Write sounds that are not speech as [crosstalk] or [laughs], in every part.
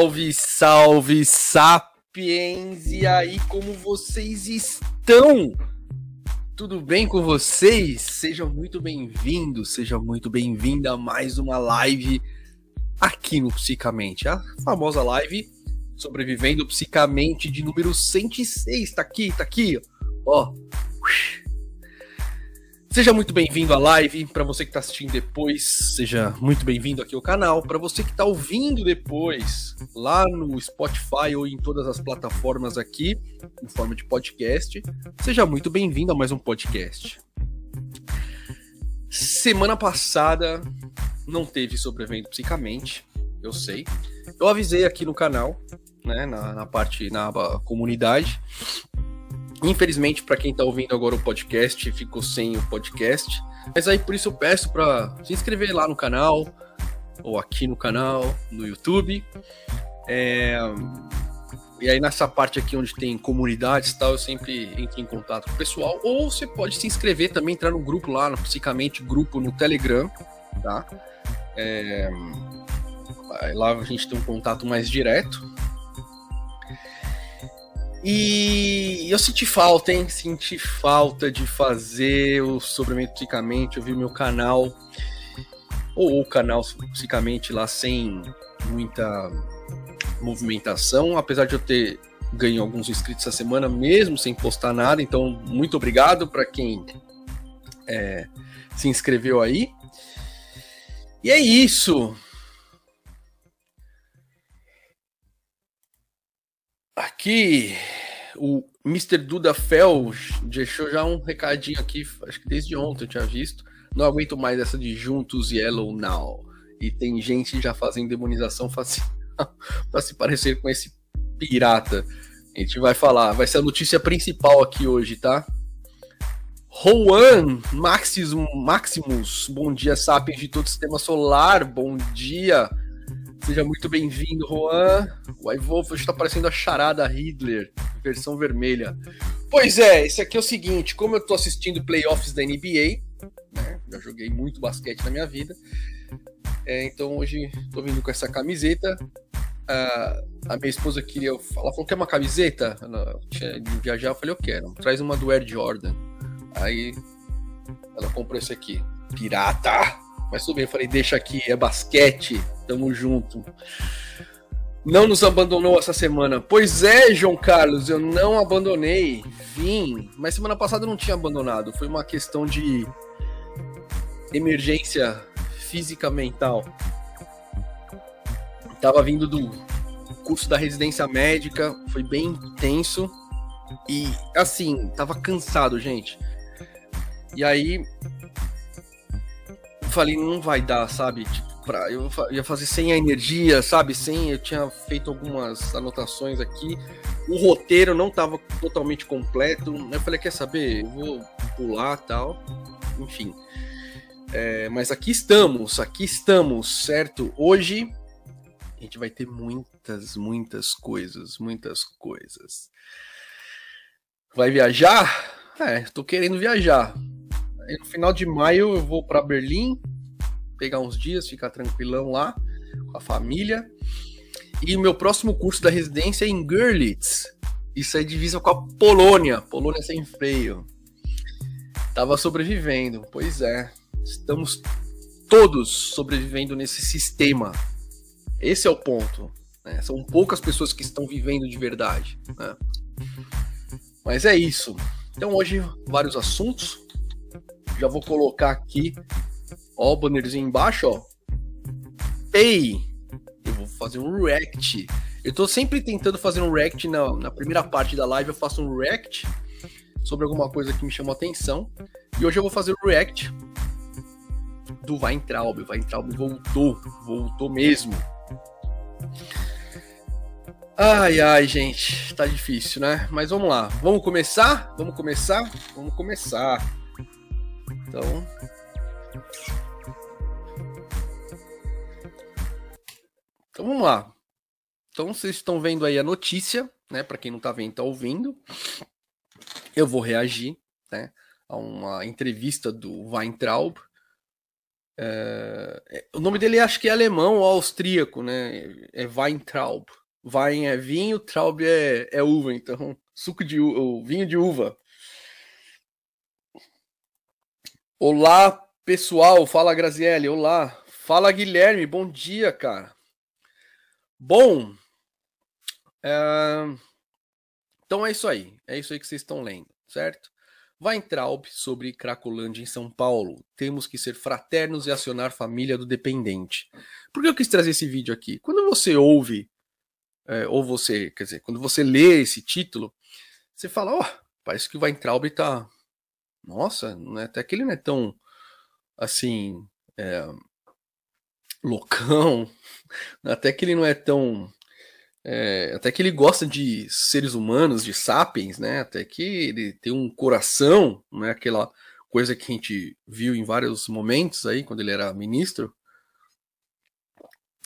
Salve, salve, sapiens! E aí, como vocês estão? Tudo bem com vocês? Sejam muito bem-vindos, seja muito bem-vinda a mais uma live aqui no Psicamente, a famosa live sobrevivendo psicamente de número 106. Tá aqui, tá aqui, ó. Seja muito bem-vindo à live. Para você que está assistindo depois, seja muito bem-vindo aqui ao canal. Para você que está ouvindo depois, lá no Spotify ou em todas as plataformas aqui, em forma de podcast, seja muito bem-vindo a mais um podcast. Semana passada não teve sobrevivendo psicamente, eu sei. Eu avisei aqui no canal, né, na, na parte, na comunidade, Infelizmente, para quem está ouvindo agora o podcast, ficou sem o podcast. Mas aí por isso eu peço para se inscrever lá no canal, ou aqui no canal, no YouTube. É... E aí nessa parte aqui onde tem comunidades e tal, eu sempre entro em contato com o pessoal. Ou você pode se inscrever também, entrar no grupo lá, no Psicamente, grupo no Telegram, tá? É... Lá a gente tem um contato mais direto. E eu senti falta, hein? Senti falta de fazer o Sobremente Psicamente. Eu vi meu canal, ou o canal Psicamente lá sem muita movimentação, apesar de eu ter ganho alguns inscritos essa semana, mesmo sem postar nada. Então, muito obrigado para quem é, se inscreveu aí. E é isso. Aqui, o Mr. Duda Fel deixou já um recadinho aqui, acho que desde ontem eu tinha visto. Não aguento mais essa de juntos Yellow Now. E tem gente já fazendo demonização [laughs] facial para se parecer com esse pirata. A gente vai falar, vai ser a notícia principal aqui hoje, tá? Juan Maximus, Maximus, bom dia, sapiens de todo o sistema solar, bom dia. Seja muito bem-vindo, Juan. O iWolf está parecendo a charada Hitler, versão vermelha. Pois é, esse aqui é o seguinte: como eu estou assistindo playoffs da NBA, né, já joguei muito basquete na minha vida, é, então hoje estou vindo com essa camiseta. A minha esposa queria. Ela falou que é uma camiseta. Ela tinha de viajar, eu falei, eu quero. Traz uma do Air Jordan. Aí ela comprou esse aqui. Pirata! Mas tudo bem, eu falei, deixa aqui, é basquete, tamo junto. Não nos abandonou essa semana. Pois é, João Carlos, eu não abandonei. Vim, mas semana passada eu não tinha abandonado. Foi uma questão de emergência física mental. Tava vindo do curso da residência médica, foi bem intenso. E assim, tava cansado, gente. E aí falei, não vai dar, sabe? Tipo, pra, eu ia fazer sem a energia, sabe? Sem, eu tinha feito algumas anotações aqui. O roteiro não estava totalmente completo. Eu falei, quer saber? Eu vou pular tal. Enfim. É, mas aqui estamos, aqui estamos, certo? Hoje a gente vai ter muitas, muitas coisas, muitas coisas. Vai viajar? É, tô querendo viajar no final de maio eu vou para Berlim, pegar uns dias, ficar tranquilão lá com a família. E o meu próximo curso da residência é em Görlitz. Isso é divisa com a Polônia. Polônia sem freio. Tava sobrevivendo. Pois é. Estamos todos sobrevivendo nesse sistema. Esse é o ponto. Né? São poucas pessoas que estão vivendo de verdade. Né? Mas é isso. Então hoje vários assuntos. Já vou colocar aqui, ó, o bannerzinho embaixo, ó. Pay. Eu vou fazer um react. Eu tô sempre tentando fazer um react na, na primeira parte da live. Eu faço um react sobre alguma coisa que me chamou atenção. E hoje eu vou fazer o um react do Weintraub. O Weintraub voltou, voltou mesmo. Ai, ai, gente, tá difícil, né? Mas vamos lá. Vamos começar? Vamos começar? Vamos começar. Então. Então vamos lá. Então vocês estão vendo aí a notícia, né? Para quem não tá vendo, tá ouvindo. Eu vou reagir, né? A uma entrevista do Weintraub. É, o nome dele acho que é alemão ou austríaco, né? É Weintraub. Wein é vinho, Traub é, é uva, então [laughs] suco de uva, vinho de uva. Olá, pessoal. Fala, Graziele. Olá. Fala, Guilherme. Bom dia, cara. Bom, é... então é isso aí. É isso aí que vocês estão lendo, certo? Weintraub sobre Cracolândia em São Paulo. Temos que ser fraternos e acionar família do dependente. Por que eu quis trazer esse vídeo aqui? Quando você ouve, é, ou você, quer dizer, quando você lê esse título, você fala, ó, oh, parece que o Weintraub tá. Nossa, não é, até que ele não é tão assim. É, loucão, até que ele não é tão é, até que ele gosta de seres humanos, de sapiens, né? Até que ele tem um coração, não é aquela coisa que a gente viu em vários momentos aí quando ele era ministro.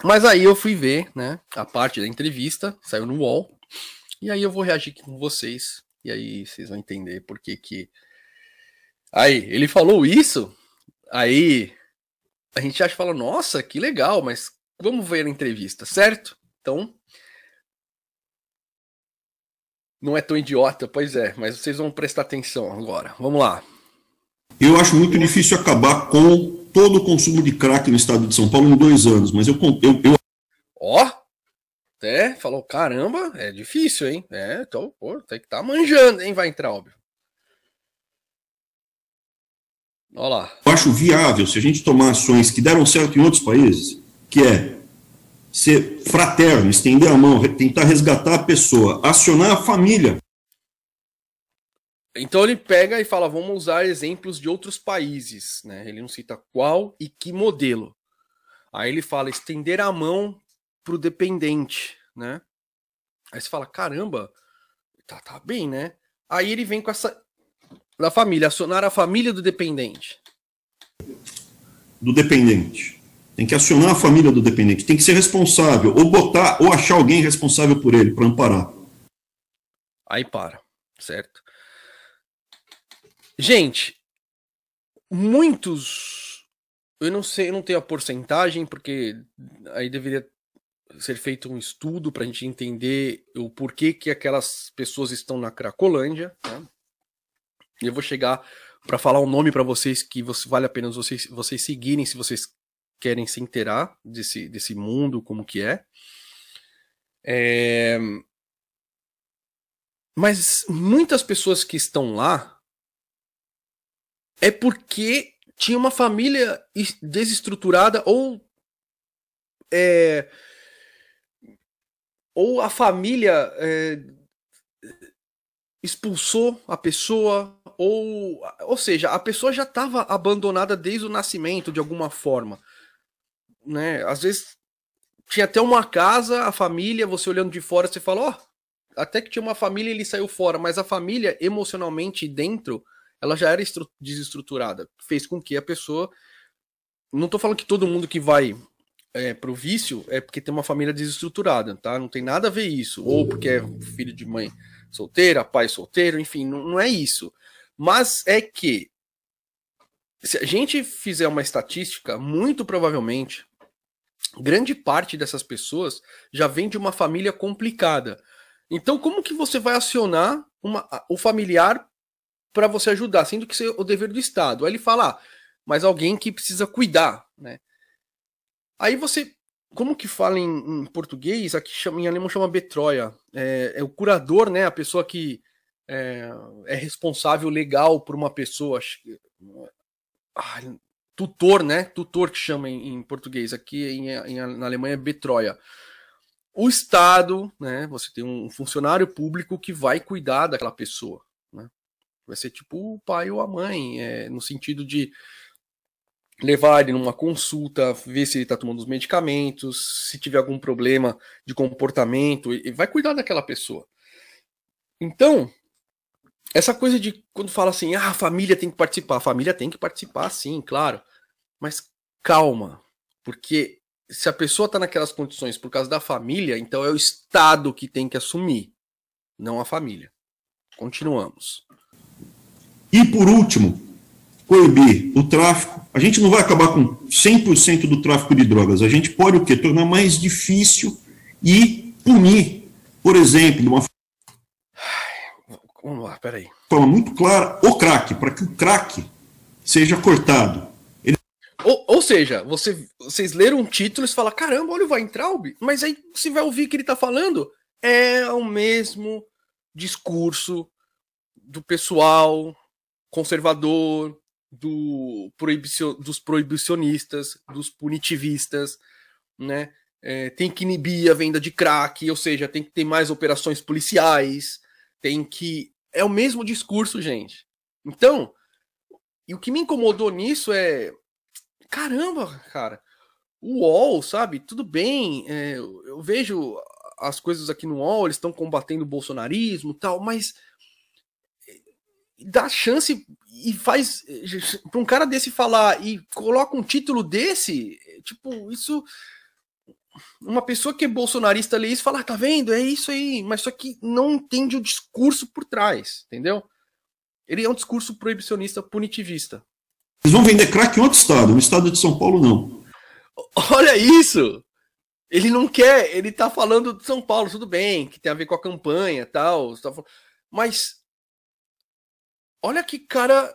Mas aí eu fui ver, né, a parte da entrevista, saiu no UOL, e aí eu vou reagir com vocês, e aí vocês vão entender por que que Aí, ele falou isso, aí a gente acha fala, nossa, que legal, mas vamos ver a entrevista, certo? Então, não é tão idiota, pois é, mas vocês vão prestar atenção agora. Vamos lá. Eu acho muito difícil acabar com todo o consumo de crack no estado de São Paulo em dois anos, mas eu. eu, eu... Ó! Até falou, caramba, é difícil, hein? É, então, pô, tem que estar tá manjando, hein, vai entrar, óbvio. Olha lá. Eu acho viável, se a gente tomar ações que deram certo em outros países, que é ser fraterno, estender a mão, tentar resgatar a pessoa, acionar a família. Então ele pega e fala: vamos usar exemplos de outros países. Né? Ele não cita qual e que modelo. Aí ele fala: estender a mão para o dependente. Né? Aí você fala: caramba, tá, tá bem, né? Aí ele vem com essa. Da família, acionar a família do dependente. Do dependente. Tem que acionar a família do dependente, tem que ser responsável, ou botar, ou achar alguém responsável por ele, para amparar. Aí para, certo? Gente, muitos. Eu não sei, eu não tenho a porcentagem, porque aí deveria ser feito um estudo para a gente entender o porquê que aquelas pessoas estão na Cracolândia. Né? E eu vou chegar para falar um nome para vocês que vale a pena vocês, vocês seguirem se vocês querem se inteirar desse, desse mundo, como que é. é. Mas muitas pessoas que estão lá é porque tinha uma família desestruturada ou é, ou a família é, expulsou a pessoa ou ou seja a pessoa já estava abandonada desde o nascimento de alguma forma né? Às vezes tinha até uma casa, a família, você olhando de fora, você fala, ó, oh, até que tinha uma família e ele saiu fora, mas a família emocionalmente dentro, ela já era desestruturada, fez com que a pessoa não tô falando que todo mundo que vai é, pro vício é porque tem uma família desestruturada, tá? Não tem nada a ver isso. Ou porque é filho de mãe solteira, pai solteiro, enfim, não, não é isso. Mas é que se a gente fizer uma estatística, muito provavelmente grande parte dessas pessoas já vem de uma família complicada. Então, como que você vai acionar uma, o familiar para você ajudar, sendo que isso é o dever do Estado? Aí ele fala, ah, mas alguém que precisa cuidar, né? Aí você, como que fala em, em português? Aqui chama, em alemão chama betroia. É, é, o curador, né? A pessoa que é, é responsável legal por uma pessoa. Ah, tutor, né? Tutor que chama em, em português, aqui em, em, na Alemanha é Betroia. O Estado, né? Você tem um funcionário público que vai cuidar daquela pessoa, né? Vai ser tipo o pai ou a mãe, é, no sentido de levar ele numa consulta, ver se ele está tomando os medicamentos, se tiver algum problema de comportamento, e vai cuidar daquela pessoa. Então, essa coisa de quando fala assim, ah, a família tem que participar, a família tem que participar, sim, claro. Mas calma, porque se a pessoa está naquelas condições por causa da família, então é o Estado que tem que assumir, não a família. Continuamos. E por último, coibir o tráfico, a gente não vai acabar com 100% do tráfico de drogas. A gente pode o quê? Tornar mais difícil e punir, por exemplo, de uma Vamos lá, peraí. forma muito clara, o crack, para que o crack seja cortado. Ele... Ou, ou, seja, você, vocês leram um título e falam, caramba, olha o Weintraub, mas aí você vai ouvir o que ele está falando, é o mesmo discurso do pessoal conservador, do proibicio, dos proibicionistas, dos punitivistas, né? É, tem que inibir a venda de crack, ou seja, tem que ter mais operações policiais, tem que. É o mesmo discurso, gente. Então, e o que me incomodou nisso é. Caramba, cara. O UOL, sabe? Tudo bem. É, eu vejo as coisas aqui no UOL, eles estão combatendo o bolsonarismo tal, mas dá chance e faz para um cara desse falar e coloca um título desse, tipo, isso uma pessoa que é bolsonarista lê isso e fala, ah, tá vendo? É isso aí, mas só que não entende o discurso por trás, entendeu? Ele é um discurso proibicionista, punitivista. Eles vão vender crack em outro estado, no estado de São Paulo não. [laughs] Olha isso! Ele não quer, ele tá falando de São Paulo, tudo bem, que tem a ver com a campanha tal, tá mas olha que cara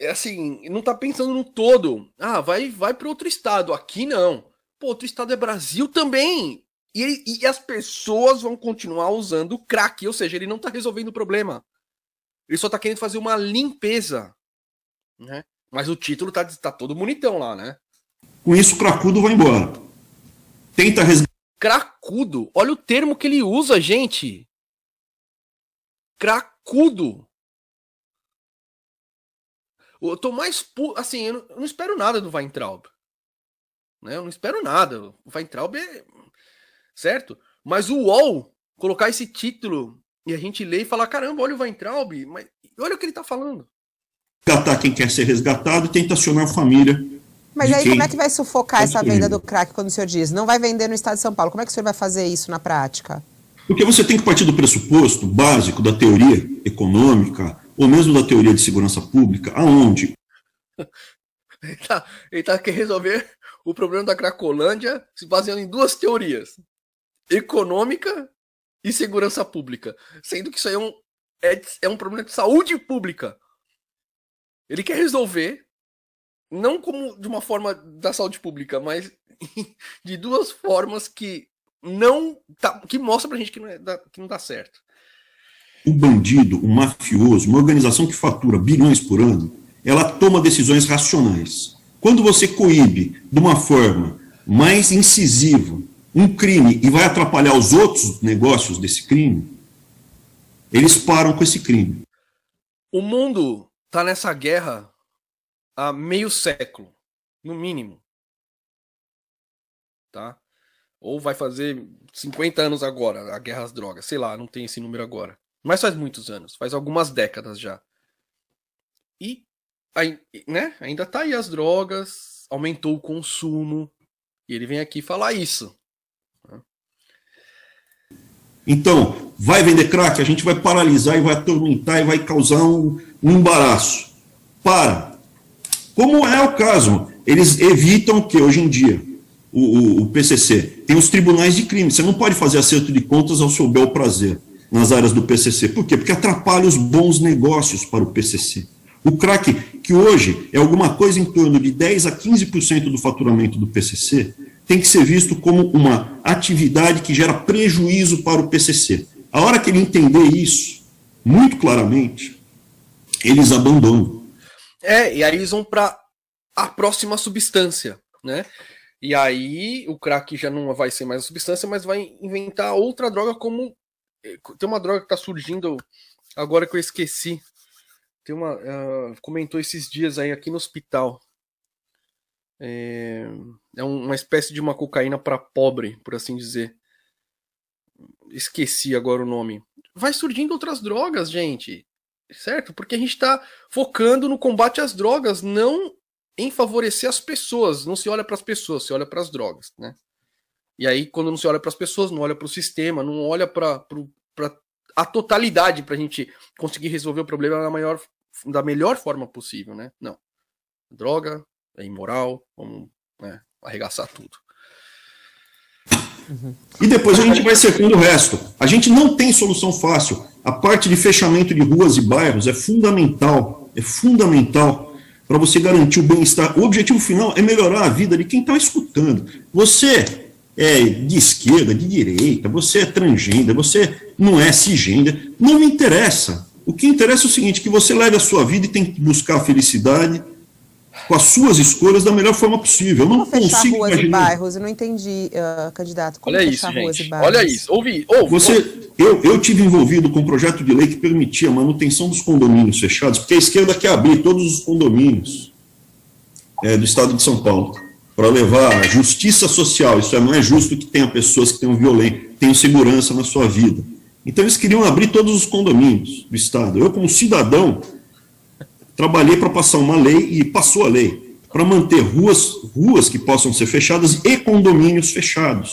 é assim, não tá pensando no todo. Ah, vai vai para outro estado. Aqui não. Pô, outro estado é Brasil também. E, e as pessoas vão continuar usando o crack, ou seja, ele não tá resolvendo o problema. Ele só tá querendo fazer uma limpeza, né? Mas o título tá, tá todo bonitão lá, né? Com isso, o cracudo vai embora. Tenta resgatar. Cracudo. Olha o termo que ele usa, gente. Cracudo. Eu tô mais. Pu... Assim, eu não, eu não, espero nada do Weintraub. Né? Eu não espero nada. O Weintraub é. Certo? Mas o UOL colocar esse título e a gente lê e falar: caramba, olha o Weintraub, mas olha o que ele tá falando. Resgatar quem quer ser resgatado e tenta acionar a família. Mas aí, como é que vai sufocar essa venda do crack quando o senhor diz? Não vai vender no estado de São Paulo. Como é que o senhor vai fazer isso na prática? Porque você tem que partir do pressuposto básico da teoria econômica ou mesmo da teoria de segurança pública, aonde? [laughs] ele, está tá querendo resolver o problema da Cracolândia se baseando em duas teorias: econômica e segurança pública. Sendo que isso aí é um, é, é um problema de saúde pública. Ele quer resolver, não como de uma forma da saúde pública, mas [laughs] de duas formas que não tá, que mostra pra gente que não, é, que não dá certo o bandido, o mafioso, uma organização que fatura bilhões por ano, ela toma decisões racionais. Quando você coíbe de uma forma mais incisiva um crime e vai atrapalhar os outros negócios desse crime, eles param com esse crime. O mundo está nessa guerra há meio século, no mínimo. Tá? Ou vai fazer 50 anos agora, a guerra às drogas, sei lá, não tem esse número agora. Mas faz muitos anos, faz algumas décadas já. E né, ainda tá aí as drogas, aumentou o consumo, e ele vem aqui falar isso. Então, vai vender crack, a gente vai paralisar e vai atormentar e vai causar um, um embaraço. Para. Como é o caso, eles evitam que hoje em dia o, o, o PCC tem os tribunais de crime. Você não pode fazer acerto de contas ao seu bel prazer nas áreas do PCC. Por quê? Porque atrapalha os bons negócios para o PCC. O crack, que hoje é alguma coisa em torno de 10 a 15% do faturamento do PCC, tem que ser visto como uma atividade que gera prejuízo para o PCC. A hora que ele entender isso, muito claramente, eles abandonam. É, e aí eles vão para a próxima substância, né? E aí o crack já não vai ser mais a substância, mas vai inventar outra droga como é, tem uma droga que tá surgindo agora que eu esqueci. Tem uma. Uh, comentou esses dias aí aqui no hospital. É, é uma espécie de uma cocaína para pobre, por assim dizer. Esqueci agora o nome. Vai surgindo outras drogas, gente. Certo? Porque a gente está focando no combate às drogas, não em favorecer as pessoas. Não se olha para as pessoas, se olha para as drogas, né? E aí, quando não se olha para as pessoas, não olha para o sistema, não olha para a totalidade para a gente conseguir resolver o problema na, maior, da melhor forma possível, né? Não. Droga, é imoral, vamos né, arregaçar tudo. E depois a gente vai secando o resto. A gente não tem solução fácil. A parte de fechamento de ruas e bairros é fundamental. É fundamental para você garantir o bem-estar. O objetivo final é melhorar a vida de quem está escutando. Você é de esquerda, de direita, você é transgênero, você não é cisgênero. Não me interessa. O que interessa é o seguinte: que você leve a sua vida e tem que buscar a felicidade com as suas escolhas da melhor forma possível. Eu não Como consigo ruas imaginar. e bairros? Eu não entendi, uh, candidato. Como Olha isso, gente. Olha isso. Ouvi, ouve, Você, ouve. Eu, eu tive envolvido com um projeto de lei que permitia a manutenção dos condomínios fechados, porque a esquerda quer abrir todos os condomínios é, do estado de São Paulo para levar justiça social. Isso é, não é justo que tenha pessoas que tenham violência, tenham segurança na sua vida. Então eles queriam abrir todos os condomínios do estado. Eu, como cidadão, trabalhei para passar uma lei e passou a lei para manter ruas, ruas que possam ser fechadas e condomínios fechados.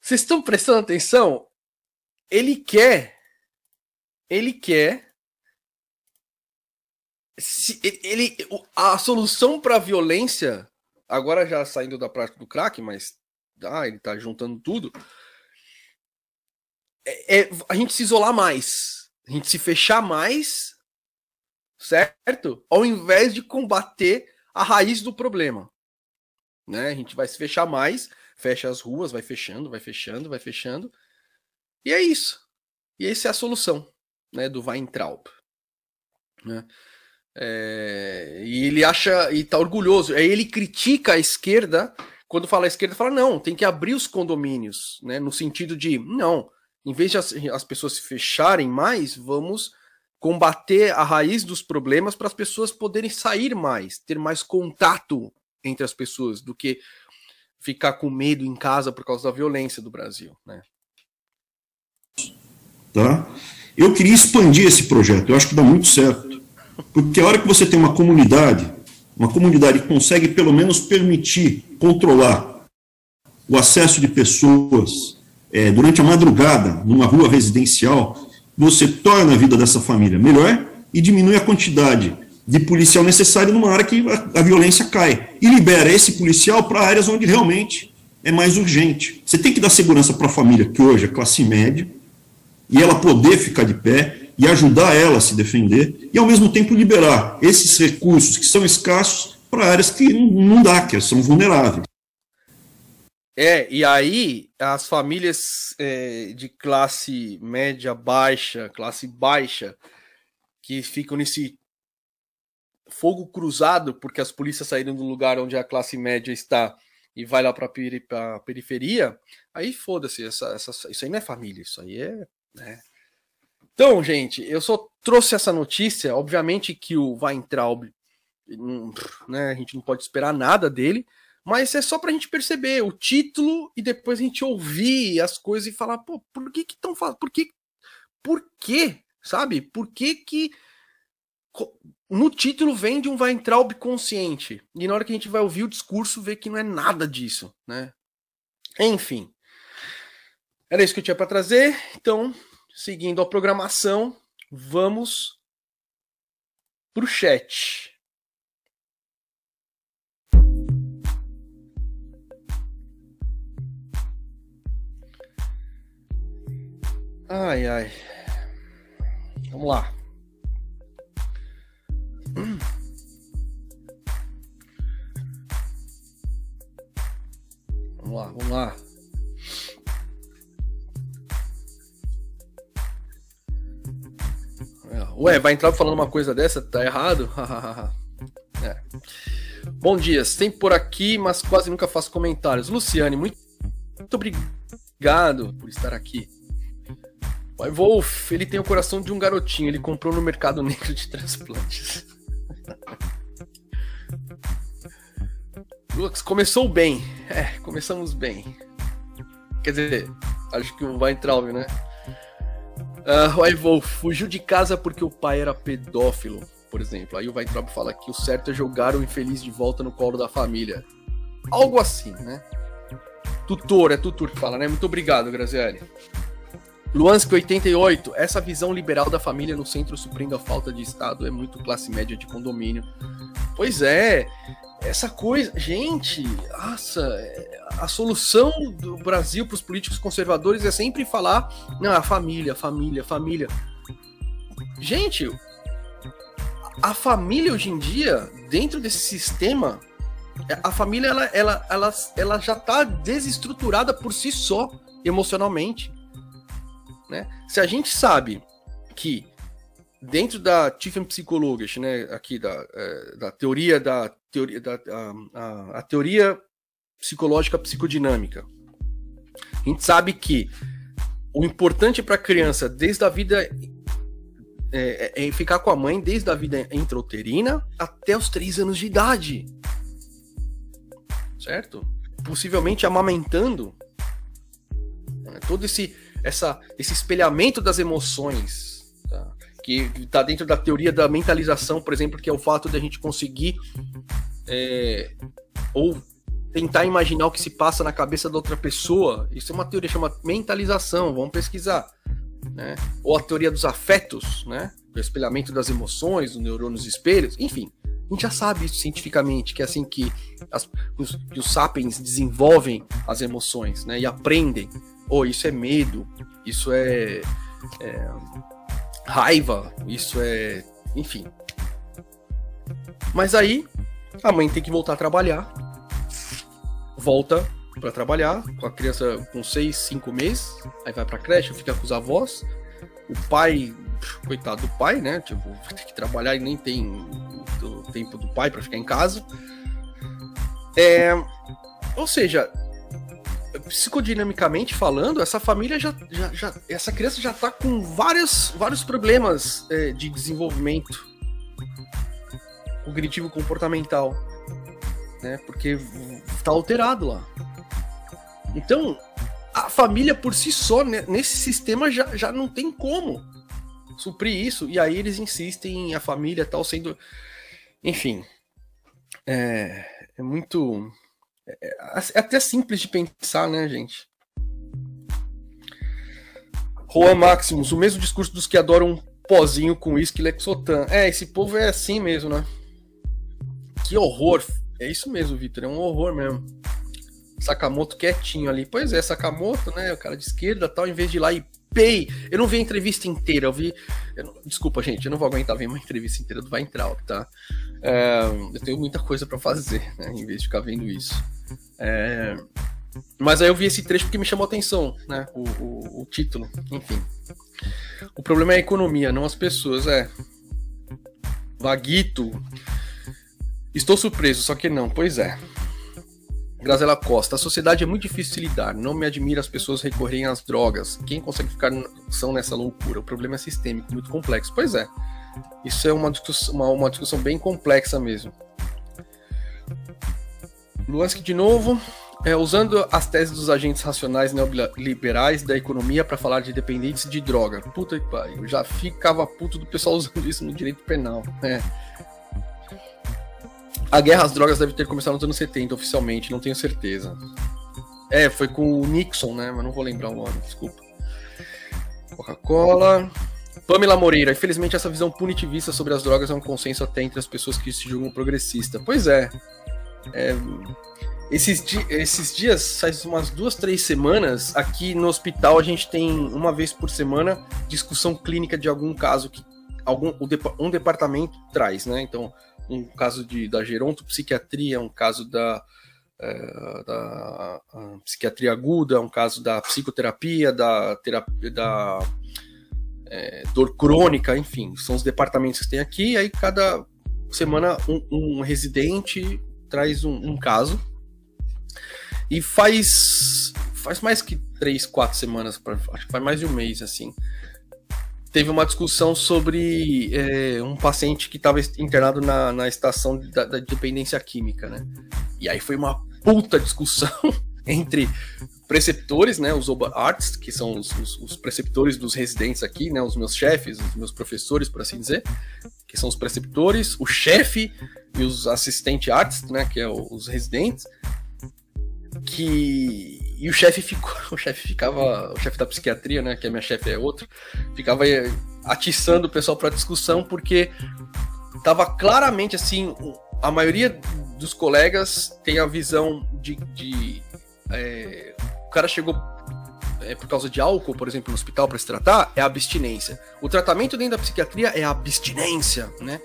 Vocês estão prestando atenção? Ele quer, ele quer, se, ele, a solução para a violência, agora já saindo da prática do crack, mas ah, ele está juntando tudo, é, é a gente se isolar mais, a gente se fechar mais certo? Ao invés de combater a raiz do problema. Né? A gente vai se fechar mais, fecha as ruas, vai fechando, vai fechando, vai fechando. E é isso. E essa é a solução né, do Weintraub. Né? É, e ele acha e tá orgulhoso. Aí ele critica a esquerda. Quando fala a esquerda, fala: não, tem que abrir os condomínios, né? No sentido de, não, em vez de as, as pessoas se fecharem mais, vamos combater a raiz dos problemas para as pessoas poderem sair mais, ter mais contato entre as pessoas do que ficar com medo em casa por causa da violência do Brasil, né? Tá? Eu queria expandir esse projeto, eu acho que dá muito certo. Porque a hora que você tem uma comunidade, uma comunidade que consegue pelo menos permitir, controlar o acesso de pessoas é, durante a madrugada numa rua residencial, você torna a vida dessa família melhor e diminui a quantidade de policial necessário numa área que a, a violência cai. E libera esse policial para áreas onde realmente é mais urgente. Você tem que dar segurança para a família, que hoje é classe média, e ela poder ficar de pé e ajudar ela a se defender, e ao mesmo tempo liberar esses recursos que são escassos para áreas que não dá, que são vulneráveis. É, e aí as famílias é, de classe média baixa, classe baixa, que ficam nesse fogo cruzado porque as polícias saíram do lugar onde a classe média está e vai lá para a periferia, aí foda-se, isso aí não é família, isso aí é. Né? Então, gente, eu só trouxe essa notícia. Obviamente que o Weintraub, né, a gente não pode esperar nada dele, mas é só pra gente perceber o título e depois a gente ouvir as coisas e falar, pô, por que que estão falando? Por que? Por quê? Sabe? Por que que no título vem de um Weintraub consciente e na hora que a gente vai ouvir o discurso vê que não é nada disso, né? Enfim. Era isso que eu tinha para trazer. Então, seguindo a programação, vamos pro chat. Ai, ai. Vamos lá. Vamos lá, vamos lá. Ué, vai entrar falando uma coisa dessa? Tá errado? [laughs] é. Bom dia, sempre por aqui, mas quase nunca faço comentários. Luciane, muito, muito obrigado por estar aqui. Pai Wolf, ele tem o coração de um garotinho, ele comprou no mercado negro de transplantes. [laughs] Lux, começou bem. É, começamos bem. Quer dizer, acho que vai entrar, né? Uh, o Wolf fugiu de casa porque o pai era pedófilo, por exemplo. Aí o Weintraub fala que o certo é jogar o infeliz de volta no colo da família. Algo assim, né? Tutor, é tutor que fala, né? Muito obrigado, Graziele. Luansk 88, essa visão liberal da família no centro suprindo a falta de Estado é muito classe média de condomínio. Pois é, essa coisa, gente, nossa, a solução do Brasil para os políticos conservadores é sempre falar, não, a família, família, família. Gente, a família hoje em dia, dentro desse sistema, a família ela, ela, ela, ela já está desestruturada por si só, emocionalmente. Né? Se a gente sabe que dentro da Tiefenpsychologisch, né, aqui da, é, da teoria da teoria da a, a, teoria psicológica psicodinâmica, a gente sabe que o importante para a criança desde a vida é, é, é, ficar com a mãe desde a vida intrauterina até os três anos de idade, certo? Possivelmente amamentando né, todo esse essa, esse espelhamento das emoções, tá? que está dentro da teoria da mentalização, por exemplo, que é o fato de a gente conseguir é, ou tentar imaginar o que se passa na cabeça da outra pessoa. Isso é uma teoria chama mentalização, vamos pesquisar. Né? Ou a teoria dos afetos, né? o espelhamento das emoções, dos neurônios espelhos, enfim. A gente já sabe isso cientificamente, que é assim que, as, os, que os sapiens desenvolvem as emoções né? e aprendem oh, isso é medo, isso é, é raiva, isso é. Enfim. Mas aí a mãe tem que voltar a trabalhar. Volta para trabalhar com a criança com 6, 5 meses. Aí vai pra creche, fica com os avós. O pai, coitado do pai, né? Tipo, ter que trabalhar e nem tem o tempo do pai para ficar em casa. É, ou seja, psicodinamicamente falando, essa família já, já, já essa criança já está com vários, vários problemas é, de desenvolvimento cognitivo comportamental, né? Porque está alterado lá. Então, a família por si só, né, nesse sistema, já, já não tem como suprir isso. E aí eles insistem em a família tal sendo. Enfim. É, é muito é, é até simples de pensar, né, gente? Juan Maximus, o mesmo discurso dos que adoram um pozinho com uísque Lexotan. É, esse povo é assim mesmo, né? Que horror. É isso mesmo, Vitor, é um horror mesmo. Sakamoto quietinho ali. Pois é, Sakamoto, né? O cara de esquerda tal, em vez de ir lá e Eu não vi a entrevista inteira, eu vi. Eu não... Desculpa, gente, eu não vou aguentar ver uma entrevista inteira do Weintraub, tá? É... Eu tenho muita coisa para fazer, né? Em vez de ficar vendo isso. É... Mas aí eu vi esse trecho porque me chamou a atenção, né? O, o, o, título, enfim. O problema é a economia, não as pessoas, é. Vaguito. Estou surpreso, só que não, pois é. Grazela Costa, a sociedade é muito difícil de lidar. Não me admira as pessoas recorrerem às drogas. Quem consegue ficar são nessa loucura? O problema é sistêmico, muito complexo. Pois é. Isso é uma discussão, uma, uma discussão bem complexa mesmo. Luansky de novo, é, usando as teses dos agentes racionais neoliberais da economia para falar de dependentes de droga. Puta que pariu, já ficava puto do pessoal [laughs] usando isso no direito penal. É. A guerra às drogas deve ter começado nos anos 70, oficialmente, não tenho certeza. É, foi com o Nixon, né? Mas não vou lembrar o ano, desculpa. Coca-Cola. Pamela Moreira, infelizmente essa visão punitivista sobre as drogas é um consenso até entre as pessoas que se julgam progressista. Pois é, é, esses, di esses dias, faz umas duas, três semanas, aqui no hospital a gente tem uma vez por semana discussão clínica de algum caso que algum, um departamento traz, né? Então, um caso de, da gerontopsiquiatria, um caso da, é, da psiquiatria aguda, um caso da psicoterapia, da terapia, da é, dor crônica, enfim, são os departamentos que tem aqui. Aí cada semana um, um residente traz um, um caso e faz faz mais que três, quatro semanas, acho que faz mais de um mês assim. Teve uma discussão sobre é, um paciente que estava internado na, na estação da, da dependência química, né? E aí foi uma puta discussão [laughs] entre preceptores, né, os Oba Arts, que são os, os, os, preceptores dos residentes aqui, né, os meus chefes, os meus professores, por assim dizer, que são os preceptores, o chefe e os assistente arts, né, que é os residentes, que e o chefe ficou, [laughs] o chefe ficava, o chefe da psiquiatria, né, que a minha chefe é outro, ficava atiçando o pessoal para discussão porque tava claramente assim, a maioria dos colegas tem a visão de, de é, o cara chegou é, por causa de álcool, por exemplo, no hospital para se tratar, é abstinência. O tratamento dentro da psiquiatria é abstinência, né?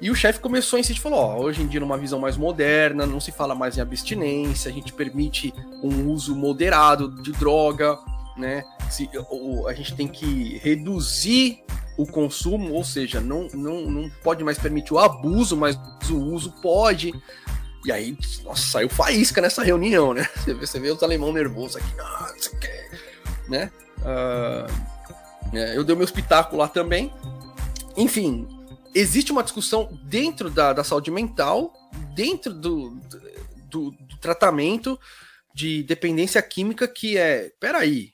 E o chefe começou a insistir, falou, ó, hoje em dia numa visão mais moderna, não se fala mais em abstinência, a gente permite um uso moderado de droga, né? Se, ou, a gente tem que reduzir o consumo, ou seja, não, não, não pode mais permitir o abuso, mas o uso pode. E aí, nossa, saiu faísca nessa reunião, né? [laughs] Você vê, você vê os alemão nervosos aqui, ah, você quer, né? Uh, eu dei meu espetáculo lá também. Enfim, existe uma discussão dentro da, da saúde mental, dentro do, do, do tratamento de dependência química que é, peraí,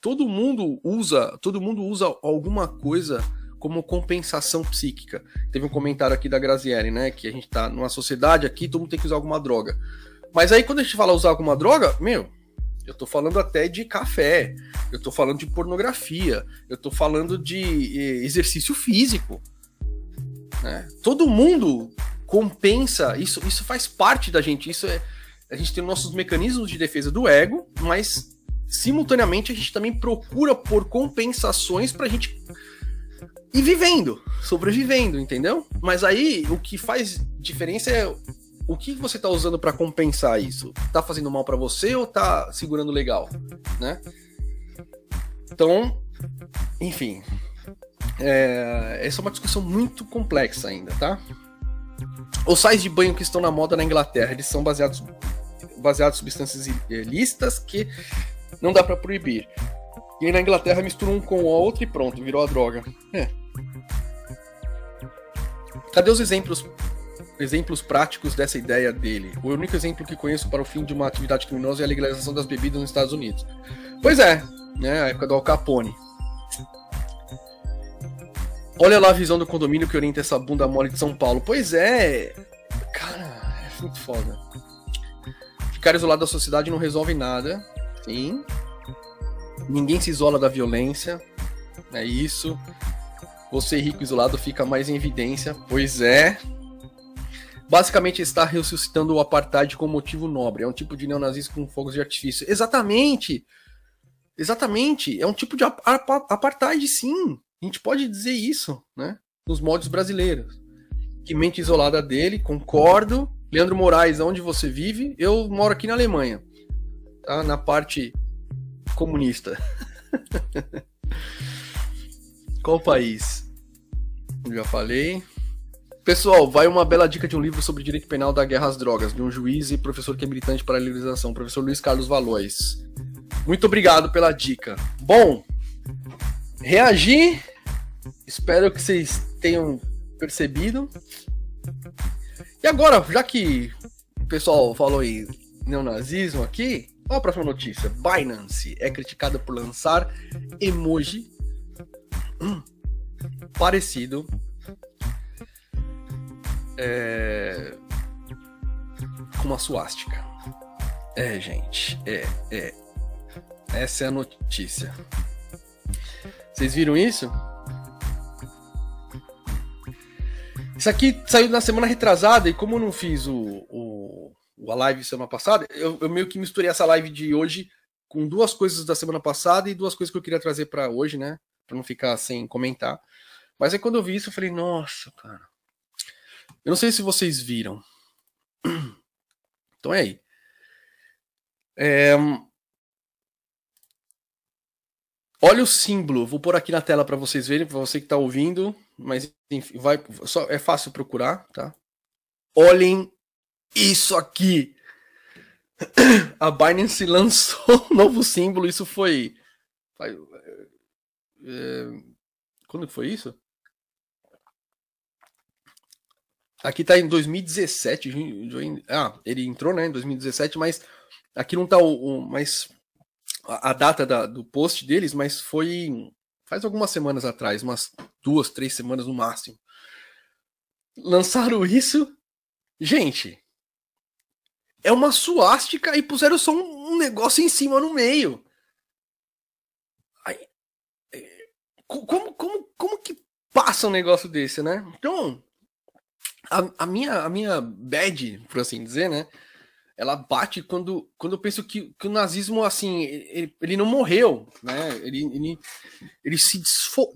todo mundo usa, todo mundo usa alguma coisa como compensação psíquica. Teve um comentário aqui da Grazieri, né, que a gente tá numa sociedade aqui, todo mundo tem que usar alguma droga. Mas aí quando a gente fala usar alguma droga, meu, eu tô falando até de café, eu tô falando de pornografia, eu tô falando de eh, exercício físico. Né? Todo mundo compensa, isso, isso faz parte da gente, isso é. A gente tem nossos mecanismos de defesa do ego, mas simultaneamente a gente também procura por compensações pra gente ir vivendo, sobrevivendo, entendeu? Mas aí o que faz diferença é o que você tá usando para compensar isso? Tá fazendo mal para você ou tá segurando legal, né? Então, enfim, é, essa é uma discussão muito complexa ainda, tá? Os sais de banho que estão na moda na Inglaterra, eles são baseados baseados em substâncias ilícitas que não dá para proibir. E aí na Inglaterra mistura um com o outro e pronto, virou a droga. É. Cadê os exemplos exemplos práticos dessa ideia dele? O único exemplo que conheço para o fim de uma atividade criminosa é a legalização das bebidas nos Estados Unidos. Pois é, né, a época do Al Capone. Olha lá a visão do condomínio que orienta essa bunda mole de São Paulo. Pois é. Cara, é muito foda. Ficar isolado da sociedade não resolve nada. Sim. Ninguém se isola da violência. É isso. Você rico isolado fica mais em evidência. Pois é. Basicamente está ressuscitando o apartheid com motivo nobre. É um tipo de neonazismo com fogos de artifício. Exatamente. Exatamente. É um tipo de apartheid, sim. A gente pode dizer isso, né? Nos modos brasileiros. Que mente isolada dele, concordo. Leandro Moraes, onde você vive? Eu moro aqui na Alemanha, tá? Na parte comunista. [laughs] Qual país? Já falei. Pessoal, vai uma bela dica de um livro sobre direito penal da guerra às drogas, de um juiz e professor que é militante para a legalização, professor Luiz Carlos Valois. Muito obrigado pela dica. Bom, reagir Espero que vocês tenham percebido. E agora, já que o pessoal falou em neonazismo aqui, olha a próxima notícia. Binance é criticada por lançar emoji parecido é, com uma suástica. É, gente, é, é. Essa é a notícia. Vocês viram isso? Isso aqui saiu na semana retrasada e como eu não fiz o, o, a live semana passada, eu, eu, meio que misturei essa live de hoje com duas coisas da semana passada e duas coisas que eu queria trazer para hoje, né? Para não ficar sem comentar. Mas aí quando eu vi isso, eu falei, nossa, cara. Eu não sei se vocês viram. [clears throat] Então é aí. É... Olha o símbolo, vou pôr aqui na tela para vocês verem, para você que está ouvindo mas enfim, vai, só, é fácil procurar, tá? Olhem isso aqui. [clears throat] A Binance lançou um novo símbolo, isso foi. É, quando foi isso? Aqui tá em 2017. Ah, ele entrou né, em 2017, mas aqui não tá o. o mas a, data da, do post deles, mas foi faz algumas semanas atrás, umas duas, três semanas no máximo. Lançaram isso. Gente, é uma suástica e puseram só um, um negócio em cima no meio. Aí, é, como, como, como que passa um negócio desse, né? Então, a, a, minha, a minha bad, por assim dizer, né? Ela bate quando, quando eu penso que, que o nazismo, assim, ele, ele não morreu, né? Ele, ele, ele se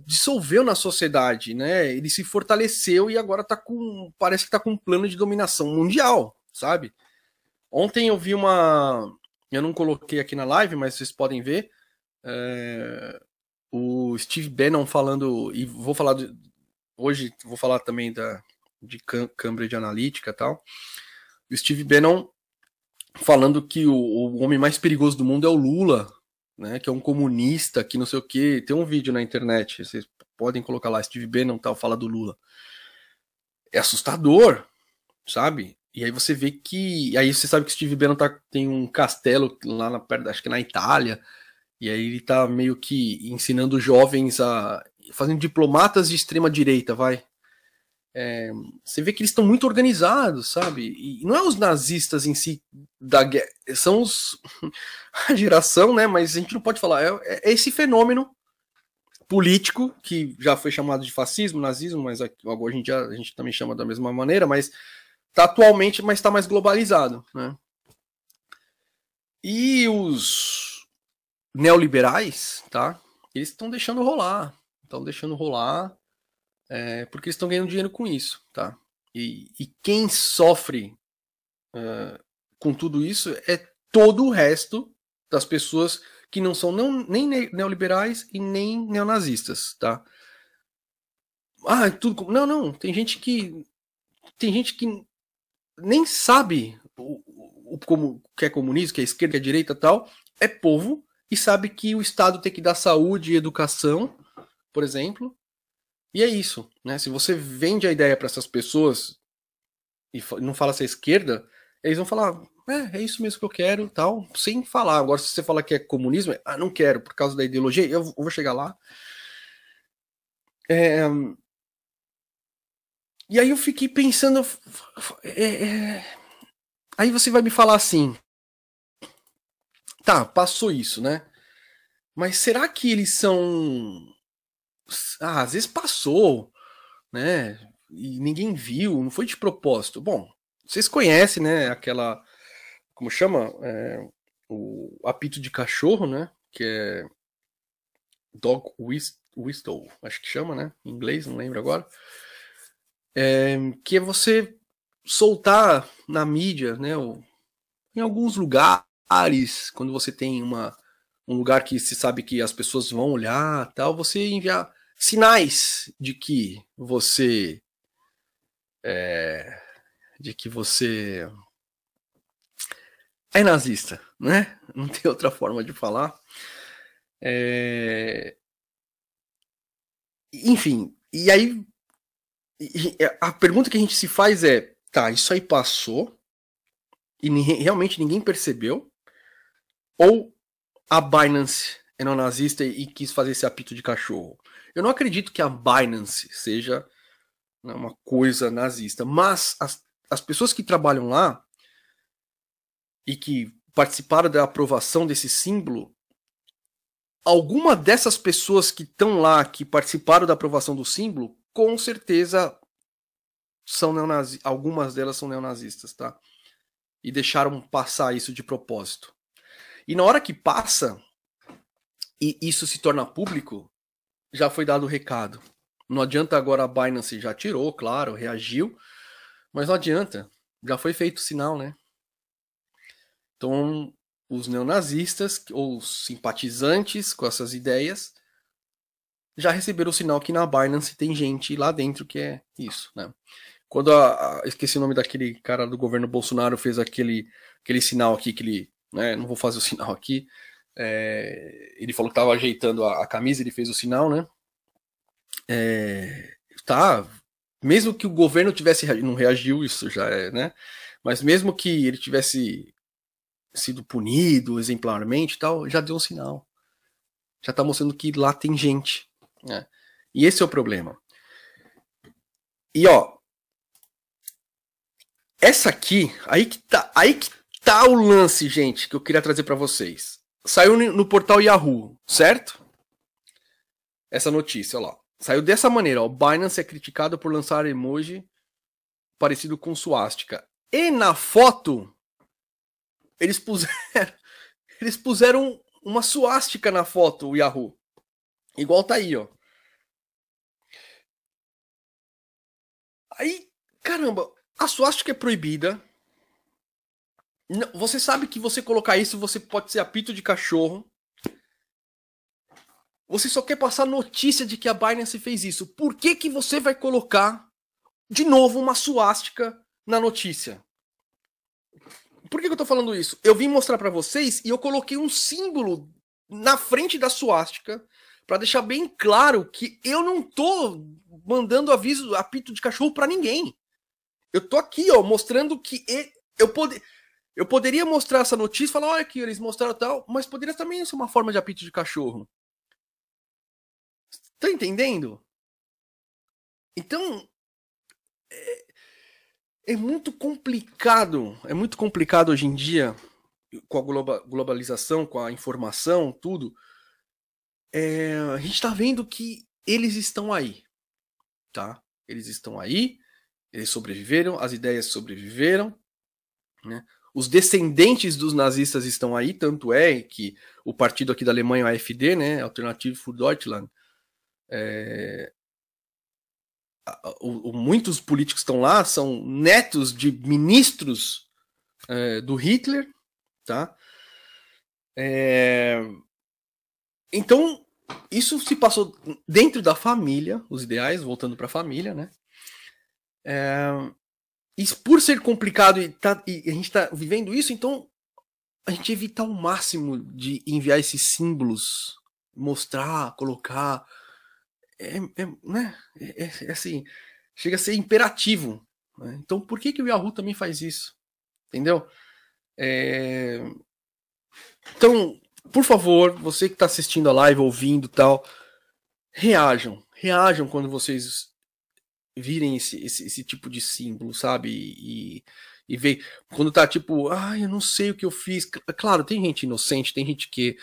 dissolveu na sociedade, né? Ele se fortaleceu e agora tá com. Parece que tá com um plano de dominação mundial, sabe? Ontem eu vi uma. Eu não coloquei aqui na live, mas vocês podem ver. É, o Steve Bannon falando. E vou falar. Hoje vou falar também da, de Cambridge Analytica e tal. O Steve Bannon falando que o, o, homem mais perigoso do mundo é o Lula, né? Que é um comunista, que não sei o que. Tem um vídeo na internet, vocês podem colocar lá, Steve Bannon tal, fala do Lula. É assustador, sabe? E aí você vê que. Aí você sabe que Steve Bannon tá, tem um castelo lá na perto, acho que na Itália. E aí ele tá meio que ensinando jovens a. fazendo diplomatas de extrema direita, vai. É, você vê que eles estão muito organizados, sabe? E não é os nazistas em si da guerra, são os [laughs] a geração, né? Mas a gente não pode falar. É, é, esse fenômeno político que já foi chamado de fascismo, nazismo, mas agora a gente, já, a gente também chama da mesma maneira, mas tá atualmente, mas está mais globalizado, né? E os neoliberais, tá? Eles estão deixando rolar, estão deixando rolar é, porque eles estão ganhando dinheiro com isso, tá? E, e quem sofre uh, com tudo isso é todo o resto das pessoas que não são não, nem neoliberais e nem neonazistas, tá? Ah, tudo não, não. Tem gente que tem gente que nem sabe o, o como que é comunismo, que é esquerda, que é direita, tal. É povo e sabe que o Estado tem que dar saúde e educação, por exemplo, e é isso, né? Se você vende a ideia para essas pessoas e não fala se é esquerda, eles vão falar, é, é isso mesmo que eu quero, tal, sem falar. Agora, se você fala que é comunismo, é, ah, não quero por causa da ideologia, eu, vou chegar lá. É... E aí eu fiquei pensando, é, é... aí você vai me falar assim, tá, passou isso, né? Mas será que eles são ah, às vezes passou, né? E ninguém viu, não foi de propósito. Bom, vocês conhecem, né? Aquela. Como chama? É, o apito de cachorro, né? Que é. Dog Whistle, acho que chama, né? Em inglês, não lembro agora. É, que é você soltar na mídia, né? Em alguns lugares, quando você tem uma, um lugar que se sabe que as pessoas vão olhar, tal, você enviar sinais de que você é, de que você é nazista, né? [laughs] Não tem outra forma de falar. É... Enfim, e aí a pergunta que a gente se faz é: tá, isso aí passou e realmente ninguém percebeu? Ou a Binance é neonazista e quis fazer esse apito de cachorro? Eu não acredito que a Binance seja né, uma coisa nazista, mas as, as pessoas que trabalham lá e que participaram da aprovação desse símbolo, alguma dessas pessoas que estão lá, que participaram da aprovação do símbolo, com certeza são neonazistas, algumas delas são neonazistas, tá? E deixaram passar isso de propósito. E na hora que passa e isso se torna público, já foi dado o recado. Não adianta agora a Binance já tirou, claro, reagiu, mas não adianta, já foi feito o sinal, né? Então, os neonazistas ou simpatizantes com essas ideias já receberam o sinal que na Binance tem gente lá dentro que é isso, né? Quando a, a, esqueci o nome daquele cara do governo Bolsonaro fez aquele aquele sinal aqui que ele, né, não vou fazer o sinal aqui, é, ele falou que estava ajeitando a, a, camisa, ele fez o sinal, né? É, tá, mesmo que o governo tivesse não reagiu, isso já é, né? Mas mesmo que ele tivesse sido punido exemplarmente, tal, já deu um sinal, já está mostrando que lá tem gente, né? E esse é o problema. E ó, essa aqui, aí que tá, aí que tá o lance, gente, que eu queria trazer para vocês. Saiu no portal Yahoo, certo? Essa notícia, ó lá. Saiu dessa maneira, ó. Binance é criticado por lançar emoji parecido com suástica. E na foto, eles puseram, [laughs] eles puseram uma suástica na foto, o Yahoo. Igual tá aí, ó. Aí, caramba, a suástica é proibida. Você sabe que você colocar isso, você pode ser apito de cachorro. Você só quer passar notícia de que a Binance fez isso. Por que, que você vai colocar de novo uma suástica na notícia? Por que, que eu tô falando isso? Eu vim mostrar para vocês e eu coloquei um símbolo na frente da suástica para deixar bem claro que eu não tô mandando aviso, apito de cachorro para ninguém. Eu tô aqui, ó, mostrando que eu poder eu poderia mostrar essa notícia e falar, olha aqui, eles mostraram tal, mas poderia também ser uma forma de apito de cachorro. Tá entendendo? Então, é, é, muito complicado, é muito complicado hoje em dia, com a globalização, com a informação, tudo. É, a gente está vendo que eles estão aí, tá? Eles estão aí, eles sobreviveram, as ideias sobreviveram, né? Os descendentes dos nazistas estão aí, tanto é que o partido aqui da Alemanha, o AfD, né, Alternative für Deutschland, é, o, o, muitos políticos estão lá são netos de ministros é, do Hitler, tá? É, então isso se passou dentro da família, os ideais, voltando para a família, né? É, e por ser complicado e, tá, e a gente está vivendo isso, então a gente evita o máximo de enviar esses símbolos, mostrar, colocar é, é né? É, é, é, assim, chega a ser imperativo. Né? Então, por que, que o Yahoo também faz isso? Entendeu? É... Então, por favor, você que está assistindo a live, ouvindo tal, reajam. Reajam quando vocês virem esse, esse, esse tipo de símbolo, sabe? E, e ver quando tá tipo, ah, eu não sei o que eu fiz. Claro, tem gente inocente, tem gente que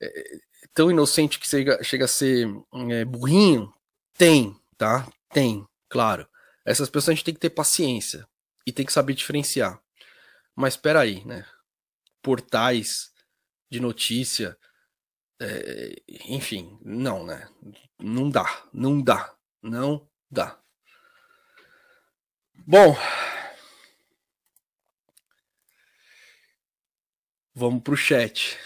é, tão inocente que chega, chega a ser é, burrinho? Tem, tá? Tem, claro. Essas pessoas a gente tem que ter paciência e tem que saber diferenciar. Mas espera aí, né? Portais de notícia, é, enfim, não, né? Não dá, não dá, não dá. Bom, vamos pro chat.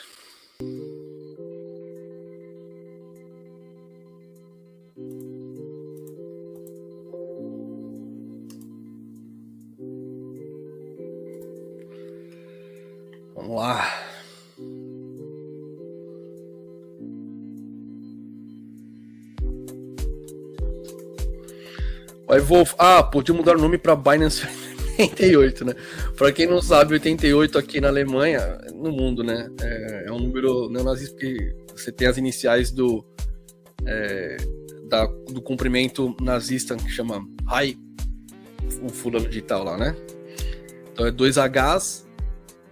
Vamos lá. Vai, Wolf. Ah, podia mudar o nome para Binance [laughs] 88, né? Para quem não sabe, 88 aqui na Alemanha, no mundo, né? É, é um número neonazista porque você tem as iniciais do, é, da, do cumprimento nazista que chama Hai, o fulano de tal lá, né? Então é dois Hs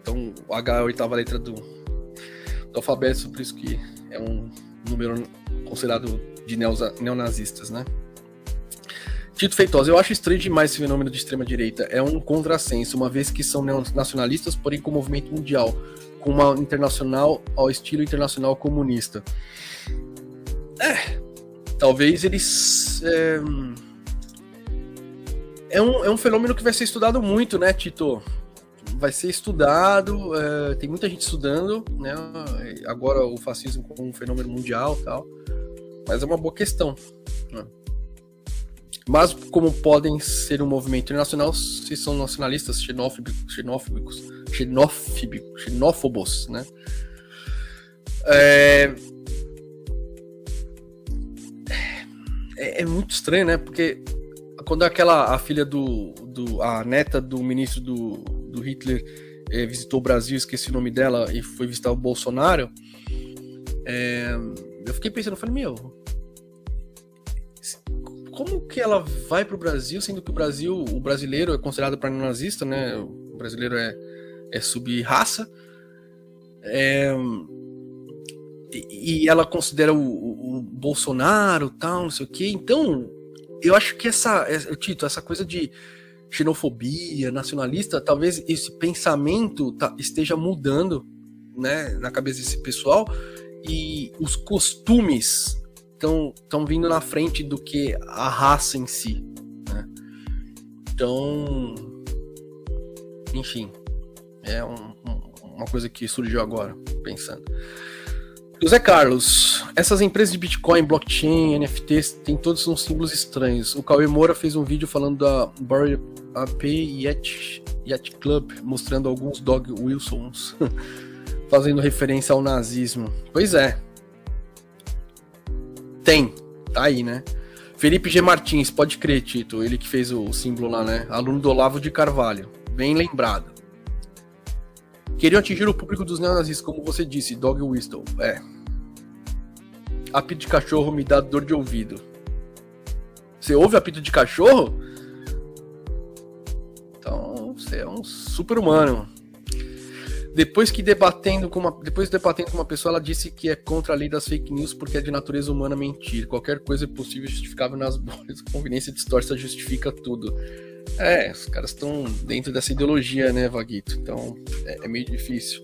então, H é a oitava letra do, do alfabeto, por isso que é um número considerado de neonazistas, né? Tito Feitosa, eu acho estranho demais esse fenômeno de extrema-direita. É um contrassenso, uma vez que são nacionalistas, porém com movimento mundial, com uma internacional ao estilo internacional comunista. É, talvez eles. É, é, um, é um fenômeno que vai ser estudado muito, né, Tito? vai ser estudado, é, tem muita gente estudando, né? Agora o fascismo como um fenômeno mundial tal. Mas é uma boa questão. Né? Mas como podem ser um movimento internacional se são nacionalistas xenófobos, xenófobos, xenófobos, xenófobos né? É... é... é muito estranho, né? Porque quando aquela a filha do, do a neta do ministro do, do Hitler é, visitou o Brasil, esqueci o nome dela, e foi visitar o Bolsonaro, é, eu fiquei pensando, falei, meu, como que ela vai para o Brasil, sendo que o Brasil, o brasileiro é considerado para nazista, né? O brasileiro é é sub-raça. É, e, ela considera o, o, o, Bolsonaro tal, não sei o quê. Então, eu acho que essa, Tito, essa coisa de xenofobia, nacionalista, talvez esse pensamento tá, esteja mudando né, na cabeça desse pessoal e os costumes estão vindo na frente do que a raça em si. Né? Então, enfim, é um, um, uma coisa que surgiu agora, pensando. José Carlos, essas empresas de Bitcoin, blockchain, NFTs têm todos uns símbolos estranhos. O Cauê Moura fez um vídeo falando da Barry AP Yacht, Yacht Club, mostrando alguns Dog Wilsons, [laughs] fazendo referência ao nazismo. Pois é. Tem, tá aí, né? Felipe G. Martins, pode crer, Tito, ele que fez o símbolo lá, né? Aluno do Olavo de Carvalho. Bem lembrado. Queriam atingir o público dos neonazis, como você disse, Dog Whistle. É. Apito de cachorro me dá dor de ouvido. Você ouve apito de cachorro? Então, você é um super humano. Depois que debatendo com uma, depois de debatendo com uma pessoa, ela disse que é contra a lei das fake news porque é de natureza humana mentir. Qualquer coisa é possível justificável nas bolhas. [laughs] Conveniência distorce justifica tudo. É, os caras estão dentro dessa ideologia, né, Vaguito? Então é, é, meio difícil.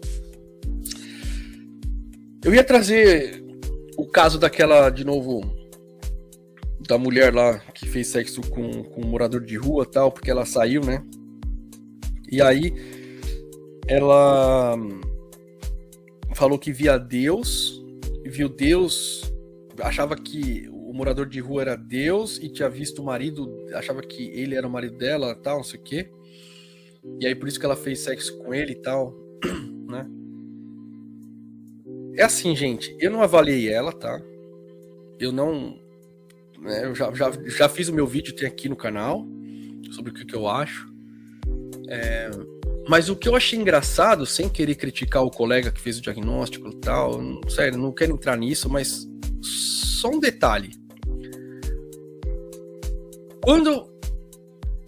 Eu ia trazer o caso daquela, de novo, da mulher lá que fez sexo com, com um morador de rua tal, porque ela saiu, né? E aí ela falou que via Deus, viu Deus, achava que o morador de rua era Deus e tinha visto o marido, achava que ele era o marido dela, tal, não sei o quê. E aí por isso que ela fez sexo com ele e tal, [clears throat] né? É assim, gente, eu não avaliei ela, tá? Eu não. Né, eu já, já, já fiz o meu vídeo, tem aqui no canal, sobre o que, que eu acho. É, mas o que eu achei engraçado, sem querer criticar o colega que fez o diagnóstico e tal, sério, não quero entrar nisso, mas só um detalhe. Quando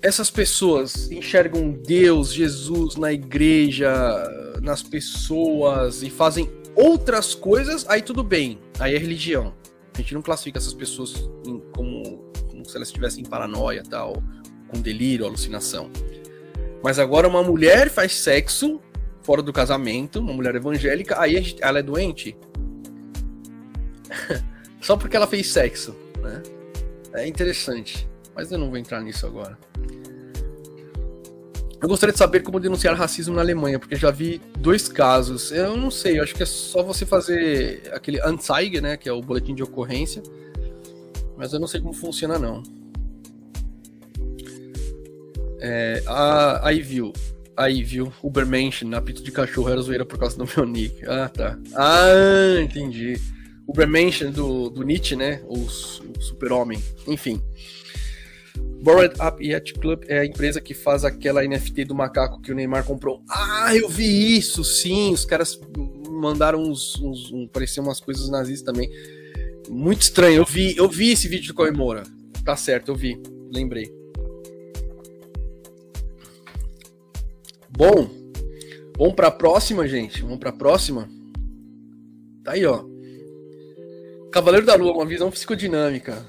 essas pessoas enxergam Deus, Jesus na igreja, nas pessoas e fazem outras coisas, aí tudo bem, aí é religião. A gente não classifica essas pessoas como, como se elas estivessem em paranoia, tal, com delírio, alucinação. Mas agora uma mulher faz sexo fora do casamento, uma mulher evangélica, aí gente, ela é doente? [laughs] Só porque ela fez sexo, né? É interessante. Mas eu não vou entrar nisso agora. Eu gostaria de saber como denunciar racismo na Alemanha, porque já vi dois casos. Eu não sei, eu acho que é só você fazer aquele Anzeige, né, que é o boletim de ocorrência. Mas eu não sei como funciona não. É, a, aí viu, aí viu, Ubermensch, apito de cachorro era zoeira por causa do meu nick. Ah, tá. Ah, entendi. Ubermensch do, do Nietzsche, né? O, o super-homem. Enfim. Bored Up Yacht Club é a empresa que faz aquela NFT do macaco que o Neymar comprou. Ah, eu vi isso, sim. Os caras mandaram uns. uns um, pareciam umas coisas nazistas também. Muito estranho. Eu vi, eu vi esse vídeo do Comemora. Tá certo, eu vi. Lembrei. Bom. Vamos pra próxima, gente. Vamos pra próxima. Tá aí, ó. Cavaleiro da Lua, uma visão psicodinâmica.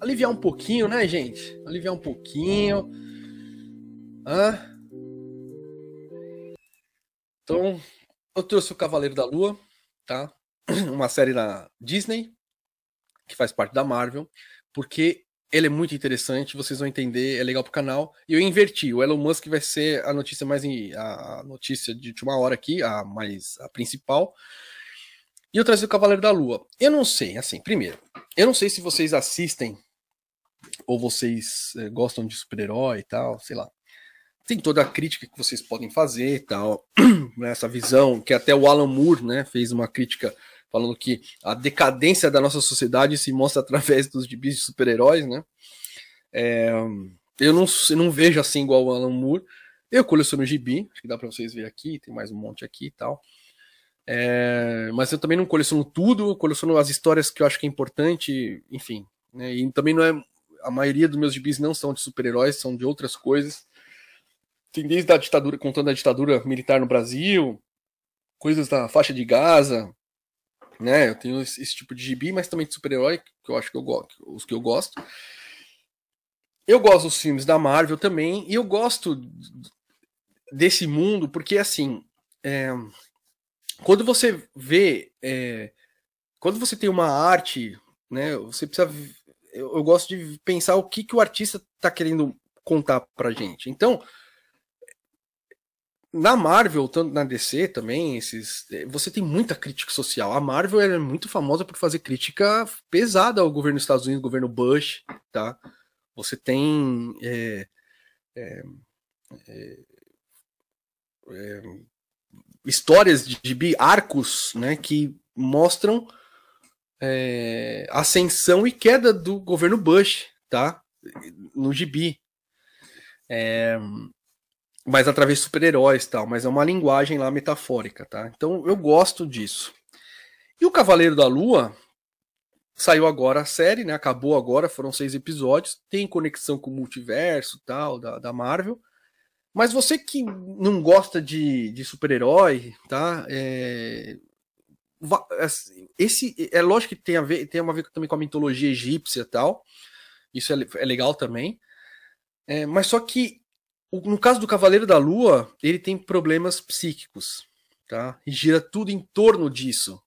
Aliviar um pouquinho, né, gente? Aliviar um pouquinho. Ah. Então, eu trouxe o Cavaleiro da Lua, tá? [clears throat] Uma série da Disney, que faz parte da Marvel, porque ele é muito interessante, vocês vão entender, é legal pro canal. E eu inverti, o Elon Musk vai ser a notícia mais a notícia de última hora aqui, a mais a principal. E eu trazer o Cavaleiro da Lua. Eu não sei, assim, primeiro, eu não sei se vocês assistem ou vocês é, gostam de super-herói e tal, sei lá. Tem toda a crítica que vocês podem fazer e tal, nessa [clears throat] né, visão, que até o Alan Moore, né, fez uma crítica falando que a decadência da nossa sociedade se mostra através dos gibis de super-heróis, né? É, eu, não, eu não vejo assim igual o Alan Moore. Eu coleciono gibi, acho que dá para vocês ver aqui, tem mais um monte aqui e tal. É, mas eu também não coleciono tudo, coleciono as histórias que eu acho que é importante, enfim. Né, e também não é. A maioria dos meus gibis não são de super-heróis, são de outras coisas. tem desde a ditadura, contando a ditadura militar no Brasil, coisas da faixa de Gaza, né? Eu tenho esse, esse tipo de gibi, mas também de super-herói, que eu acho que eu gosto, os que eu gosto. Eu gosto dos filmes da Marvel também, e eu gosto desse mundo, porque assim, é, quando você vê, é, quando você tem uma arte, né, você precisa, eu, eu gosto de pensar o que, que o artista está querendo contar pra gente. Então, na Marvel, tanto na DC também, esses, você tem muita crítica social. A Marvel é muito famosa por fazer crítica pesada ao governo dos Estados Unidos, governo Bush, tá? Você tem é, é, é, histórias de, de arcos, né, que mostram é, ascensão e queda do governo Bush, tá? No gibi. É, mas através de super-heróis tal, mas é uma linguagem lá metafórica, tá? Então eu gosto disso. E o Cavaleiro da Lua saiu agora a série, né? Acabou agora, foram seis episódios, tem conexão com o multiverso tal da, da Marvel. Mas você que não gosta de, de super-herói, tá? É, assim, esse é lógico que tem a ver, tem a ver também com a mitologia egípcia e tal. Isso é, é legal também. É, mas só que no caso do Cavaleiro da Lua, ele tem problemas psíquicos, tá? E gira tudo em torno disso.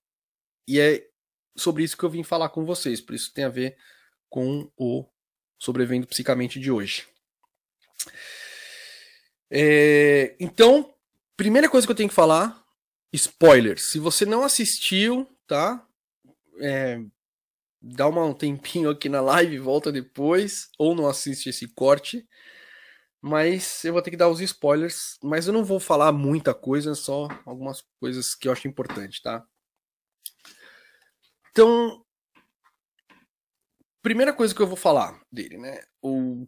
E é sobre isso que eu vim falar com vocês, por isso tem a ver com o Sobrevivendo Psicamente de hoje. É, então, primeira coisa que eu tenho que falar, spoilers. Se você não assistiu, tá? É, dá um tempinho aqui na live, volta depois, ou não assiste esse corte. Mas eu vou ter que dar os spoilers, mas eu não vou falar muita coisa, só algumas coisas que eu acho importante, tá? Então, primeira coisa que eu vou falar dele, né? O,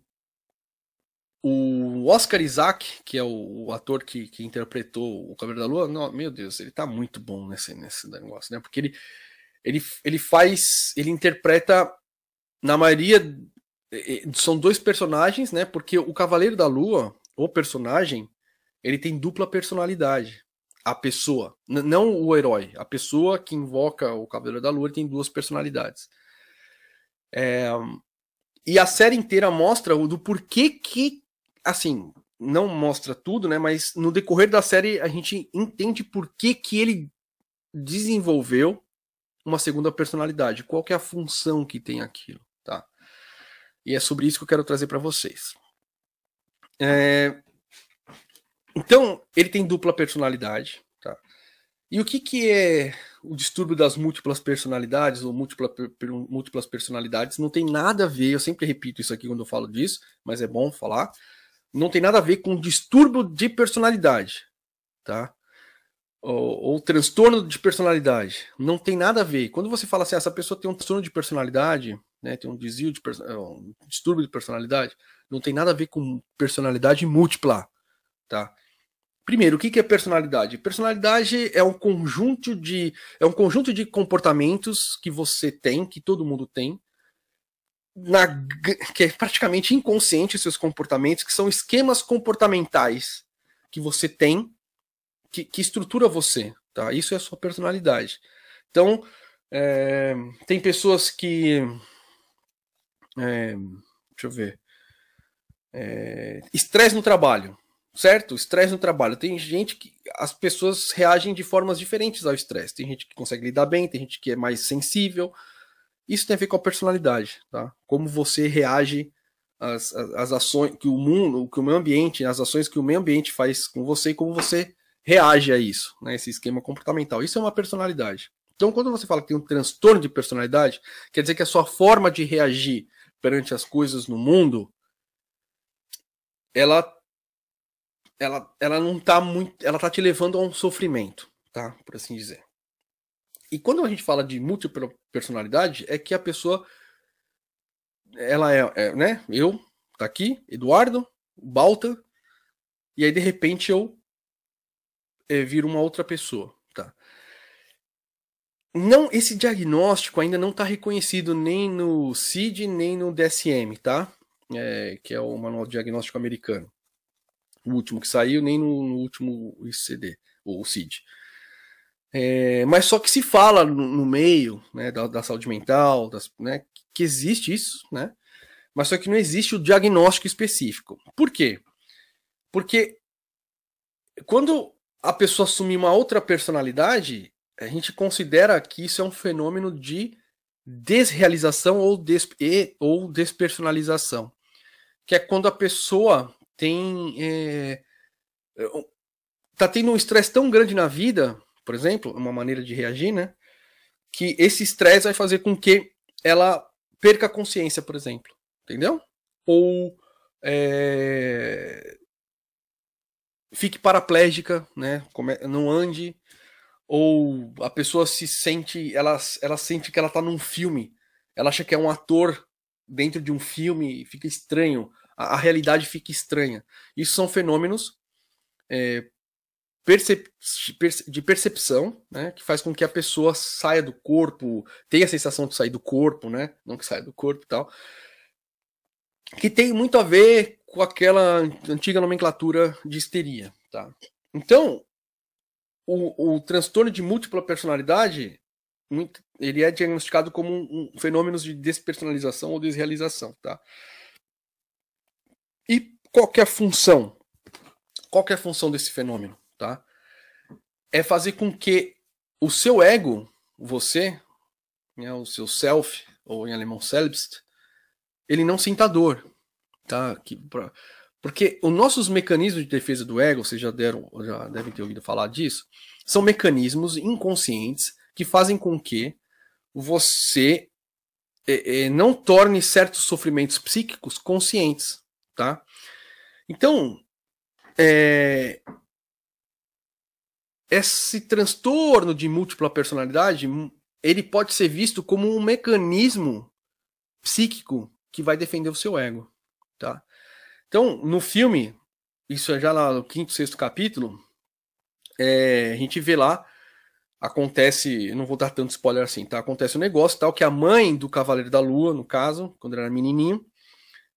o Oscar Isaac, que é o, o ator que, que, interpretou o Cavaleiro da Lua, não, meu Deus, ele tá muito bom nesse, nesse negócio, né? Porque ele, ele, ele faz, ele interpreta na maioria são dois personagens, né? Porque o Cavaleiro da Lua, o personagem, ele tem dupla personalidade. A pessoa, não o herói, a pessoa que invoca o Cavaleiro da Lua tem duas personalidades. É, e a série inteira mostra o do porquê que, assim, não mostra tudo, né? Mas no decorrer da série a gente entende por que, que ele desenvolveu uma segunda personalidade. Qual que é a função que tem aquilo? E é sobre isso que eu quero trazer para vocês. É... Então, ele tem dupla personalidade. Tá? E o que, que é o distúrbio das múltiplas personalidades ou múltipla, múltiplas personalidades? Não tem nada a ver, eu sempre repito isso aqui quando eu falo disso, mas é bom falar. Não tem nada a ver com distúrbio de personalidade. Tá? ou, ou, transtorno de personalidade. Não tem nada a ver. Quando você fala assim, ah, essa pessoa tem um transtorno de personalidade, né, tem um desvio de é, um distúrbio de personalidade, não tem nada a ver com personalidade múltipla, tá? Primeiro, o que é personalidade? Personalidade é um conjunto de é um conjunto de comportamentos que você tem, que todo mundo tem, na, que é praticamente inconsciente os seus comportamentos, que são esquemas comportamentais que você tem que, que estrutura você, tá? Isso é a sua personalidade. Então, é, tem pessoas que. É, deixa eu ver. É, estresse no trabalho, certo? Estresse no trabalho. Tem gente que. As pessoas reagem de formas diferentes ao estresse. Tem gente que consegue lidar bem, tem gente que é mais sensível. Isso tem a ver com a personalidade, tá? Como você reage às, às, às ações que o mundo, que o meio ambiente, as ações que o meio ambiente faz com você e como você reage a isso, né, esse esquema comportamental. Isso é uma personalidade. Então, quando você fala que tem um transtorno de personalidade, quer dizer que a sua forma de reagir perante as coisas no mundo, ela ela, ela não tá muito, ela tá te levando a um sofrimento, tá? Por assim dizer. E quando a gente fala de múltipla personalidade, é que a pessoa ela é, é né? Eu tá aqui, Eduardo, Balta, e aí de repente eu é, vir uma outra pessoa. Não, esse diagnóstico ainda não está reconhecido nem no CID nem no DSM, tá? É, que é o Manual de Diagnóstico Americano. o último que saiu, nem no, no último ICD, ou CID. É, mas só que se fala no, no meio né, da, da, saúde mental, das, né, que existe isso, né? Mas só que não existe o diagnóstico específico. Por quê? Porque quando a pessoa assume uma outra personalidade, a gente considera que isso é um fenômeno de desrealização ou, des, e, ou despersonalização. Que é quando a pessoa tem. É, tá tendo um estresse tão grande na vida, por exemplo, uma maneira de reagir, né? Que esse estresse vai fazer com que ela perca a consciência, por exemplo. Entendeu? Ou é, fique paraplégica, né? Não ande, ou a pessoa se sente, ela, ela sente que ela tá num filme, ela acha que é um ator dentro de um filme, fica estranho, a, a realidade fica estranha. Isso são fenômenos é, percep de percepção, né, que faz com que a pessoa saia do corpo, tenha a sensação de sair do corpo, né, não que saia do corpo e tal, que tem muito a ver com aquela antiga nomenclatura de histeria, tá? Então, o, o transtorno de múltipla personalidade, ele é diagnosticado como um, um fenômenos de despersonalização ou desrealização, tá? E qual é a função? Qual é a função desse fenômeno, tá? É fazer com que o seu ego, você, né, o seu self, ou em alemão selbst, ele não sinta dor, tá? Que, pra, porque os nossos mecanismos de defesa do ego, vocês já deram, já devem ter ouvido falar disso, são mecanismos inconscientes que fazem com que você é, é, não torne certos sofrimentos psíquicos conscientes, tá? Então, é, esse transtorno de múltipla personalidade, ele pode ser visto como um mecanismo psíquico que vai defender o seu ego, tá? Então, no filme, isso é já lá no quinto, sexto capítulo, é, a gente vê lá, acontece, não vou dar tanto spoiler assim, tá? Acontece um negócio tal que a mãe do Cavaleiro da Lua, no caso, quando ele era menininho,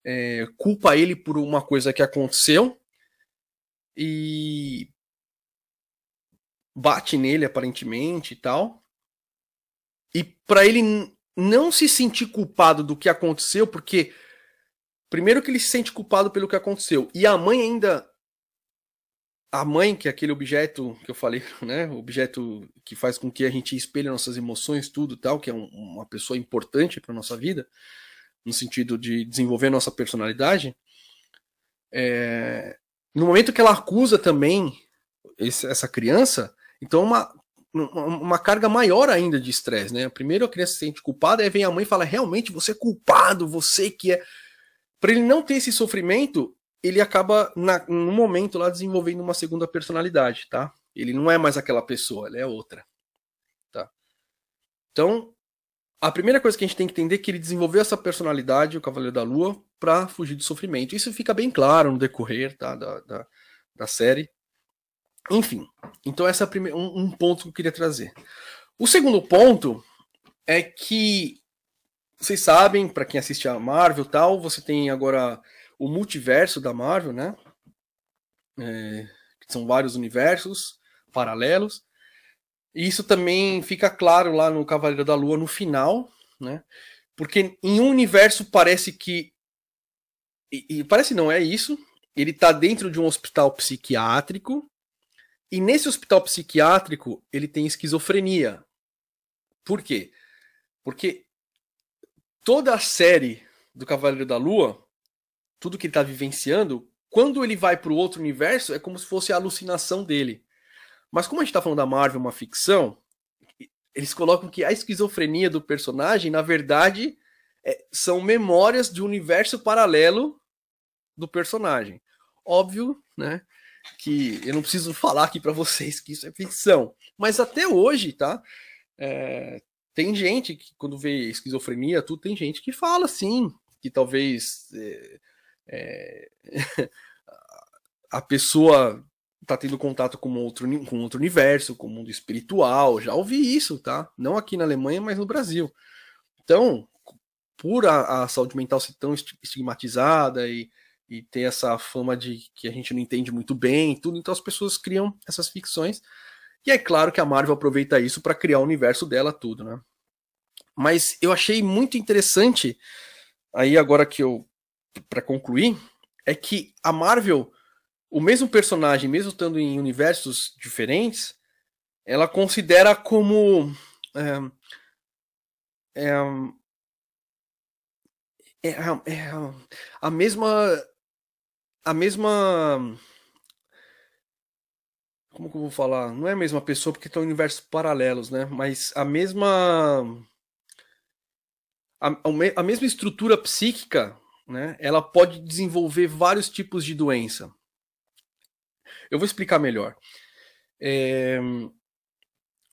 é, culpa ele por uma coisa que aconteceu e bate nele aparentemente e tal. E para ele não se sentir culpado do que aconteceu, porque primeiro que ele se sente culpado pelo que aconteceu, e a mãe ainda a mãe, que é aquele objeto que eu falei, [laughs] né, o objeto que faz com que a gente espelhe nossas emoções, tudo tal, que é um, uma pessoa importante para nossa vida, no sentido de desenvolver nossa personalidade, é, no momento que ela acusa também esse, essa criança, então uma, uma carga maior ainda de estresse, né? Primeiro a criança se sente culpada, aí vem a mãe e fala: realmente você é culpado, você que é. Para ele não ter esse sofrimento, ele acaba, na, no momento lá, desenvolvendo uma segunda personalidade, tá? Ele não é mais aquela pessoa, ele é outra. Tá? Então, a primeira coisa que a gente tem que entender é que ele desenvolveu essa personalidade, o Cavaleiro da Lua, para fugir do sofrimento. Isso fica bem claro no decorrer tá, da, da, da série. Enfim, então esse é um, um ponto que eu queria trazer. O segundo ponto é que vocês sabem, para quem assiste a Marvel tal, você tem agora o multiverso da Marvel, né? É, são vários universos paralelos. E isso também fica claro lá no Cavaleiro da Lua no final, né? Porque em um universo parece que. E, e parece não, é isso. Ele tá dentro de um hospital psiquiátrico. E nesse hospital psiquiátrico ele tem esquizofrenia. Por quê? Porque toda a série do Cavaleiro da Lua, tudo que ele está vivenciando, quando ele vai para o outro universo, é como se fosse a alucinação dele. Mas como a gente está falando da Marvel, uma ficção, eles colocam que a esquizofrenia do personagem, na verdade, é, são memórias de um universo paralelo do personagem. Óbvio, né? Que eu não preciso [laughs] falar aqui para vocês que isso é ficção. Mas até hoje, tá? É, tem gente que, quando vê esquizofrenia, tudo, tem gente que fala sim, que talvez é, é, [laughs] a pessoa tá tendo contato com outro, com outro universo, com o mundo espiritual. Já ouvi isso, tá? Não aqui na Alemanha, mas no Brasil. Então, por a, a saúde mental ser tão estigmatizada e e tem essa fama de que a gente não entende muito bem, tudo. Então as pessoas criam essas ficções. E é claro que a Marvel aproveita isso para criar o universo dela, tudo, né? Mas eu achei muito interessante, aí agora que eu, para concluir, é que a Marvel, o mesmo personagem, mesmo estando em universos diferentes, ela considera como é, é, é, é a mesma a mesma como que eu vou falar? Não é a mesma pessoa porque estão universos paralelos, né? Mas a mesma a, a mesma estrutura psíquica, né? Ela pode desenvolver vários tipos de doença. Eu vou explicar melhor. É,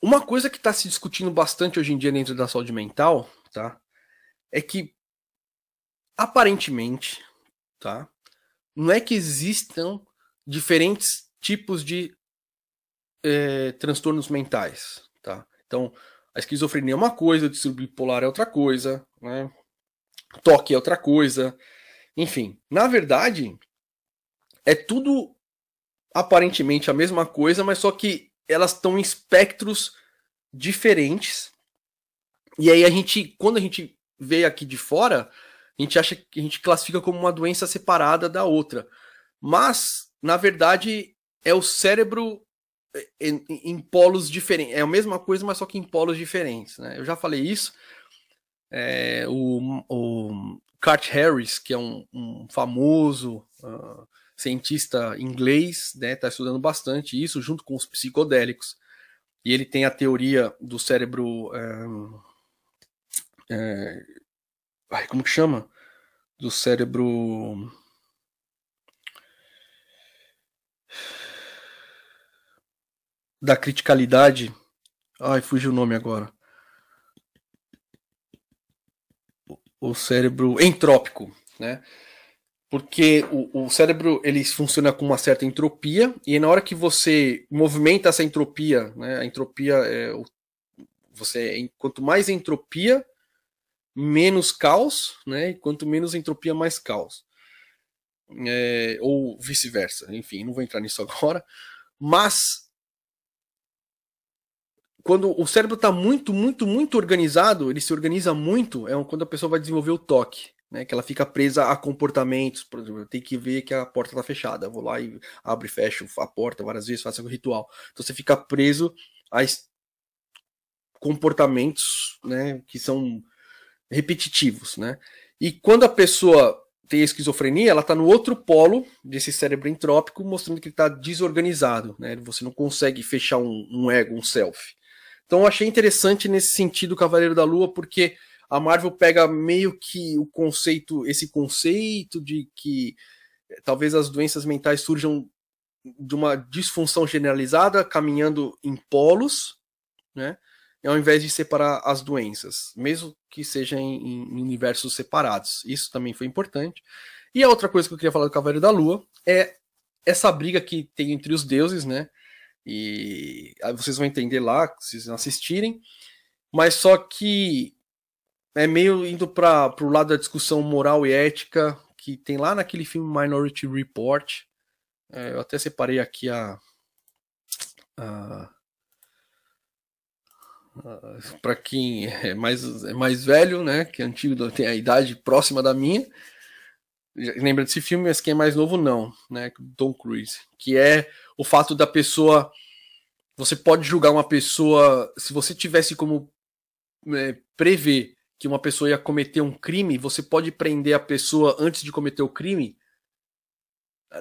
uma coisa que está se discutindo bastante hoje em dia dentro da saúde mental, tá? É que aparentemente, tá? Não é que existam diferentes tipos de é, transtornos mentais, tá? Então, a esquizofrenia é uma coisa, o distúrbio bipolar é outra coisa, né? Toque é outra coisa. Enfim, na verdade, é tudo aparentemente a mesma coisa, mas só que elas estão em espectros diferentes. E aí a gente, quando a gente vê aqui de fora, a gente acha que a gente classifica como uma doença separada da outra. Mas, na verdade, é o cérebro em, em, polos diferentes. É a mesma coisa, mas só que em polos diferentes. Né? Eu já falei isso. É, o, o Cart Harris, que é um, um famoso uh, cientista inglês, está né, tá estudando bastante isso junto com os psicodélicos. E ele tem a teoria do cérebro. É, é, como que chama? Do cérebro. Da criticalidade. Ai, fugiu o nome agora. O cérebro entrópico, né? porque o, o, cérebro ele funciona com uma certa entropia e na hora que você movimenta essa entropia, né, a entropia é o, você quanto mais entropia menos caos, né, e quanto menos entropia mais caos, é, ou vice-versa. Enfim, não vou entrar nisso agora, mas quando o cérebro está muito, muito, muito organizado, ele se organiza muito, é quando a pessoa vai desenvolver o toque né, que ela fica presa a comportamentos, por exemplo, tem que ver que a porta está fechada, eu vou lá e abro e fecho a porta várias vezes, faço o ritual. Então você fica preso a comportamentos, né, que são repetitivos, né? E quando a pessoa tem esquizofrenia, ela está no outro polo desse cérebro entrópico, mostrando que ele está desorganizado, né? Você não consegue fechar um, um ego, um self. Então eu achei interessante nesse sentido o Cavaleiro da Lua, porque a Marvel pega meio que o conceito, esse conceito de que eh, talvez as doenças mentais surjam de uma disfunção generalizada, caminhando em polos, né? Ao invés de separar as doenças, mesmo que sejam em, em universos separados. Isso também foi importante. E a outra coisa que eu queria falar do Cavaleiro da Lua é essa briga que tem entre os deuses, né? E aí vocês vão entender lá, se vocês assistirem. Mas só que é meio indo para o lado da discussão moral e ética que tem lá naquele filme Minority Report. É, eu até separei aqui a, a, para quem é mais, é mais velho, né, que é antigo, tem a idade próxima da minha. Lembra desse filme, mas quem é mais novo não, né, Tom Cruise, que é o fato da pessoa você pode julgar uma pessoa se você tivesse como é, prever que uma pessoa ia cometer um crime, você pode prender a pessoa antes de cometer o crime.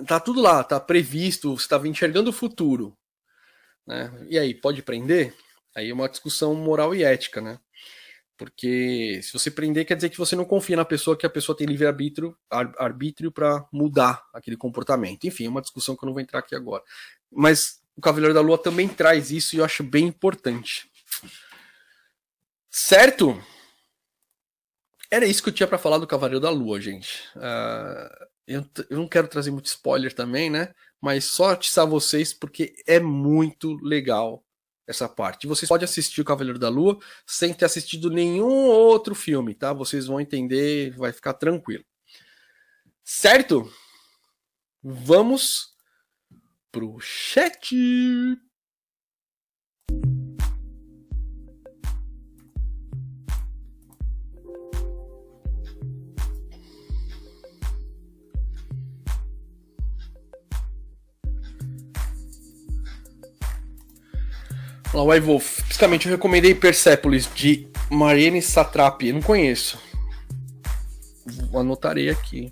Tá tudo lá, tá previsto, você estava enxergando o futuro. Né? E aí, pode prender? Aí é uma discussão moral e ética, né? Porque se você prender, quer dizer que você não confia na pessoa, que a pessoa tem livre-arbítrio arbítrio para mudar aquele comportamento. Enfim, é uma discussão que eu não vou entrar aqui agora. Mas o Cavaleiro da Lua também traz isso e eu acho bem importante. Certo? Era isso que eu tinha para falar do Cavaleiro da Lua, gente. Uh, eu, eu, não quero trazer muito spoiler também, né? Mas só atiçar vocês porque é muito legal essa parte. Vocês podem assistir o Cavaleiro da Lua sem ter assistido nenhum outro filme, tá? Vocês vão entender, vai ficar tranquilo. Certo? vamos pro chat. Olá, White Wolf. Fisicamente, eu recomendei Persepolis de Mariene Satrapi. Não conheço. Anotarei aqui.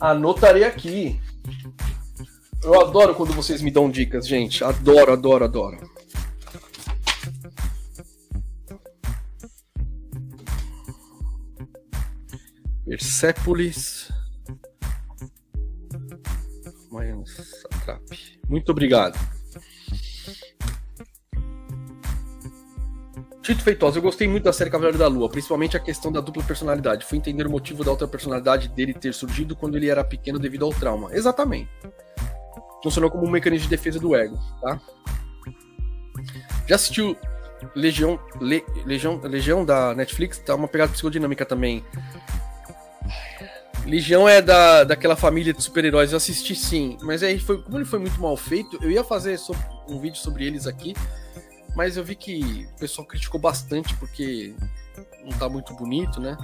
Anotarei aqui. Eu adoro quando vocês me dão dicas, gente. Adoro, adoro, adoro. Persepolis. Mariene Satrapi. Muito obrigado. Tito Feitosa, eu gostei muito da série Cavaleiro da Lua, principalmente a questão da dupla personalidade. Fui entender o motivo da outra personalidade dele ter surgido quando ele era pequeno devido ao trauma. Exatamente. Funcionou como um mecanismo de defesa do ego, tá? Já assistiu Legião, Le, Legião, Legião da Netflix? Tá uma pegada psicodinâmica também. Legião é da, daquela família de super-heróis. Eu assisti sim, mas aí foi, como ele foi muito mal feito, eu ia fazer um vídeo sobre eles aqui, mas eu vi que o pessoal criticou bastante porque não tá muito bonito, né?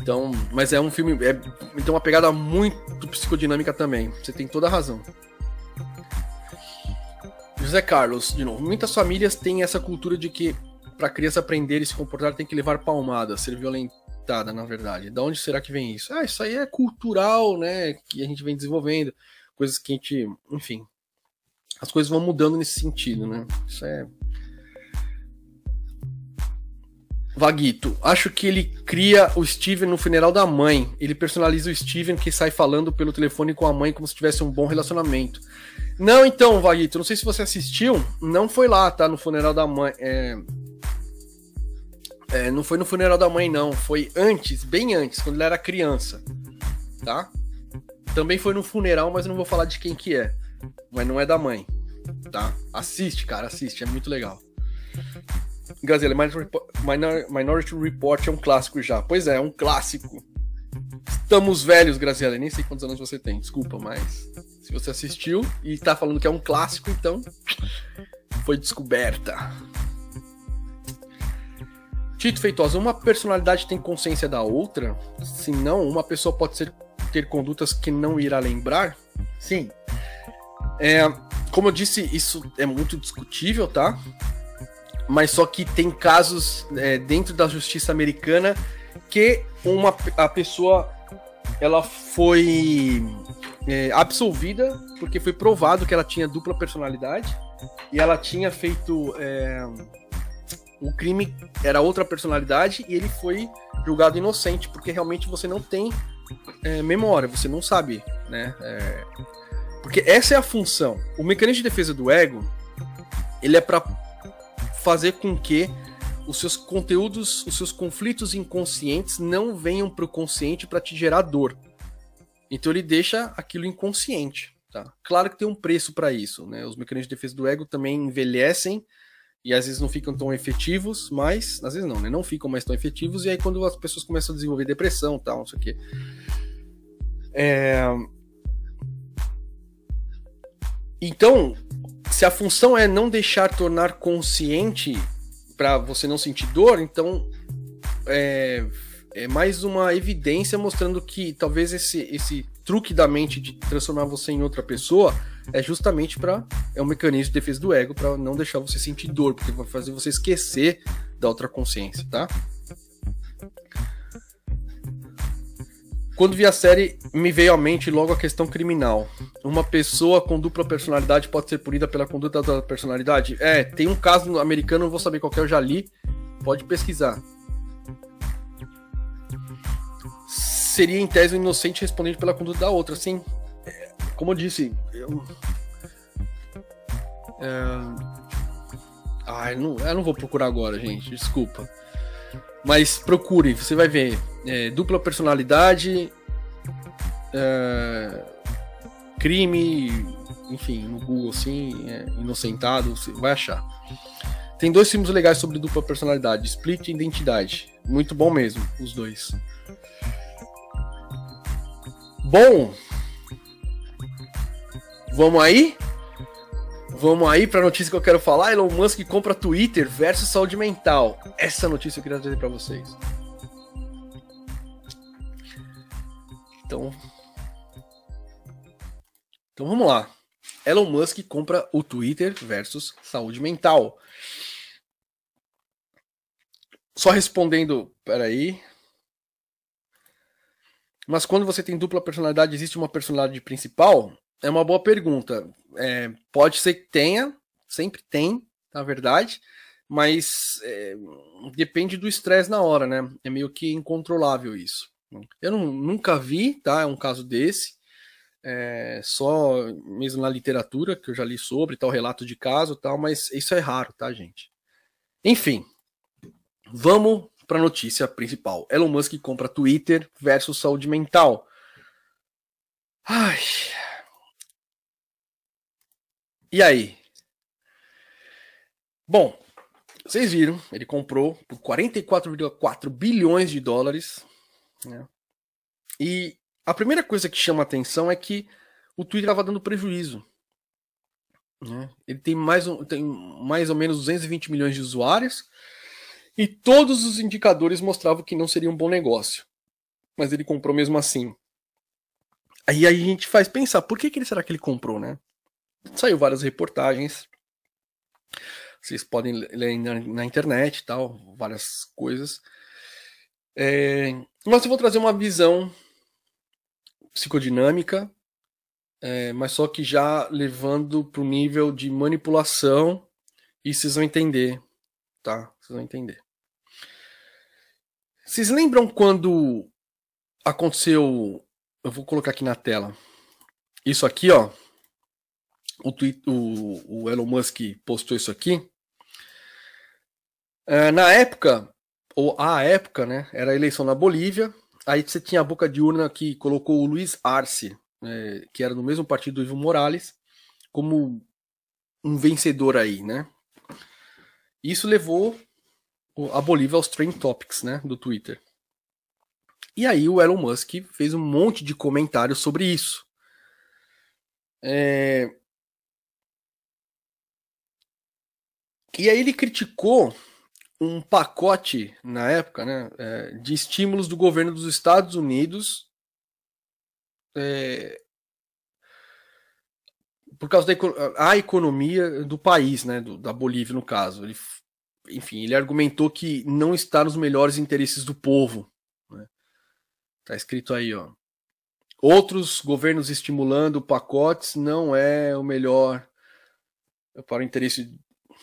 Então, mas é um filme, é, então uma pegada muito psicodinâmica também. Você tem toda a razão. José Carlos, de novo. Muitas famílias têm essa cultura de que para a criança aprender e se comportar tem que levar palmada, ser violentada, na verdade. Da onde será que vem isso? Ah, isso aí é cultural, né? Que a gente vem desenvolvendo, coisas que a gente, enfim, as coisas vão mudando nesse sentido, né? Isso é. Vaguito, acho que ele cria o Steven no funeral da mãe. Ele personaliza o Steven que sai falando pelo telefone com a mãe como se tivesse um bom relacionamento. Não, então, Vaguito, não sei se você assistiu. Não foi lá, tá? No funeral da mãe. É... É, não foi no funeral da mãe, não. Foi antes, bem antes, quando ele era criança. Tá? Também foi no funeral, mas não vou falar de quem que é mas não é da mãe, tá? Assiste, cara, assiste, é muito legal. Gazela, Minority Report é um clássico já. Pois é, é um clássico. Estamos velhos, Graziela. Nem sei quantos anos você tem, desculpa, mas se você assistiu e tá falando que é um clássico, então foi descoberta. Tito Feitosa, uma personalidade tem consciência da outra? Se não, uma pessoa pode ser, ter condutas que não irá lembrar? Sim. É, como eu disse, isso é muito discutível, tá? Mas só que tem casos é, dentro da justiça americana que uma, a pessoa ela foi é, absolvida porque foi provado que ela tinha dupla personalidade e ela tinha feito é, o crime era outra personalidade e ele foi julgado inocente porque realmente você não tem é, memória, você não sabe, né? Porque essa é a função. O mecanismo de defesa do ego, ele é para fazer com que os seus conteúdos, os seus conflitos inconscientes não venham para o consciente para te gerar dor. Então ele deixa aquilo inconsciente. Tá? Claro que tem um preço para isso. Né? Os mecanismos de defesa do ego também envelhecem e às vezes não ficam tão efetivos, mas às vezes não, né? Não ficam mais tão efetivos, e aí quando as pessoas começam a desenvolver depressão tal, não sei o quê. É... Então, se a função é não deixar tornar consciente para você não sentir dor, então é, é, mais uma evidência mostrando que talvez esse, esse truque da mente de transformar você em outra pessoa é justamente para é um mecanismo de defesa do ego para não deixar você sentir dor, porque vai fazer você esquecer da outra consciência, tá? Quando vi a série, me veio à mente logo a questão criminal. Uma pessoa com dupla personalidade pode ser punida pela conduta da personalidade? É, tem um caso americano, não vou saber qual é, eu já li. Pode pesquisar. Seria em tese um inocente respondente pela conduta da outra, sim. Como eu disse, eu. É... Ai, não, eu não vou procurar agora, gente. Desculpa. Mas procure, você vai ver. É, dupla personalidade, é, crime, enfim, no Google assim, é, inocentado, você vai achar. Tem dois filmes legais sobre dupla personalidade, Split e Identidade. Muito bom mesmo, os dois. Bom, vamos aí? Vamos aí para a notícia que eu quero falar. Elon Musk compra Twitter versus saúde mental. Essa notícia eu queria trazer para vocês. Então, então vamos lá. Elon Musk compra o Twitter versus saúde mental. Só respondendo, peraí. Mas quando você tem dupla personalidade, existe uma personalidade principal? É uma boa pergunta. É, pode ser que tenha, sempre tem, na verdade, mas é, depende do estresse na hora, né? É meio que incontrolável isso. Eu não, nunca vi, tá? É um caso desse. É, só mesmo na literatura que eu já li sobre, tal relato de caso, tal, mas isso é raro, tá, gente? Enfim, vamos para a notícia principal. Elon Musk compra Twitter versus saúde mental. Ai. E aí? Bom, vocês viram, ele comprou por 44,4 bilhões de dólares. Né? E a primeira coisa que chama atenção é que o Twitter estava dando prejuízo. Né? Ele tem mais, tem mais ou menos 220 milhões de usuários e todos os indicadores mostravam que não seria um bom negócio. Mas ele comprou mesmo assim. Aí a gente faz pensar, por que, que será que ele comprou, né? Saiu várias reportagens. Vocês podem ler na, na internet tal, várias coisas. É, mas eu vou trazer uma visão psicodinâmica, é, mas só que já levando para o nível de manipulação e vocês vão entender, tá? Vocês vão entender. Vocês lembram quando aconteceu? Eu vou colocar aqui na tela. Isso aqui, ó. O, o, o Elon Musk postou isso aqui. É, na época, ou a época, né? Era a eleição na Bolívia. Aí você tinha a boca de urna que colocou o Luiz Arce, é, que era no mesmo partido do Ivo Morales, como um vencedor aí, né? Isso levou a Bolívia aos trend topics, né, do Twitter. E aí o Elon Musk fez um monte de comentários sobre isso. É... E aí ele criticou um pacote na época, né, é, de estímulos do governo dos Estados Unidos é, por causa da economia do país, né, do, da Bolívia no caso. Ele enfim, ele argumentou que não está nos melhores interesses do povo. Né? Tá escrito aí, ó. Outros governos estimulando pacotes não é o melhor para o interesse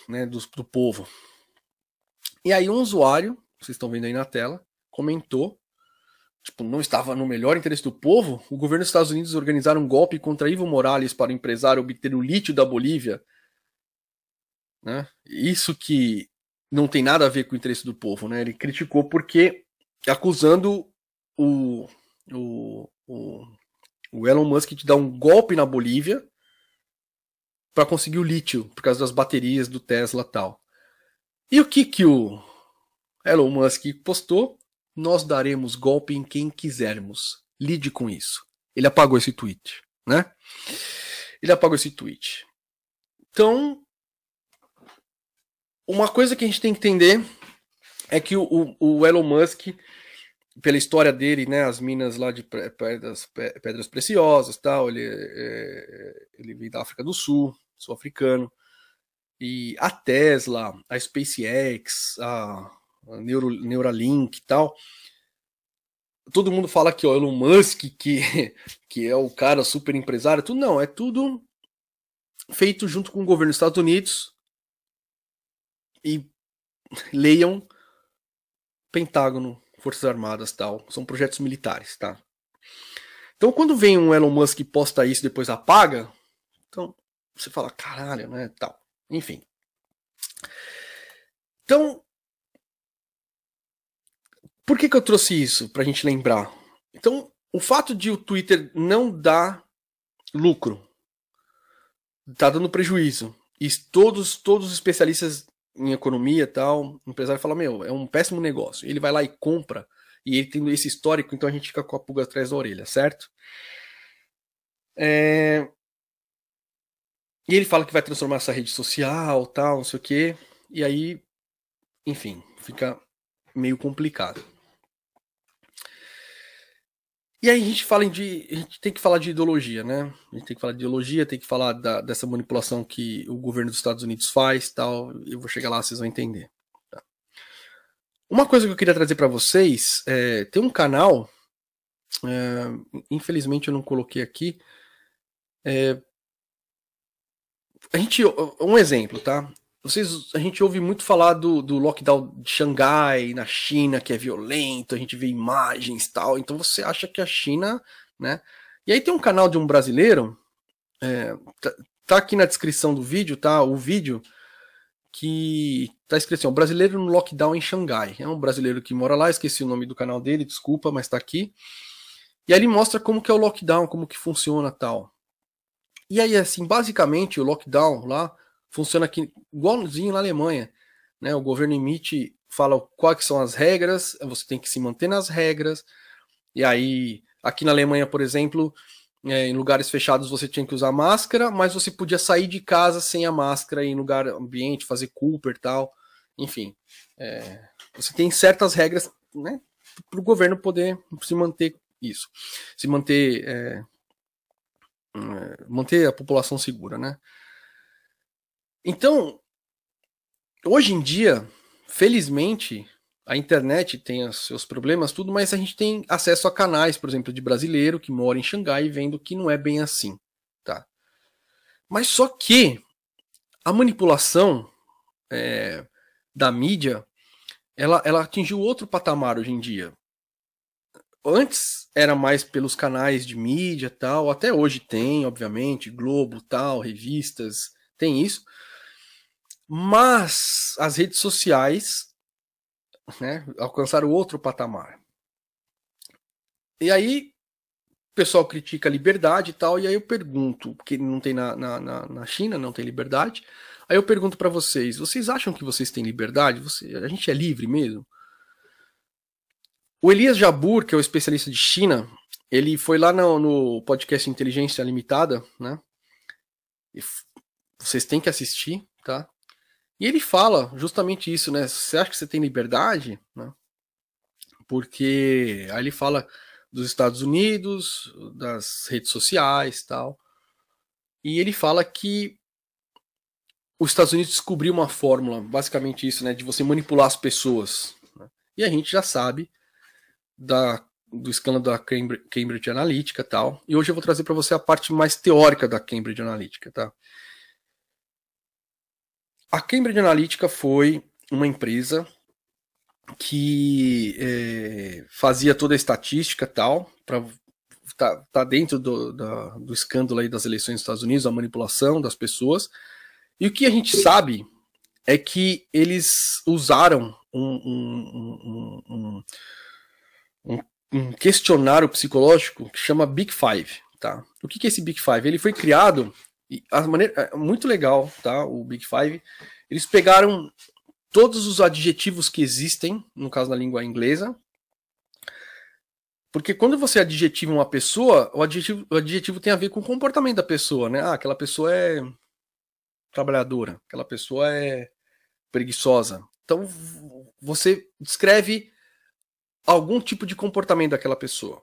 né, do, do povo. E aí um usuário, vocês estão vendo aí na tela, comentou, tipo, não estava no melhor interesse do povo, o governo dos Estados Unidos organizar um golpe contra Ivo Morales para o empresário obter o lítio da Bolívia. Né? Isso que não tem nada a ver com o interesse do povo, né? Ele criticou porque acusando o, o, o, o Elon Musk de dar um golpe na Bolívia para conseguir o lítio por causa das baterias do Tesla tal. E o que que o Elon Musk postou? Nós daremos golpe em quem quisermos. Lide com isso. Ele apagou esse tweet, né? Ele apagou esse tweet. Então, uma coisa que a gente tem que entender é que o, o Elon Musk, pela história dele, né, as minas lá de pedras, pedras preciosas, tal, ele, é, ele vem da África do Sul, sul-africano, e a Tesla, a SpaceX, a, a Neuro, Neuralink e tal, todo mundo fala que o Elon Musk, que, [laughs] que é o cara super empresário, tudo não, é tudo feito junto com o governo dos Estados Unidos, e [laughs] leiam Pentágono, Forças Armadas tal. São projetos militares, tá? Então quando vem um Elon Musk e posta isso e depois apaga, então você fala, caralho, né? Tal. Enfim. Então, por que, que eu trouxe isso pra gente lembrar? Então, o fato de o Twitter não dar lucro, tá dando prejuízo. E todos, todos os especialistas em economia e tal, o empresário fala, meu, é um péssimo negócio. Ele vai lá e compra E ele tem esse histórico, então a gente fica com a pulga atrás da orelha, certo? É... E ele fala que vai transformar essa rede social, tal, não sei o quê. E aí, enfim, fica meio complicado. E aí a gente fala de. A gente tem que falar de ideologia, né? A gente tem que falar de ideologia, tem que falar da, dessa manipulação que o governo dos Estados Unidos faz tal. Eu vou chegar lá, vocês vão entender. Tá? Uma coisa que eu queria trazer para vocês é, tem um canal. É, infelizmente eu não coloquei aqui. É, a gente, um exemplo, tá? Vocês, a gente ouve muito falar do, do lockdown de Xangai, na China, que é violento, a gente vê imagens e tal. Então você acha que a China, né? E aí tem um canal de um brasileiro, é, tá, tá, aqui na descrição do vídeo, tá? O vídeo que tá escrito assim, brasileiro no lockdown em Xangai. É um brasileiro que mora lá, esqueci o nome do canal dele, desculpa, mas tá aqui. E aí ele mostra como que é o lockdown, como que funciona tal. E aí, assim, basicamente o lockdown lá funciona aqui igualzinho na Alemanha. Né? O governo emite, fala quais são as regras, você tem que se manter nas regras. E aí, aqui na Alemanha, por exemplo, é, em lugares fechados você tinha que usar máscara, mas você podia sair de casa sem a máscara em lugar ambiente, fazer Cooper tal. Enfim, é, você tem certas regras né, para o governo poder se manter isso, se manter, é, é manter a população segura, né? Então, hoje em dia, felizmente, a internet tem os seus problemas, tudo, mas a gente tem acesso a canais, por exemplo, de brasileiro que mora em Xangai vendo que não é bem assim, tá? Mas só que a manipulação é, da mídia, ela, ela atingiu outro patamar hoje em dia. Antes era mais pelos canais de mídia tal, até hoje tem, obviamente, Globo tal, revistas, tem isso. Mas as redes sociais né, alcançaram outro patamar. E aí o pessoal critica a liberdade e tal, e aí eu pergunto, porque não tem na, na, na China, não tem liberdade. Aí eu pergunto para vocês, vocês acham que vocês têm liberdade? Você, a gente é livre mesmo? O Elias Jabur, que é o especialista de China, ele foi lá no, no podcast Inteligência Limitada, né? E vocês têm que assistir, tá? E ele fala justamente isso, né? Você acha que você tem liberdade? Né? Porque aí ele fala dos Estados Unidos, das redes sociais tal. E ele fala que os Estados Unidos descobriu uma fórmula, basicamente isso, né? De você manipular as pessoas. Né? E a gente já sabe da, do escândalo da Cambridge, Analytica tal. E hoje eu vou trazer para você a parte mais teórica da Cambridge Analytica, tá? A Cambridge Analytica foi uma empresa que é, fazia toda a estatística tal, para tá, tá, dentro do, da, do escândalo aí das eleições dos Estados Unidos, a manipulação das pessoas. E o que a gente sabe é que eles usaram um, um, um, um questionário psicológico que chama Big Five. Tá? O que, que é esse Big Five? Ele foi criado e a maneira é muito legal, tá? O Big Five. Eles pegaram todos os adjetivos que existem, no caso na língua inglesa. Porque quando você adjetiva uma pessoa, o adjetivo, o adjetivo tem a ver com o comportamento da pessoa, né? Ah, aquela pessoa é trabalhadora, aquela pessoa é preguiçosa. Então você descreve algum tipo de comportamento daquela pessoa.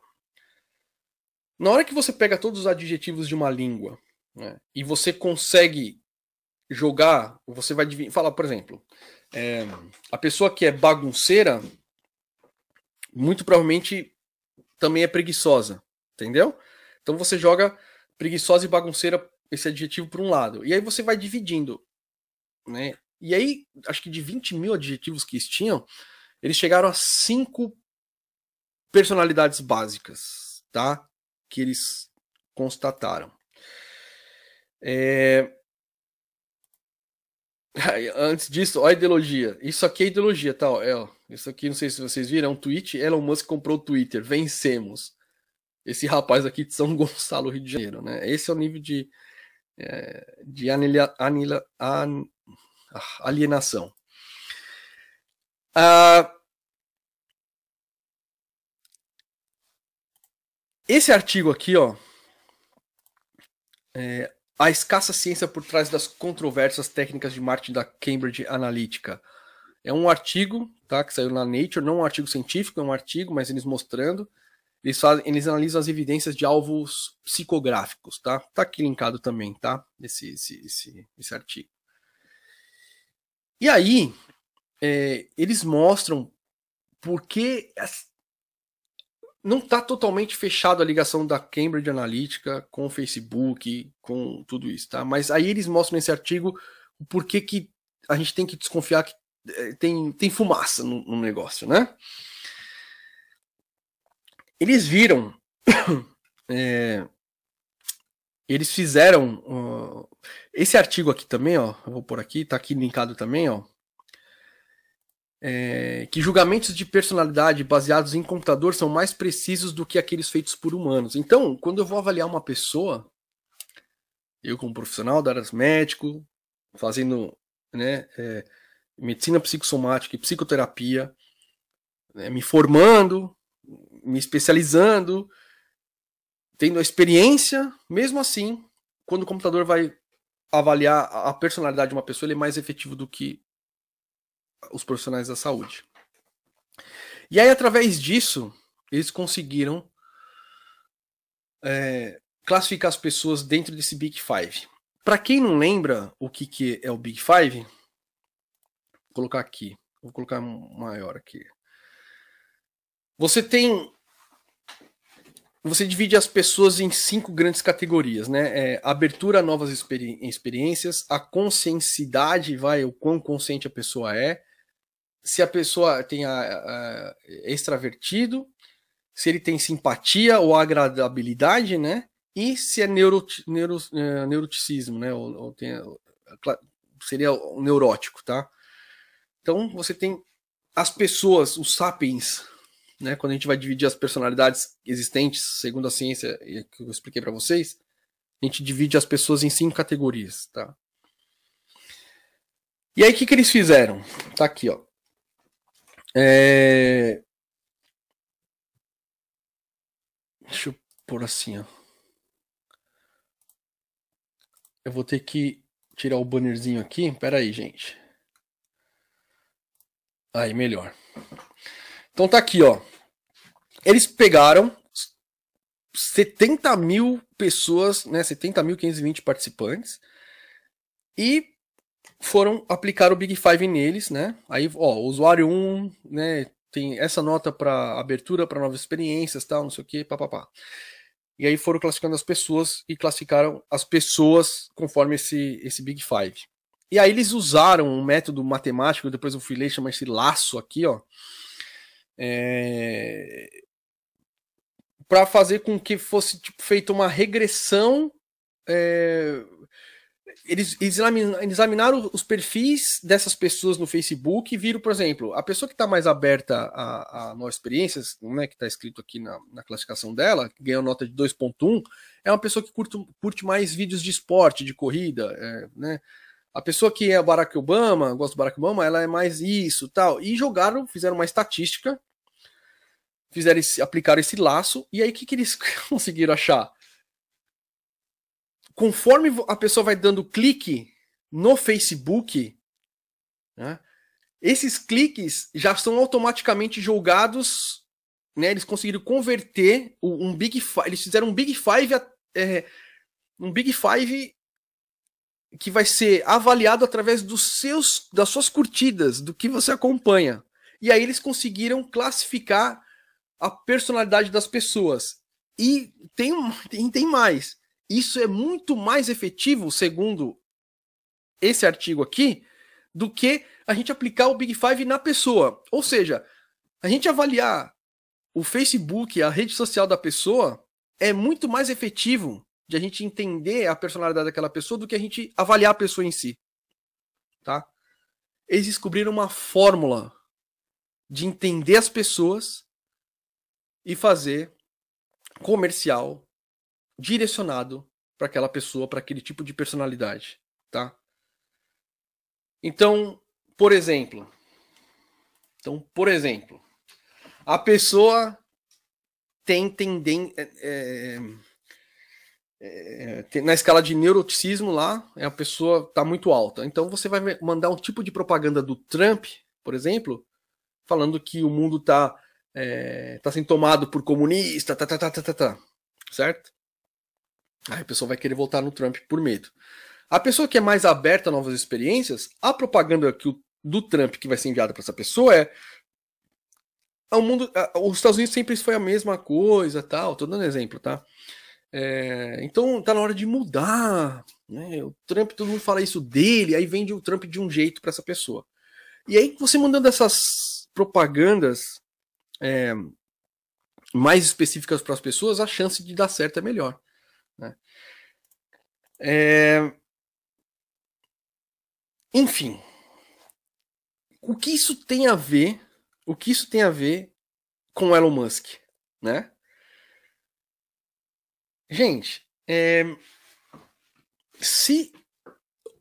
Na hora que você pega todos os adjetivos de uma língua né? E você consegue jogar, você vai falar, por exemplo, é, a pessoa que é bagunceira, muito provavelmente também é preguiçosa, entendeu? Então você joga preguiçosa e bagunceira, esse adjetivo por um lado, e aí você vai dividindo, né? E aí, acho que de 20 mil adjetivos que eles tinham, eles chegaram a cinco personalidades básicas, tá? Que eles constataram. É... Antes disso, a ideologia. Isso aqui é ideologia, tá? É, ó. Isso aqui, não sei se vocês viram, é um tweet. Elon Musk comprou o Twitter. Vencemos. Esse rapaz aqui de São [laughs] Gonçalo, Rio de Janeiro, né? Esse é o nível de, é, de an, alienação. Ah, esse artigo aqui, ó, é, a escassa ciência por trás das controversas técnicas de marketing da Cambridge Analytica. É um artigo, tá, que saiu na Nature, não um artigo científico, é um artigo, mas eles mostrando. Eles, fazem, eles analisam as evidências de alvos psicográficos, tá? Tá aqui linkado também, tá? Esse, esse, esse, esse artigo. E aí, é, eles mostram porque não está totalmente fechado a ligação da Cambridge Analytica com o Facebook, com tudo isso, tá? Mas aí eles mostram nesse artigo o porquê que a gente tem que desconfiar que é, tem, tem fumaça no, no negócio, né? Eles viram, [coughs] é, eles fizeram uh, esse artigo aqui também, ó, eu vou por aqui, tá aqui linkado também, ó, é, que julgamentos de personalidade baseados em computador são mais precisos do que aqueles feitos por humanos. Então, quando eu vou avaliar uma pessoa, eu como profissional da área médico, fazendo né, é, medicina psicossomática e psicoterapia, né, me formando, me especializando, tendo a experiência, mesmo assim, quando o computador vai avaliar a personalidade de uma pessoa, ele é mais efetivo do que os profissionais da saúde. E aí, através disso, eles conseguiram é, classificar as pessoas dentro desse Big Five. Para quem não lembra o que, que é o Big Five, vou colocar aqui, vou colocar maior aqui. Você tem. Você divide as pessoas em cinco grandes categorias, né? É, abertura a novas experi experiências, a consciencidade, vai, o quão consciente a pessoa é, se a pessoa tem a, a, extravertido, se ele tem simpatia ou agradabilidade, né? E se é neuro, neuro, é, neuroticismo, né? Ou, ou tem, seria o neurótico, tá? Então você tem as pessoas, os sapiens, né? Quando a gente vai dividir as personalidades existentes, segundo a ciência que eu expliquei para vocês, a gente divide as pessoas em cinco categorias, tá? E aí o que, que eles fizeram? Tá aqui, ó. É... Deixa eu pôr assim, ó. Eu vou ter que tirar o bannerzinho aqui. Pera aí, gente. Aí, melhor. Então tá aqui, ó. Eles pegaram 70 mil pessoas, né? 70.520 participantes. E foram aplicar o Big Five neles, né? Aí, ó, usuário 1, né, tem essa nota para abertura para novas experiências, tal, não sei o que, papapá. E aí foram classificando as pessoas e classificaram as pessoas conforme esse, esse Big Five. E aí eles usaram um método matemático, depois eu fui ler, chama esse laço aqui, ó. É... para fazer com que fosse tipo, feita uma regressão é, eles, examinaram os perfis dessas pessoas no Facebook e viram, por exemplo, a pessoa que está mais aberta a, a novas experiências, né, que está escrito aqui na, na, classificação dela, que ganhou nota de 2.1, é uma pessoa que curte, curte mais vídeos de esporte, de corrida, é, né? A pessoa que é Barack Obama, gosta do Barack Obama, ela é mais isso, tal. E jogaram, fizeram uma estatística, fizeram esse, aplicaram esse laço, e aí o que, que eles [laughs] conseguiram achar? Conforme a pessoa vai dando clique no Facebook, né, esses cliques já são automaticamente jogados, né, eles conseguiram converter um Big Five, eles fizeram um Big Five, é, um Big Five que vai ser avaliado através dos seus, das suas curtidas, do que você acompanha. E aí eles conseguiram classificar a personalidade das pessoas. E tem, [laughs] tem, tem mais. Isso é muito mais efetivo, segundo esse artigo aqui, do que a gente aplicar o Big Five na pessoa. Ou seja, a gente avaliar o Facebook, a rede social da pessoa, é muito mais efetivo de a gente entender a personalidade daquela pessoa do que a gente avaliar a pessoa em si. Tá? Eles descobriram uma fórmula de entender as pessoas e fazer comercial direcionado para aquela pessoa, para aquele tipo de personalidade, tá? Então, por exemplo, então, por exemplo, a pessoa tem tendência. É, é, é na escala de neuroticismo lá, a pessoa está muito alta. Então você vai mandar um tipo de propaganda do Trump, por exemplo, falando que o mundo está é, tá sendo tomado por comunista, tá, tá, tá, tá, tá, tá, certo? Aí a pessoa vai querer voltar no Trump por medo. A pessoa que é mais aberta a novas experiências, a propaganda que o, do Trump que vai ser enviada para essa pessoa é o mundo, os Estados Unidos sempre foi a mesma coisa, tal. Tô dando exemplo, tá? É, então tá na hora de mudar. Né? O Trump, todo mundo fala isso dele, aí vende o Trump de um jeito para essa pessoa. E aí você mandando essas propagandas é, mais específicas para as pessoas, a chance de dar certo é melhor. Né? É... Enfim, o que isso tem a ver? O que isso tem a ver com Elon Musk, né? Gente, é... se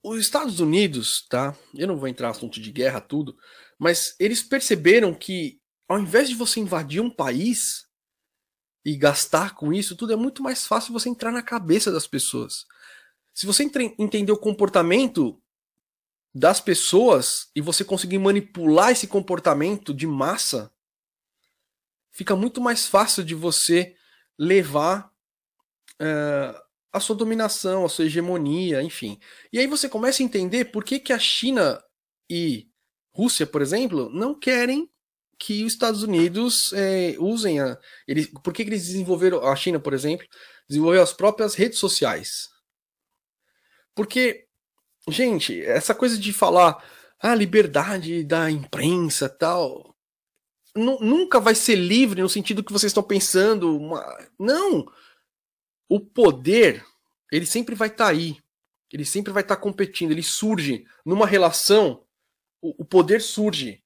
os Estados Unidos, tá? Eu não vou entrar no assunto de guerra tudo, mas eles perceberam que ao invés de você invadir um país e gastar com isso, tudo é muito mais fácil você entrar na cabeça das pessoas. Se você entender o comportamento das pessoas e você conseguir manipular esse comportamento de massa, fica muito mais fácil de você levar uh, a sua dominação, a sua hegemonia, enfim. E aí você começa a entender por que, que a China e Rússia, por exemplo, não querem que os Estados Unidos é, usem a. Eles, por que, que eles desenvolveram. A China, por exemplo, desenvolveu as próprias redes sociais. Porque, gente, essa coisa de falar a ah, liberdade da imprensa tal. Nunca vai ser livre no sentido que vocês estão pensando. Uma... Não! O poder, ele sempre vai estar tá aí. Ele sempre vai estar tá competindo. Ele surge numa relação. O, o poder surge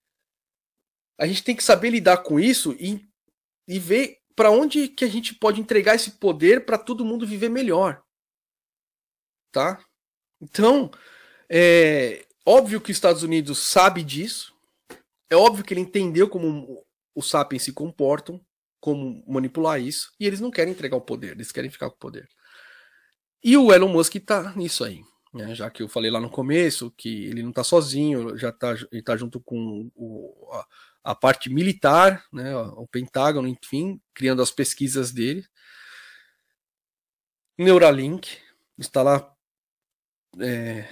a gente tem que saber lidar com isso e, e ver para onde que a gente pode entregar esse poder para todo mundo viver melhor. Tá? Então, é óbvio que os Estados Unidos sabe disso. É óbvio que ele entendeu como os sapiens se comportam, como manipular isso, e eles não querem entregar o poder, eles querem ficar com o poder. E o Elon Musk está nisso aí. Né, já que eu falei lá no começo que ele não está sozinho, já está ele tá junto com o, a, a parte militar, né, o Pentágono, enfim, criando as pesquisas dele. Neuralink lá é,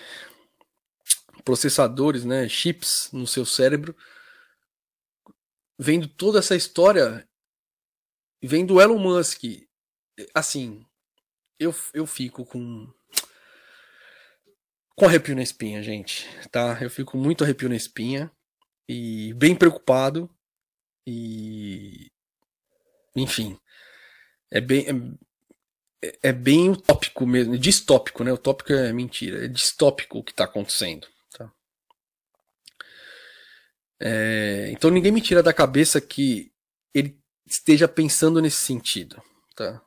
processadores, né, chips no seu cérebro, vendo toda essa história, vendo Elon Musk, assim, eu, eu fico com com arrepio na espinha, gente, tá? Eu fico muito arrepio na espinha e bem preocupado. E enfim é bem é, é bem utópico mesmo distópico né? Utópico é mentira é distópico o que está acontecendo tá? é, então ninguém me tira da cabeça que ele esteja pensando nesse sentido tá?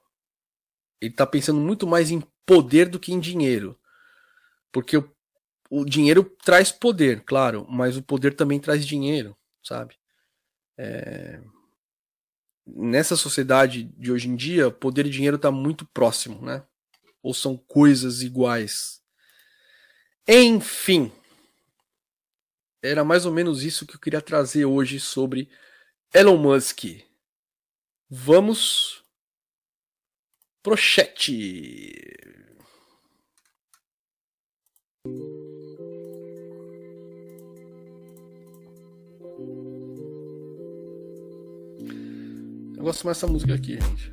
Ele está pensando muito mais em poder do que em dinheiro. Porque o o dinheiro traz poder, claro, mas o poder também traz dinheiro, sabe? É... Nessa sociedade de hoje em dia, poder e dinheiro está muito próximo, né? Ou são coisas iguais. Enfim, era mais ou menos isso que eu queria trazer hoje sobre Elon Musk. Vamos pro chat. Eu gosto mais dessa música aqui, gente.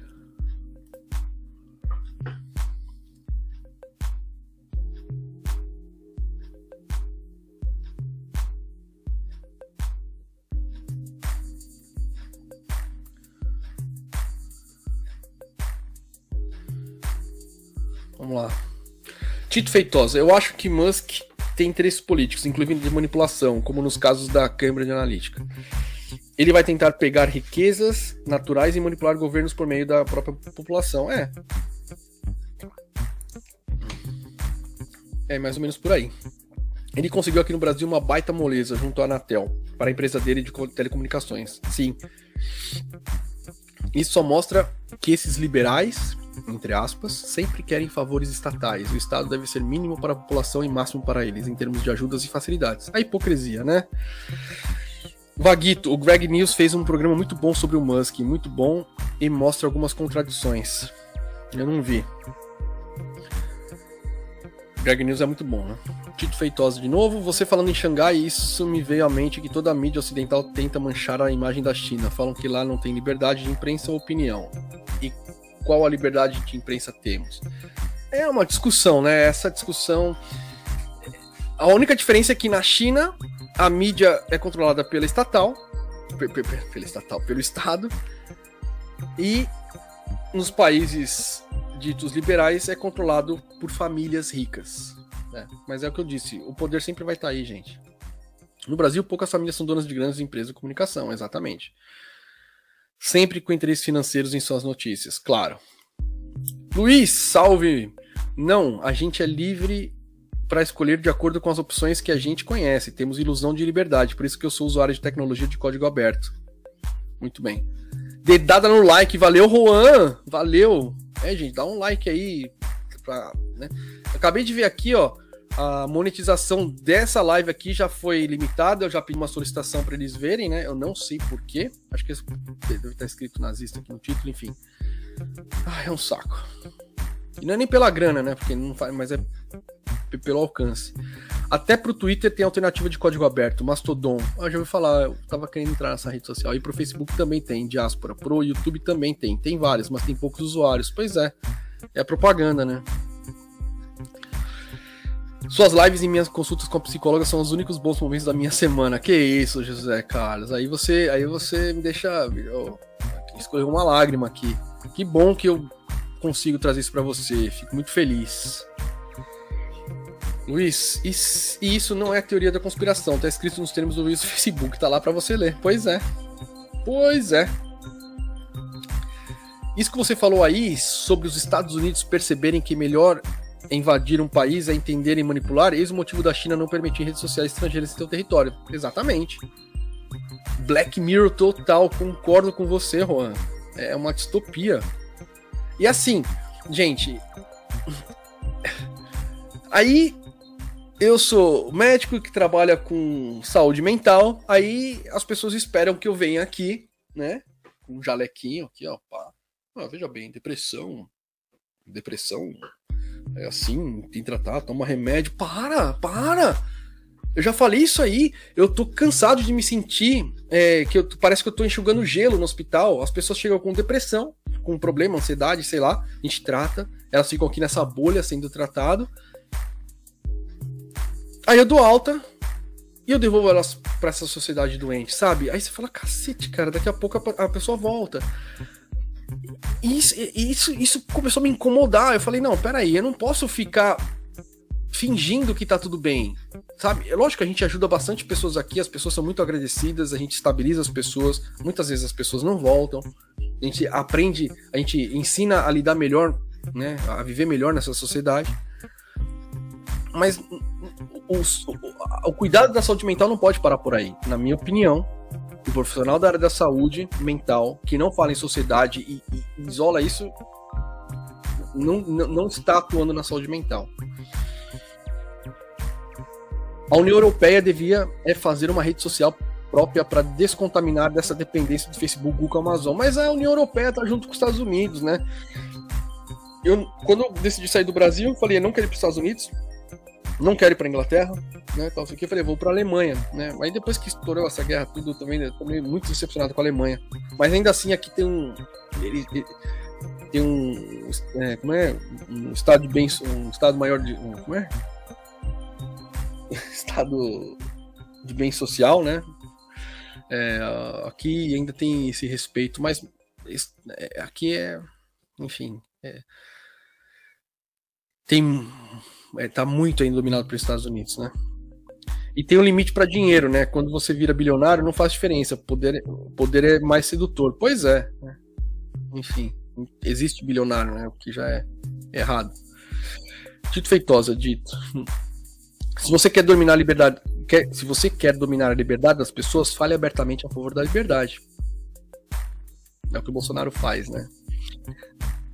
Vamos lá. Tito Feitosa, eu acho que Musk tem interesses políticos, incluindo de manipulação, como nos casos da Cambridge Analytica. Ele vai tentar pegar riquezas naturais e manipular governos por meio da própria população. É. É mais ou menos por aí. Ele conseguiu aqui no Brasil uma baita moleza junto à Anatel para a empresa dele de telecomunicações. Sim. Isso só mostra que esses liberais, entre aspas, sempre querem favores estatais. O Estado deve ser mínimo para a população e máximo para eles, em termos de ajudas e facilidades. A hipocrisia, né? Vaguito, o Greg News fez um programa muito bom sobre o Musk, muito bom, e mostra algumas contradições. Eu não vi. Greg News é muito bom, né? Tito Feitosa de novo. Você falando em Xangai, isso me veio à mente que toda a mídia ocidental tenta manchar a imagem da China. Falam que lá não tem liberdade de imprensa ou opinião. E qual a liberdade de imprensa temos? É uma discussão, né? Essa discussão. A única diferença é que na China a mídia é controlada pela estatal, pela estatal, pelo Estado, e nos países ditos liberais é controlado por famílias ricas. Né? Mas é o que eu disse, o poder sempre vai estar tá aí, gente. No Brasil, poucas famílias são donas de grandes empresas de comunicação, exatamente. Sempre com interesses financeiros em suas notícias, claro. Luiz, salve! Não, a gente é livre para escolher de acordo com as opções que a gente conhece. Temos ilusão de liberdade, por isso que eu sou usuário de tecnologia de código aberto. Muito bem. Dedada no like, valeu, Juan! Valeu! É, gente, dá um like aí. Pra, né? Acabei de ver aqui, ó. A monetização dessa live aqui já foi limitada. Eu já pedi uma solicitação para eles verem, né? Eu não sei porquê. Acho que deve estar escrito nazista aqui no título, enfim. Ah, é um saco. E não é nem pela grana, né? Porque não faz, mas é pelo alcance. Até pro Twitter tem alternativa de código aberto, Mastodon. Ah, já ouvi falar, eu tava querendo entrar nessa rede social. E pro Facebook também tem, Diaspora. Pro YouTube também tem. Tem vários, mas tem poucos usuários. Pois é. É propaganda, né? Suas lives e minhas consultas com a psicóloga são os únicos bons momentos da minha semana. Que isso, José Carlos. Aí você, aí você me deixa oh, escorrer uma lágrima aqui. Que bom que eu consigo trazer isso para você. Fico muito feliz. Luiz, e isso não é teoria da conspiração, tá escrito nos termos do Luiz Facebook, tá lá para você ler. Pois é. Pois é. Isso que você falou aí sobre os Estados Unidos perceberem que melhor invadir um país é entender e manipular, eis o motivo da China não permitir redes sociais estrangeiras em seu território. Exatamente. Black Mirror total, concordo com você, Juan. É uma distopia. E assim, gente. [laughs] Aí eu sou médico que trabalha com saúde mental, aí as pessoas esperam que eu venha aqui, né? Com um jalequinho aqui, ó. Pá. Ah, veja bem, depressão. Depressão é assim, tem que tratar, toma remédio. Para, para! Eu já falei isso aí. Eu tô cansado de me sentir é, que eu, parece que eu tô enxugando gelo no hospital. As pessoas chegam com depressão, com problema, ansiedade, sei lá. A gente trata. Elas ficam aqui nessa bolha sendo tratado. Aí eu dou alta e eu devolvo elas para essa sociedade doente, sabe? Aí você fala, cacete, cara, daqui a pouco a, a pessoa volta. E isso, isso, isso começou a me incomodar. Eu falei, não, peraí, eu não posso ficar fingindo que tá tudo bem. Sabe? É lógico que a gente ajuda bastante pessoas aqui, as pessoas são muito agradecidas, a gente estabiliza as pessoas, muitas vezes as pessoas não voltam. A gente aprende, a gente ensina a lidar melhor, né, a viver melhor nessa sociedade. Mas o, o, cuidado da saúde mental não pode parar por aí. Na minha opinião, o profissional da área da saúde mental que não fala em sociedade e, e isola isso não, não, não está atuando na saúde mental. A União Europeia devia é, fazer uma rede social própria para descontaminar dessa dependência do Facebook, Google, Amazon. Mas a União Europeia está junto com os Estados Unidos, né? Eu, quando eu decidi sair do Brasil, eu falei, eu não quero ir para os Estados Unidos, não quero ir para Inglaterra, né? Tal, aqui, eu falei, vou para Alemanha, né? Mas depois que estourou essa guerra tudo, também eu também muito decepcionado com a Alemanha. Mas ainda assim aqui tem um ele, ele, tem um é, como é um estado de bem um estado maior de um, como é [laughs] estado de bem social, né? É, aqui ainda tem esse respeito, mas é, aqui é, enfim, é, tem é, tá muito ainda dominado pelos Estados Unidos, né? E tem um limite para dinheiro, né? Quando você vira bilionário, não faz diferença. Poder, poder é mais sedutor. Pois é. Né? Enfim, existe bilionário, né? O que já é errado. Tito Feitosa, dito. [laughs] Se você quer dominar a liberdade, quer, se você quer dominar a liberdade das pessoas, fale abertamente a favor da liberdade. É o que o Bolsonaro faz, né?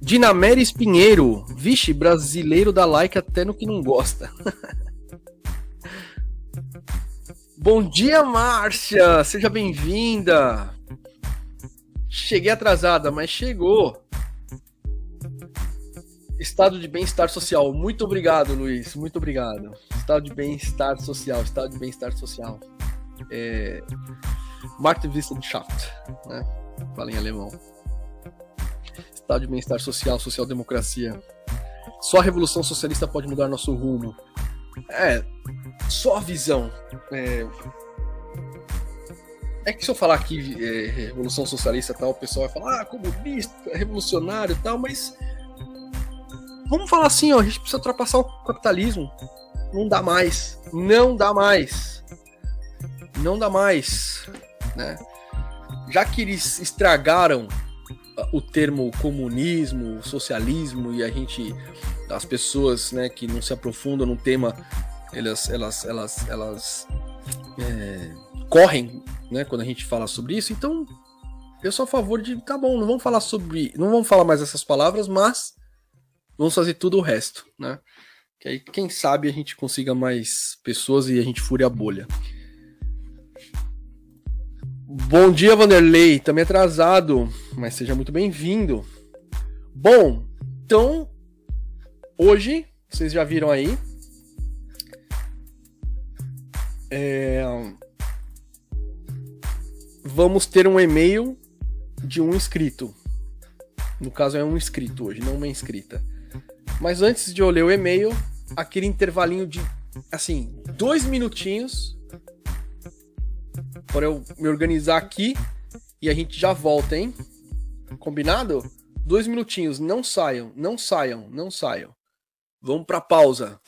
Dinameres Pinheiro. Vixe, brasileiro dá like até no que não gosta. [laughs] Bom dia, Márcia! Seja bem-vinda! Cheguei atrasada, mas chegou. Estado de bem-estar social. Muito obrigado, Luiz. Muito obrigado. Estado de bem-estar social. Estado de bem-estar social. É... Marktwissenschaft, né? Fala em alemão. Estado de bem-estar social, social-democracia. Só a revolução socialista pode mudar nosso rumo. É, só a visão. É, é que se eu falar aqui é, revolução socialista e tal, o pessoal vai falar, ah, comunista, revolucionário e tal, mas vamos falar assim, ó, a gente precisa ultrapassar o capitalismo. Não dá mais. Não dá mais. Não dá mais. Né? Já que eles estragaram o termo comunismo, socialismo e a gente as pessoas né, que não se aprofundam no tema elas elas elas elas é, correm né quando a gente fala sobre isso. Então eu sou a favor de tá bom não vamos falar sobre não vamos falar mais essas palavras mas vamos fazer tudo o resto né? Que aí quem sabe a gente consiga mais pessoas e a gente fure a bolha. Bom dia, Vanderlei. Também atrasado, mas seja muito bem-vindo. Bom, então, hoje, vocês já viram aí. É... Vamos ter um e-mail de um inscrito. No caso, é um inscrito hoje, não uma inscrita. Mas antes de eu ler o e-mail, aquele intervalinho de, assim, dois minutinhos para eu me organizar aqui e a gente já volta, hein? Combinado? Dois minutinhos, não saiam, não saiam, não saiam. Vamos para pausa.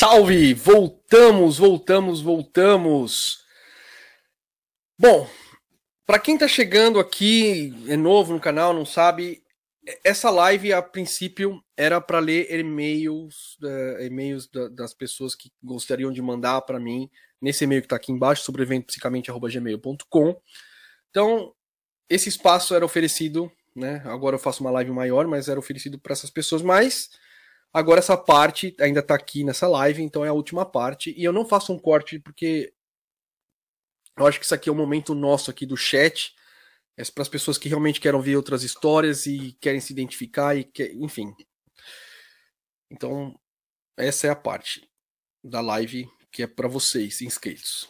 Salve! Voltamos, voltamos, voltamos. Bom, para quem está chegando aqui, é novo no canal, não sabe, essa live a princípio era para ler e-mails, uh, e-mails da, das pessoas que gostariam de mandar para mim nesse e-mail que está aqui embaixo, sobre eventopsicamente@gmail.com. Então, esse espaço era oferecido, né? Agora eu faço uma live maior, mas era oferecido para essas pessoas, mas Agora essa parte ainda tá aqui nessa live, então é a última parte. E eu não faço um corte porque eu acho que isso aqui é o momento nosso aqui do chat. É para as pessoas que realmente querem ver outras histórias e querem se identificar e quer, enfim. Então, essa é a parte da live que é para vocês inscritos.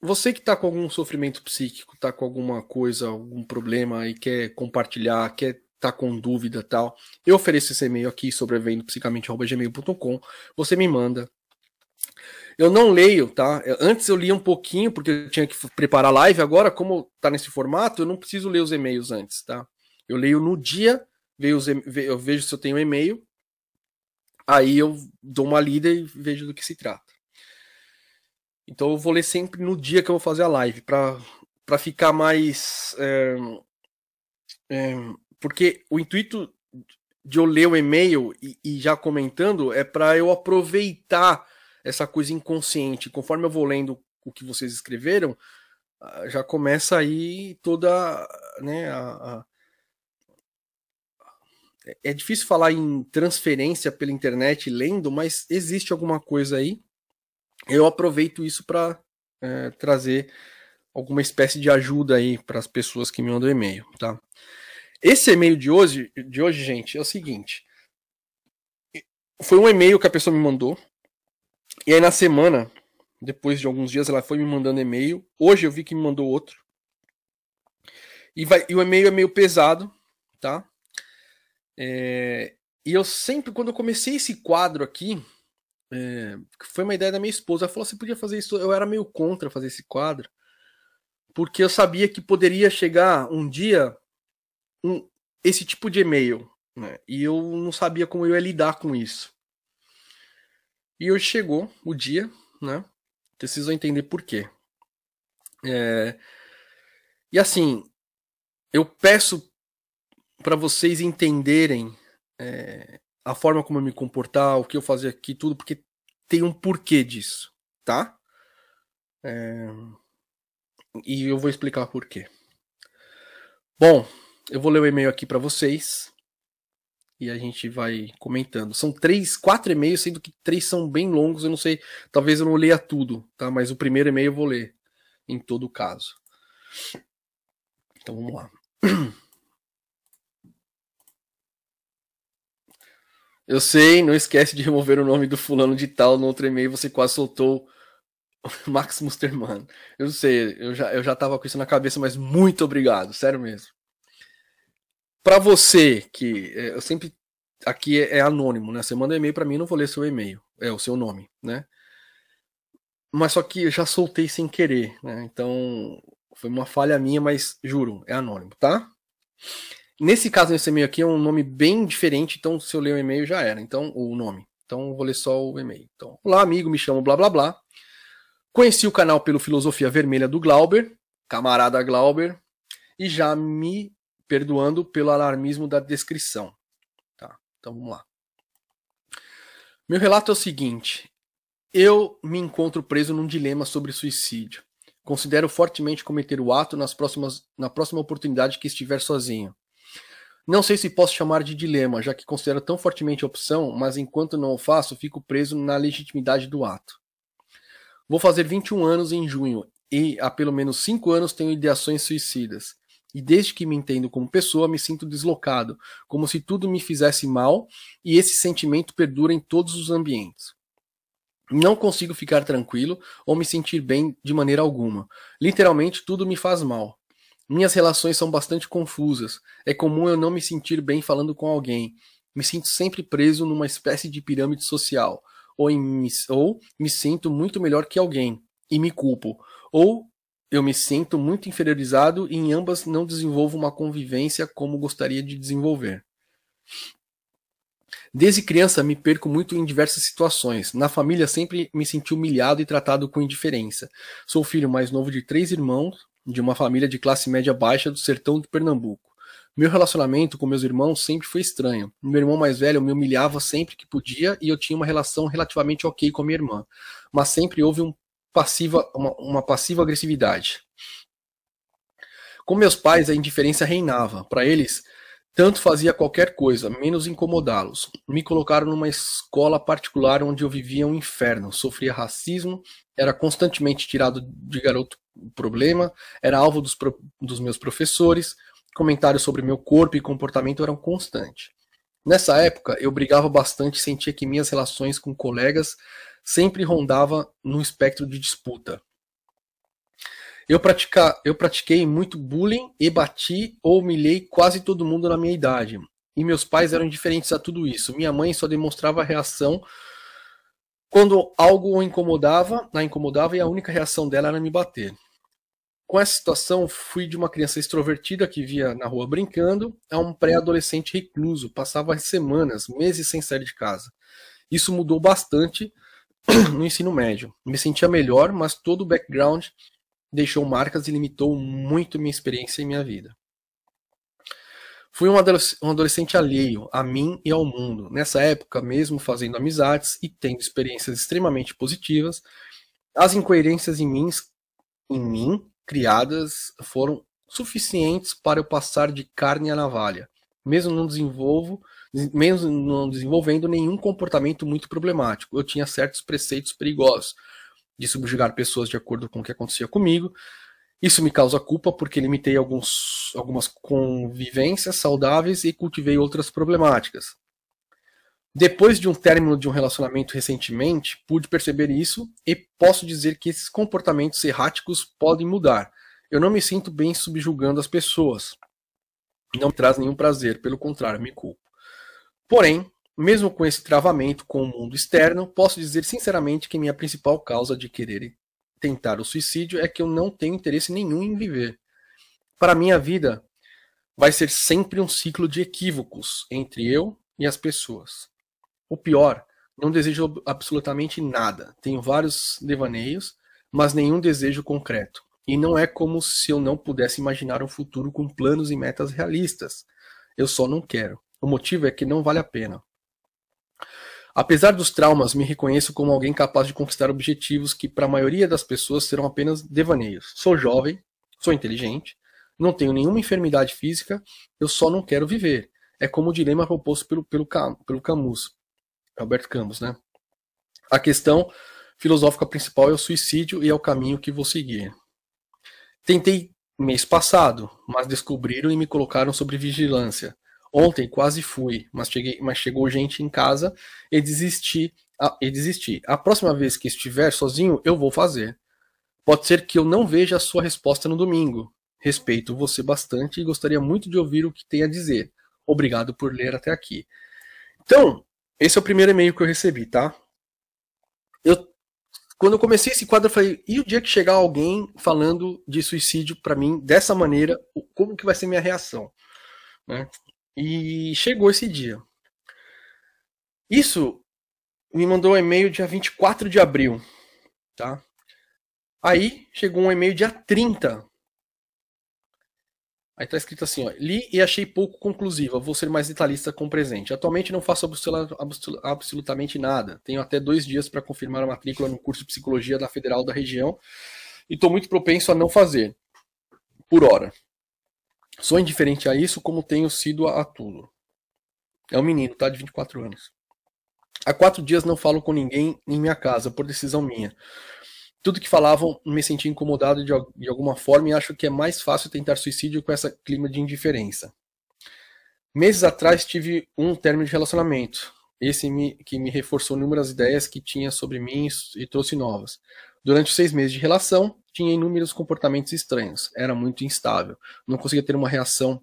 você que está com algum sofrimento psíquico, está com alguma coisa, algum problema e quer compartilhar, quer tá com dúvida tal, eu ofereço esse e-mail aqui sobrevivendo psicamente@gmail.com. Você me manda. Eu não leio, tá? Antes eu lia um pouquinho porque eu tinha que preparar a live. Agora, como tá nesse formato, eu não preciso ler os e-mails antes, tá? Eu leio no dia, eu vejo se eu tenho e-mail, aí eu dou uma lida e vejo do que se trata. Então eu vou ler sempre no dia que eu vou fazer a live, para ficar mais. É, é, porque o intuito de eu ler o e-mail e, e já comentando é para eu aproveitar essa coisa inconsciente. Conforme eu vou lendo o que vocês escreveram, ah, já começa aí toda né, a, a... é difícil falar em transferência pela internet lendo, mas existe alguma coisa aí eu aproveito isso para é, trazer alguma espécie de ajuda aí para as pessoas que me mandam e-mail, tá? Esse e-mail de hoje, de hoje, gente, é o seguinte. Foi um e-mail que a pessoa me mandou. E aí na semana, depois de alguns dias, ela foi me mandando e-mail. Hoje eu vi que me mandou outro. E, vai, e o e-mail é meio pesado, tá? É, e eu sempre, quando eu comecei esse quadro aqui, é, foi uma ideia da minha esposa. Ela falou: você podia fazer isso. Eu era meio contra fazer esse quadro, porque eu sabia que poderia chegar um dia um, esse tipo de e-mail, né? E eu não sabia como eu ia lidar com isso. E hoje chegou o dia, né? Preciso entender por quê. É, e assim, eu peço para vocês entenderem é, a forma como eu me comportar, o que eu fazer aqui, tudo, porque tem um porquê disso, tá? É... E eu vou explicar por quê. Bom, eu vou ler o e-mail aqui para vocês e a gente vai comentando. São três, quatro e-mails, sendo que três são bem longos. Eu não sei, talvez eu não leia tudo, tá? Mas o primeiro e-mail eu vou ler, em todo caso. Então vamos lá. [clears throat] Eu sei, não esquece de remover o nome do fulano de tal no outro e-mail, você quase soltou [laughs] Max Musterman. Eu sei, eu já, eu já tava com isso na cabeça, mas muito obrigado, sério mesmo. Para você que é, eu sempre aqui é, é, anônimo, né? Você manda e-mail para mim, não vou ler seu e-mail, é o seu nome, né? Mas só que eu já soltei sem querer, né? Então foi uma falha minha, mas juro, é anônimo, tá? Nesse caso, nesse e-mail aqui é um nome bem diferente, então se eu ler o e-mail já era. Então, o nome. Então, eu vou ler só o e-mail. Então, olá, amigo, me chamo blá blá blá. Conheci o canal pelo Filosofia Vermelha do Glauber, camarada Glauber, e já me perdoando pelo alarmismo da descrição. Tá, então vamos lá. Meu relato é o seguinte: eu me encontro preso num dilema sobre suicídio. Considero fortemente cometer o ato nas próximas, na próxima oportunidade que estiver sozinho. Não sei se posso chamar de dilema, já que considero tão fortemente a opção, mas enquanto não o faço, fico preso na legitimidade do ato. Vou fazer 21 anos em junho e há pelo menos 5 anos tenho ideações suicidas. E desde que me entendo como pessoa, me sinto deslocado, como se tudo me fizesse mal, e esse sentimento perdura em todos os ambientes. Não consigo ficar tranquilo ou me sentir bem de maneira alguma. Literalmente tudo me faz mal. Minhas relações são bastante confusas. É comum eu não me sentir bem falando com alguém. Me sinto sempre preso numa espécie de pirâmide social. Ou, em, ou me sinto muito melhor que alguém e me culpo. Ou eu me sinto muito inferiorizado e em ambas não desenvolvo uma convivência como gostaria de desenvolver. Desde criança me perco muito em diversas situações. Na família sempre me senti humilhado e tratado com indiferença. Sou filho mais novo de três irmãos, de uma família de classe média baixa do sertão de Pernambuco. Meu relacionamento com meus irmãos sempre foi estranho. Meu irmão mais velho me humilhava sempre que podia e eu tinha uma relação relativamente ok com minha irmã, mas sempre houve um passiva, uma, uma passiva agressividade. Com meus pais, a indiferença reinava. Para eles, tanto fazia qualquer coisa, menos incomodá-los. Me colocaram numa escola particular onde eu vivia um inferno, sofria racismo, era constantemente tirado de garoto problema, era alvo dos, dos meus professores, comentários sobre meu corpo e comportamento eram constantes. Nessa época, eu brigava bastante e sentia que minhas relações com colegas sempre rondava no espectro de disputa. Eu, pratica, eu pratiquei muito bullying e bati ou humilhei quase todo mundo na minha idade. E meus pais eram indiferentes a tudo isso. Minha mãe só demonstrava reação quando algo o incomodava, a incomodava e a única reação dela era me bater. Com essa situação, fui de uma criança extrovertida que via na rua brincando a um pré-adolescente recluso, passava semanas, meses sem sair de casa. Isso mudou bastante [clears throat] no ensino médio. Me sentia melhor, mas todo o background deixou marcas e limitou muito minha experiência e minha vida. Fui um adolescente alheio a mim e ao mundo. Nessa época, mesmo fazendo amizades e tendo experiências extremamente positivas, as incoerências em mim, em mim criadas foram suficientes para eu passar de carne à navalha, mesmo não desenvolvo, mesmo não desenvolvendo nenhum comportamento muito problemático. Eu tinha certos preceitos perigosos de subjugar pessoas de acordo com o que acontecia comigo. Isso me causa culpa porque limitei alguns, algumas convivências saudáveis e cultivei outras problemáticas. Depois de um término de um relacionamento recentemente, pude perceber isso e posso dizer que esses comportamentos erráticos podem mudar. Eu não me sinto bem subjugando as pessoas. Não me traz nenhum prazer, pelo contrário, me culpo. Porém, mesmo com esse travamento com o mundo externo, posso dizer sinceramente que minha principal causa de querer tentar o suicídio é que eu não tenho interesse nenhum em viver. Para mim, a vida vai ser sempre um ciclo de equívocos entre eu e as pessoas. O pior, não desejo absolutamente nada. Tenho vários devaneios, mas nenhum desejo concreto. E não é como se eu não pudesse imaginar um futuro com planos e metas realistas. Eu só não quero. O motivo é que não vale a pena. Apesar dos traumas, me reconheço como alguém capaz de conquistar objetivos que, para a maioria das pessoas, serão apenas devaneios. Sou jovem, sou inteligente, não tenho nenhuma enfermidade física, eu só não quero viver. É como o dilema proposto pelo, pelo, pelo Camus. Alberto Campos, né? A questão filosófica principal é o suicídio e é o caminho que vou seguir. Tentei mês passado, mas descobriram e me colocaram sobre vigilância. Ontem quase fui, mas, cheguei, mas chegou gente em casa e desisti, a, e desisti. A próxima vez que estiver sozinho, eu vou fazer. Pode ser que eu não veja a sua resposta no domingo. Respeito você bastante e gostaria muito de ouvir o que tem a dizer. Obrigado por ler até aqui. Então, esse é o primeiro e-mail que eu recebi, tá? Eu, quando eu comecei esse quadro, eu falei, e o dia que chegar alguém falando de suicídio para mim dessa maneira, como que vai ser minha reação? Né? E chegou esse dia. Isso me mandou um e-mail dia 24 de abril, tá? Aí chegou um e-mail dia 30 Aí tá escrito assim, ó, li e achei pouco conclusiva, vou ser mais detalhista com o presente. Atualmente não faço absolutamente nada. Tenho até dois dias para confirmar a matrícula no curso de psicologia da Federal da região e estou muito propenso a não fazer, por hora. Sou indiferente a isso, como tenho sido a, tudo. É um menino, tá? De 24 anos. Há quatro dias não falo com ninguém em minha casa, por decisão minha tudo que falavam me senti incomodado de, de alguma forma e acho que é mais fácil tentar suicídio com esse clima de indiferença. Meses atrás tive um término de relacionamento, esse me, que me reforçou inúmeras ideias que tinha sobre mim e trouxe novas. Durante os seis meses de relação, tinha inúmeros comportamentos estranhos, era muito instável, não conseguia ter uma reação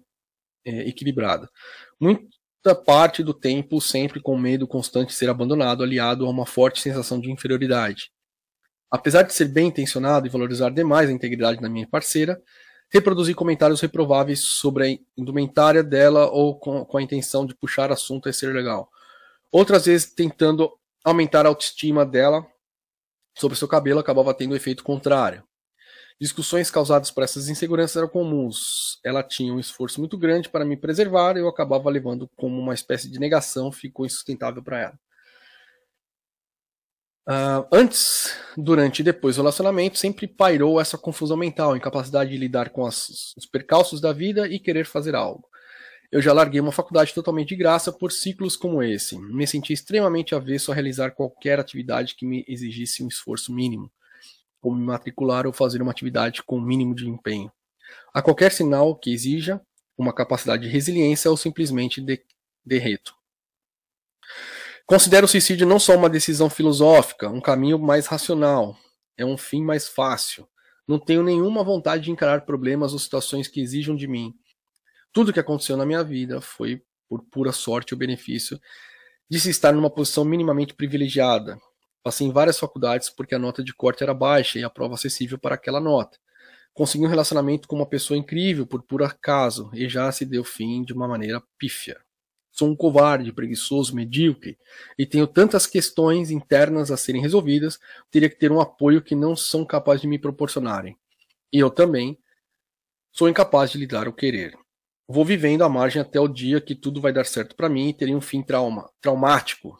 é, equilibrada. Muita parte do tempo sempre com medo constante de ser abandonado, aliado a uma forte sensação de inferioridade. Apesar de ser bem intencionado e valorizar demais a integridade da minha parceira, reproduzi comentários reprováveis sobre a indumentária dela ou com, com a intenção de puxar assunto a ser legal. Outras vezes tentando aumentar a autoestima dela sobre seu cabelo acabava tendo o efeito contrário. Discussões causadas por essas inseguranças eram comuns. Ela tinha um esforço muito grande para me preservar e eu acabava levando como uma espécie de negação, ficou insustentável para ela. Uh, antes, durante e depois do relacionamento, sempre pairou essa confusão mental, incapacidade de lidar com as, os percalços da vida e querer fazer algo. Eu já larguei uma faculdade totalmente de graça por ciclos como esse. Me senti extremamente avesso a realizar qualquer atividade que me exigisse um esforço mínimo, como me matricular ou fazer uma atividade com mínimo de empenho. A qualquer sinal que exija uma capacidade de resiliência ou simplesmente de, derreto. Considero o suicídio não só uma decisão filosófica, um caminho mais racional, é um fim mais fácil. Não tenho nenhuma vontade de encarar problemas ou situações que exijam de mim. Tudo que aconteceu na minha vida foi por pura sorte ou benefício de se estar numa posição minimamente privilegiada. Passei em várias faculdades porque a nota de corte era baixa e a prova acessível para aquela nota. Consegui um relacionamento com uma pessoa incrível por puro acaso e já se deu fim de uma maneira pífia. Sou um covarde, preguiçoso, medíocre e tenho tantas questões internas a serem resolvidas, teria que ter um apoio que não são capazes de me proporcionarem. E eu também sou incapaz de lhe dar o querer. Vou vivendo à margem até o dia que tudo vai dar certo para mim e teria um fim trauma, traumático.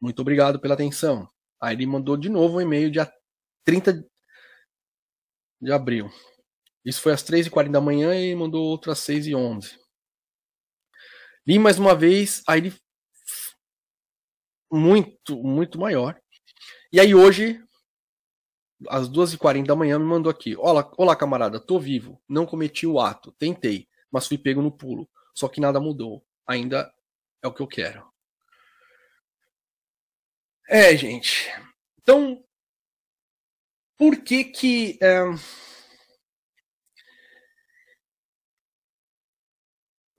Muito obrigado pela atenção. Aí ele mandou de novo um e-mail dia 30 de abril. Isso foi às 3h40 da manhã e mandou outro às 6h11. Li mais uma vez, aí ele. Muito, muito maior. E aí hoje, às 2h40 da manhã, me mandou aqui: Olá, olá, camarada, tô vivo. Não cometi o ato. Tentei, mas fui pego no pulo. Só que nada mudou. Ainda é o que eu quero. É, gente. Então, por que que. É...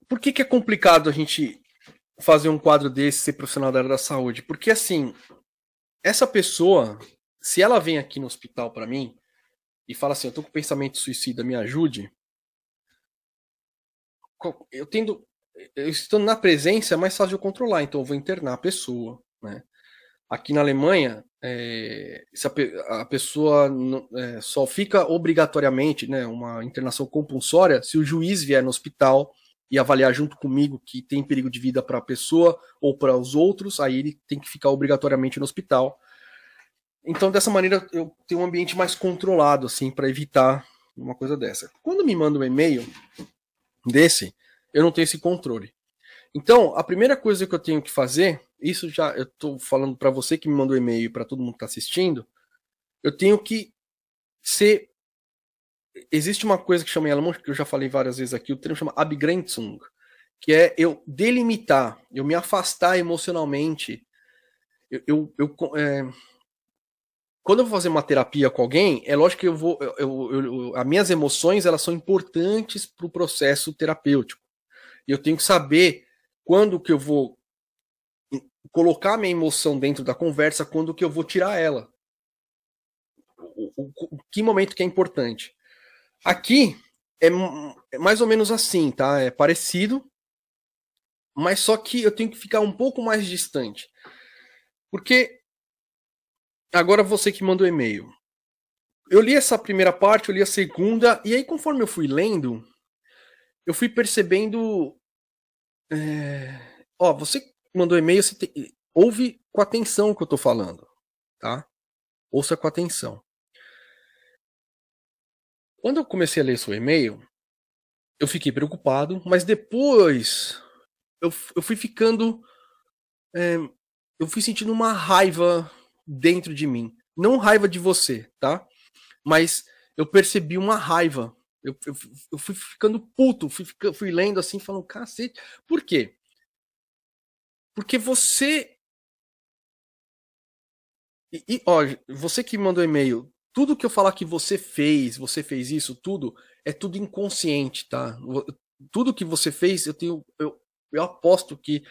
Por que que é complicado a gente fazer um quadro desse ser profissional da área da saúde? Porque, assim, essa pessoa, se ela vem aqui no hospital para mim e fala assim: eu tô com pensamento suicida, me ajude. Eu tendo. Eu estando na presença é mais fácil de eu controlar, então eu vou internar a pessoa, né? Aqui na Alemanha, é, a, a pessoa é, só fica obrigatoriamente, né, uma internação compulsória, se o juiz vier no hospital e avaliar junto comigo que tem perigo de vida para a pessoa ou para os outros, aí ele tem que ficar obrigatoriamente no hospital. Então, dessa maneira, eu tenho um ambiente mais controlado, assim, para evitar uma coisa dessa. Quando me manda um e-mail desse, eu não tenho esse controle. Então, a primeira coisa que eu tenho que fazer isso já eu estou falando para você que me mandou e-mail para todo mundo que está assistindo, eu tenho que ser existe uma coisa que chama em alemão, que eu já falei várias vezes aqui, o termo chama Abgrenzung, que é eu delimitar, eu me afastar emocionalmente. Eu, eu, eu é, quando eu vou fazer uma terapia com alguém, é lógico que eu vou, eu, eu, as minhas emoções elas são importantes para o processo terapêutico. E eu tenho que saber quando que eu vou colocar minha emoção dentro da conversa quando que eu vou tirar ela. O, o, o que momento que é importante. Aqui é, é, mais ou menos assim, tá? É parecido, mas só que eu tenho que ficar um pouco mais distante. Porque agora você que mandou e-mail. Eu li essa primeira parte, eu li a segunda, e aí conforme eu fui lendo, eu fui percebendo. É... Ó, você mandou e-mail, você te... ouve com atenção o que eu estou falando, tá? Ouça com atenção. Quando eu comecei a ler seu e-mail, eu fiquei preocupado, mas depois eu, eu fui ficando. É, eu fui sentindo uma raiva dentro de mim. Não raiva de você, tá? Mas eu percebi uma raiva. Eu, eu, eu fui ficando puto, fui, fui lendo assim, falando, cacete. Por quê? Porque você. E, e ó, você que mandou e-mail, tudo que eu falar que você fez, você fez isso, tudo, é tudo inconsciente, tá? Tudo que você fez, eu tenho. Eu, eu aposto que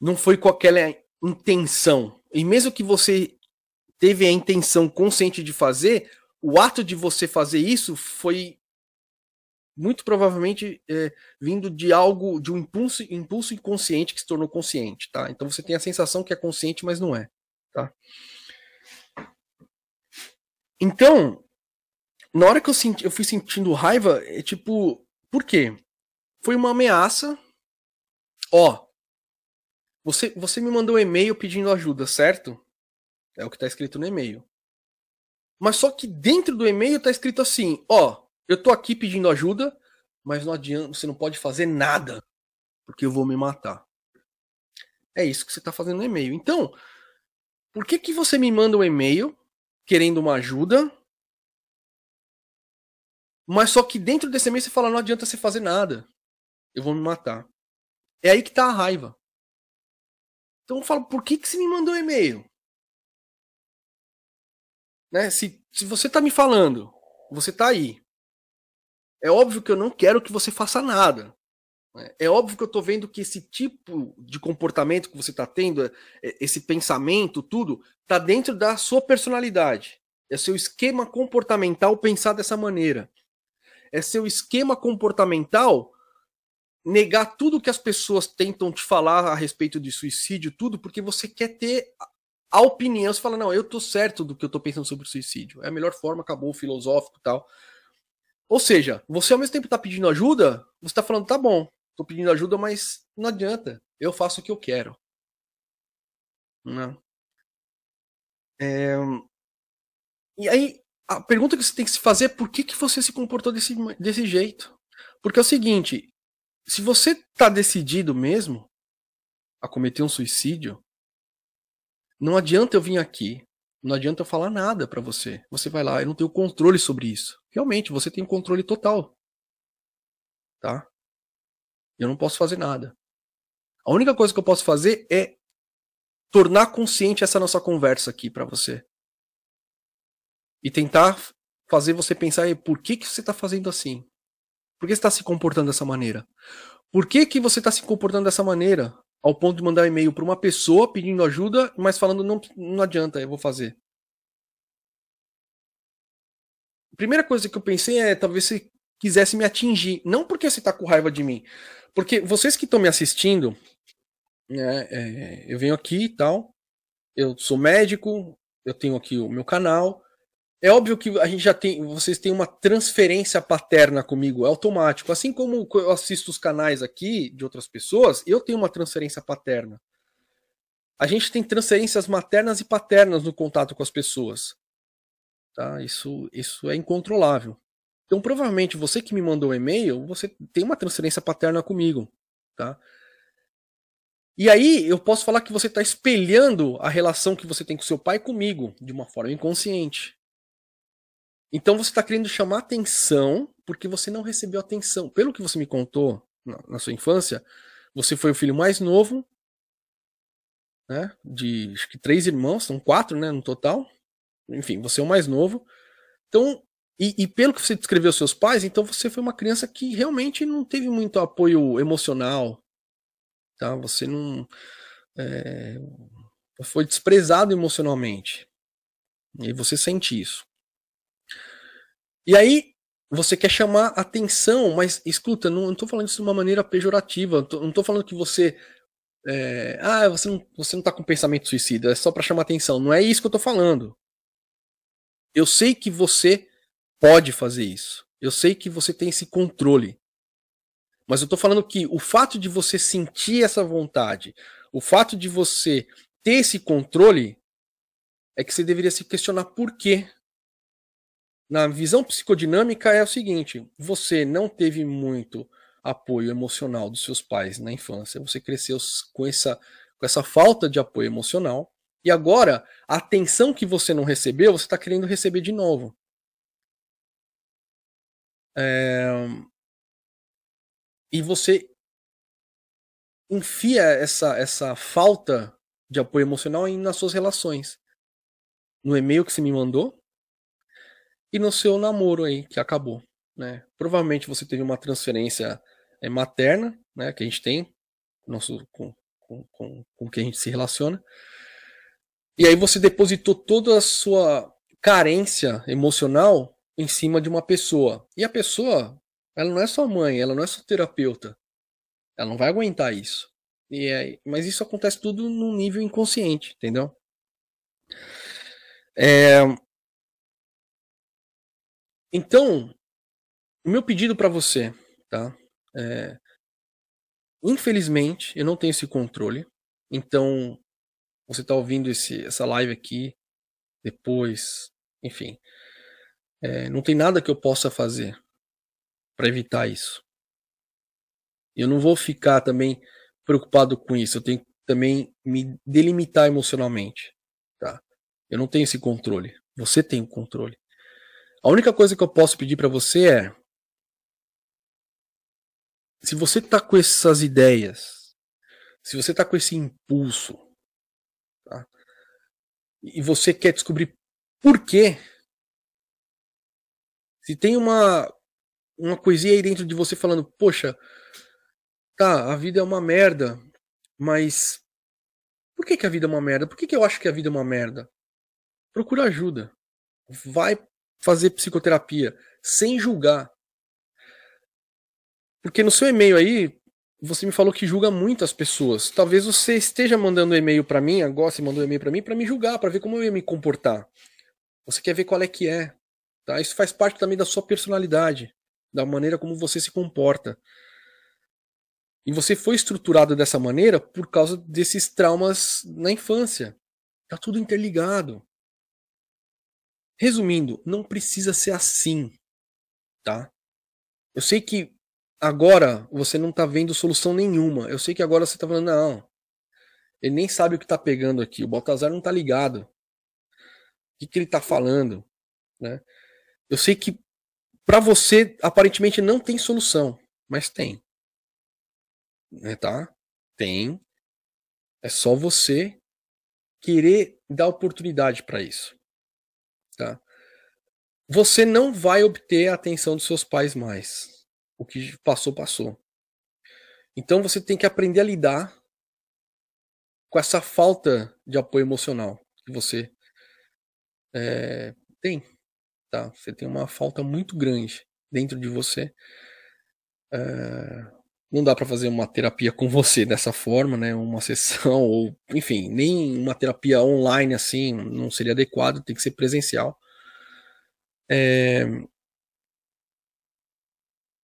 não foi com aquela intenção. E mesmo que você teve a intenção consciente de fazer, o ato de você fazer isso foi muito provavelmente é, vindo de algo, de um impulso, impulso inconsciente que se tornou consciente, tá? Então você tem a sensação que é consciente, mas não é, tá? Então, na hora que eu, senti, eu fui sentindo raiva, é tipo, por quê? Foi uma ameaça. Ó, você, você me mandou um e-mail pedindo ajuda, certo? É o que tá escrito no e-mail. Mas só que dentro do e-mail tá escrito assim, ó, eu tô aqui pedindo ajuda, mas não adianta, você não pode fazer nada, porque eu vou me matar. É isso que você está fazendo no e-mail. Então, por que que você me manda um e-mail querendo uma ajuda, mas só que dentro desse e-mail você fala, não adianta você fazer nada, eu vou me matar. É aí que tá a raiva. Então eu falo, por que que você me mandou um e-mail? Né? Se, se você tá me falando você tá aí. É óbvio que eu não quero que você faça nada. Né? É óbvio que eu tô vendo que esse tipo de comportamento que você tá tendo, é, esse pensamento, tudo, tá dentro da sua personalidade. É seu esquema comportamental pensar dessa maneira. É seu esquema comportamental negar tudo que as pessoas tentam te falar a respeito de suicídio, tudo, porque você quer ter a opinião. Você fala, não, eu tô certo do que eu tô pensando sobre suicídio. É a melhor forma, acabou o filosófico e tal. Ou seja, você ao mesmo tempo tá pedindo ajuda, você tá falando, tá bom, tô pedindo ajuda, mas não adianta. Eu faço o que eu quero. Não. Né? É... E aí, a pergunta que você tem que se fazer é por que, que você se comportou desse, desse jeito? Porque é o seguinte, se você tá decidido mesmo a cometer um suicídio, não adianta eu vir aqui, não adianta eu falar nada para você. Você vai lá, eu não tenho controle sobre isso. Realmente, você tem controle total. Tá? Eu não posso fazer nada. A única coisa que eu posso fazer é tornar consciente essa nossa conversa aqui para você. E tentar fazer você pensar por que, que você está fazendo assim? Por que você está se comportando dessa maneira? Por que, que você está se comportando dessa maneira? Ao ponto de mandar um e-mail para uma pessoa pedindo ajuda, mas falando não, não adianta, eu vou fazer. A primeira coisa que eu pensei é talvez você quisesse me atingir. Não porque você está com raiva de mim. Porque vocês que estão me assistindo, né, é, eu venho aqui e tal, eu sou médico, eu tenho aqui o meu canal, é óbvio que a gente já tem, vocês têm uma transferência paterna comigo, é automático. Assim como eu assisto os canais aqui de outras pessoas, eu tenho uma transferência paterna. A gente tem transferências maternas e paternas no contato com as pessoas. Tá? Isso, isso é incontrolável. Então, provavelmente, você que me mandou um e-mail, você tem uma transferência paterna comigo. Tá? E aí, eu posso falar que você está espelhando a relação que você tem com seu pai comigo, de uma forma inconsciente. Então você está querendo chamar atenção porque você não recebeu atenção. Pelo que você me contou na, na sua infância, você foi o filho mais novo, né? De acho que três irmãos, são quatro, né, no total. Enfim, você é o mais novo. Então, e, e, pelo que você descreveu seus pais, então você foi uma criança que realmente não teve muito apoio emocional, tá? Você não é, foi desprezado emocionalmente. E você sente isso. E aí você quer chamar atenção, mas escuta, não estou falando isso de uma maneira pejorativa, não estou falando que você é, ah, você não, você não tá com pensamento suicida, é só para chamar atenção. Não é isso que eu estou falando. Eu sei que você pode fazer isso. Eu sei que você tem esse controle. Mas eu estou falando que o fato de você sentir essa vontade, o fato de você ter esse controle, é que você deveria se questionar por quê na visão psicodinâmica é o seguinte: você não teve muito apoio emocional dos seus pais na infância, você cresceu com essa, com essa falta de apoio emocional, e agora a atenção que você não recebeu, você está querendo receber de novo. É... E você enfia essa, essa falta de apoio emocional nas suas relações. No e-mail que você me mandou, e no seu namoro aí, que acabou. Né? Provavelmente você teve uma transferência é, materna, né, que a gente tem, nosso, com, com, com, com que a gente se relaciona. E aí você depositou toda a sua carência emocional em cima de uma pessoa. E a pessoa, ela não é sua mãe, ela não é sua terapeuta. Ela não vai aguentar isso. E é, mas isso acontece tudo num nível inconsciente, entendeu? É, então, o meu pedido para você, tá? É, infelizmente, eu não tenho esse controle. Então, você está ouvindo esse, essa live aqui depois, enfim, é, não tem nada que eu possa fazer para evitar isso. Eu não vou ficar também preocupado com isso. Eu tenho que também me delimitar emocionalmente, tá? Eu não tenho esse controle. Você tem o controle. A única coisa que eu posso pedir para você é: se você está com essas ideias, se você está com esse impulso, tá? e você quer descobrir por quê, Se tem uma, uma coisinha aí dentro de você falando, poxa, tá, a vida é uma merda, mas por que, que a vida é uma merda? Por que, que eu acho que a vida é uma merda? Procura ajuda. Vai fazer psicoterapia sem julgar. Porque no seu e-mail aí, você me falou que julga muito as pessoas. Talvez você esteja mandando e-mail para mim, agora você mandou e-mail para mim para me julgar, para ver como eu ia me comportar. Você quer ver qual é que é, tá? Isso faz parte também da sua personalidade, da maneira como você se comporta. E você foi estruturado dessa maneira por causa desses traumas na infância. Tá tudo interligado. Resumindo, não precisa ser assim, tá? Eu sei que agora você não tá vendo solução nenhuma. Eu sei que agora você tá falando, não. Ele nem sabe o que tá pegando aqui. O Baltazar não tá ligado. O que, que ele tá falando, né? Eu sei que para você aparentemente não tem solução, mas tem. Né, tá? Tem. É só você querer dar oportunidade para isso. Tá? Você não vai obter a atenção dos seus pais mais. O que passou, passou. Então você tem que aprender a lidar com essa falta de apoio emocional que você é, tem. Tá? Você tem uma falta muito grande dentro de você. É, não dá para fazer uma terapia com você dessa forma, né? Uma sessão ou, enfim, nem uma terapia online assim não seria adequado, tem que ser presencial. É...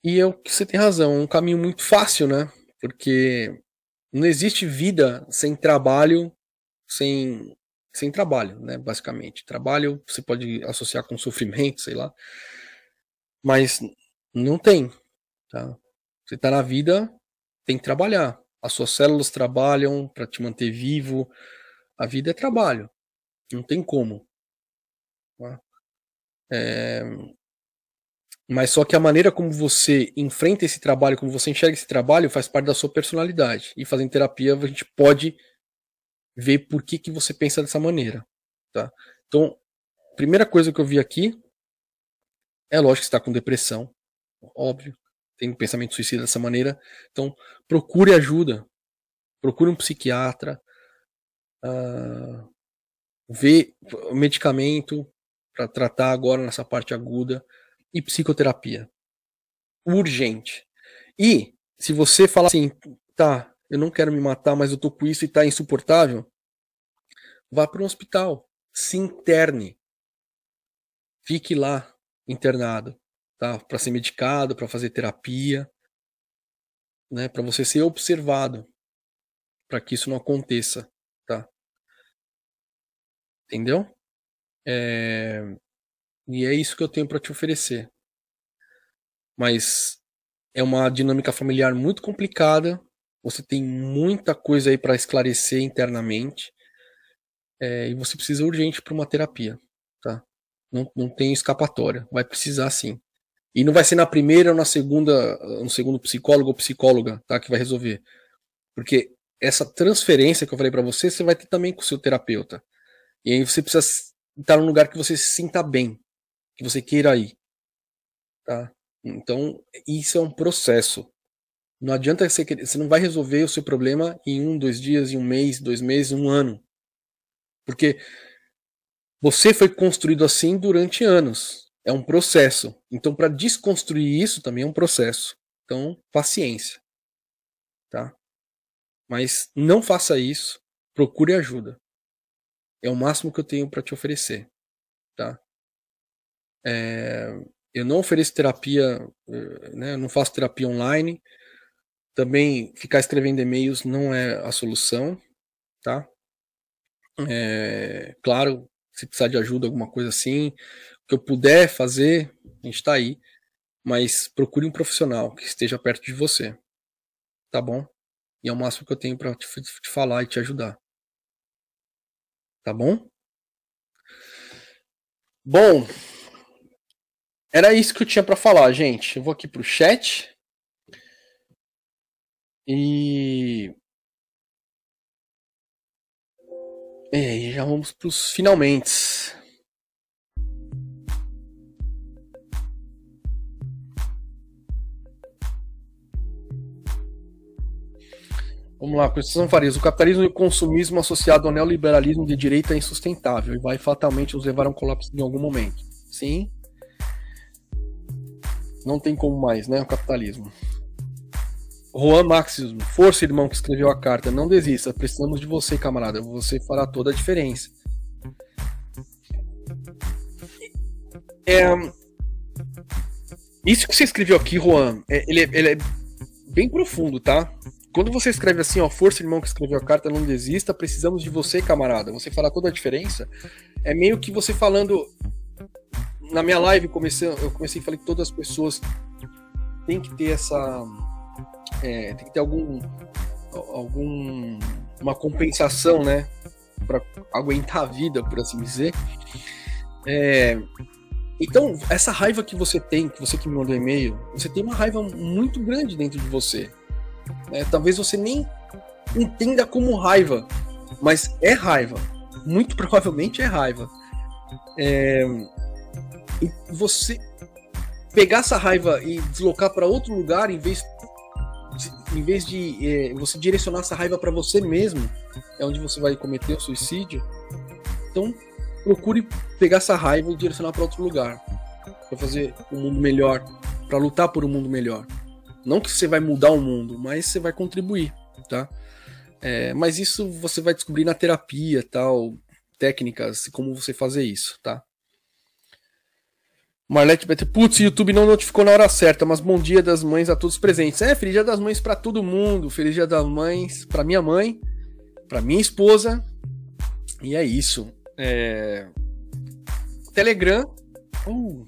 E eu, você tem razão, é um caminho muito fácil, né? Porque não existe vida sem trabalho, sem sem trabalho, né? Basicamente, trabalho você pode associar com sofrimento, sei lá, mas não tem, tá? Você está na vida, tem que trabalhar. As suas células trabalham para te manter vivo. A vida é trabalho. Não tem como. Tá? É... Mas só que a maneira como você enfrenta esse trabalho, como você enxerga esse trabalho, faz parte da sua personalidade. E fazendo terapia, a gente pode ver por que, que você pensa dessa maneira. Tá? Então, primeira coisa que eu vi aqui é lógico que está com depressão, óbvio tem pensamento suicida dessa maneira. Então, procure ajuda. Procure um psiquiatra. Uh, vê medicamento para tratar agora nessa parte aguda. E psicoterapia. Urgente. E, se você falar assim, tá, eu não quero me matar, mas eu tô com isso e tá insuportável, vá para um hospital. Se interne. Fique lá, internado tá? Para ser medicado, para fazer terapia, né? Para você ser observado, para que isso não aconteça, tá? Entendeu? É... E é isso que eu tenho para te oferecer. Mas é uma dinâmica familiar muito complicada. Você tem muita coisa aí para esclarecer internamente. É, e você precisa urgente para uma terapia, tá? Não, não tem escapatória. Vai precisar sim. E não vai ser na primeira ou na segunda, no segundo psicólogo ou psicóloga, tá, que vai resolver. Porque essa transferência que eu falei para você, você vai ter também com o seu terapeuta. E aí você precisa estar num lugar que você se sinta bem, que você queira ir. Tá? Então, isso é um processo. Não adianta você querer, você não vai resolver o seu problema em um, dois dias, em um mês, dois meses, um ano. Porque você foi construído assim durante anos. É um processo. Então, para desconstruir isso também é um processo. Então, paciência. Tá? Mas não faça isso. Procure ajuda. É o máximo que eu tenho para te oferecer. Tá? É, eu não ofereço terapia, eh, né, não faço terapia online. Também ficar escrevendo e-mails não é a solução, tá? É, claro, se precisar de ajuda, alguma coisa assim, que eu puder fazer, a gente está aí. Mas procure um profissional que esteja perto de você. Tá bom? E é o máximo que eu tenho para te, te falar e te ajudar. Tá bom? Bom, era isso que eu tinha para falar, gente. Eu vou aqui pro chat. E. E aí, já vamos pros finalmente. Vamos lá, Constituição Farias. O capitalismo e o consumismo associado ao neoliberalismo de direita é insustentável e vai fatalmente nos levar a um colapso em algum momento. Sim. Não tem como mais, né? O capitalismo. Juan Marxismo. Força, irmão, que escreveu a carta. Não desista. Precisamos de você, camarada. Você fará toda a diferença. É... Isso que você escreveu aqui, Juan, é, ele, é, ele é bem profundo, tá? Quando você escreve assim, ó, força, irmão, que escreveu a carta, não desista, precisamos de você, camarada. Você fará toda a diferença. É meio que você falando. Na minha live, comecei, eu comecei a falar que todas as pessoas têm que ter essa. É, tem que ter algum. algum uma compensação, né? Para aguentar a vida, por assim dizer. É, então, essa raiva que você tem, que você que me mandou e-mail, você tem uma raiva muito grande dentro de você. É, talvez você nem entenda como raiva, mas é raiva. Muito [laughs] provavelmente é raiva. É, e você pegar essa raiva e deslocar para outro lugar em vez de, em vez de é, você direcionar essa raiva para você mesmo, é onde você vai cometer o suicídio. Então, procure pegar essa raiva e direcionar para outro lugar, para fazer um mundo melhor, para lutar por um mundo melhor. Não que você vai mudar o mundo, mas você vai contribuir, tá? É, mas isso você vai descobrir na terapia, tal, técnicas, como você fazer isso, tá? Marlete BT, putz, YouTube não notificou na hora certa, mas bom dia das mães a todos presentes. É, feliz dia das mães para todo mundo, feliz dia das mães para minha mãe, para minha esposa. E é isso. É... Telegram. Uh,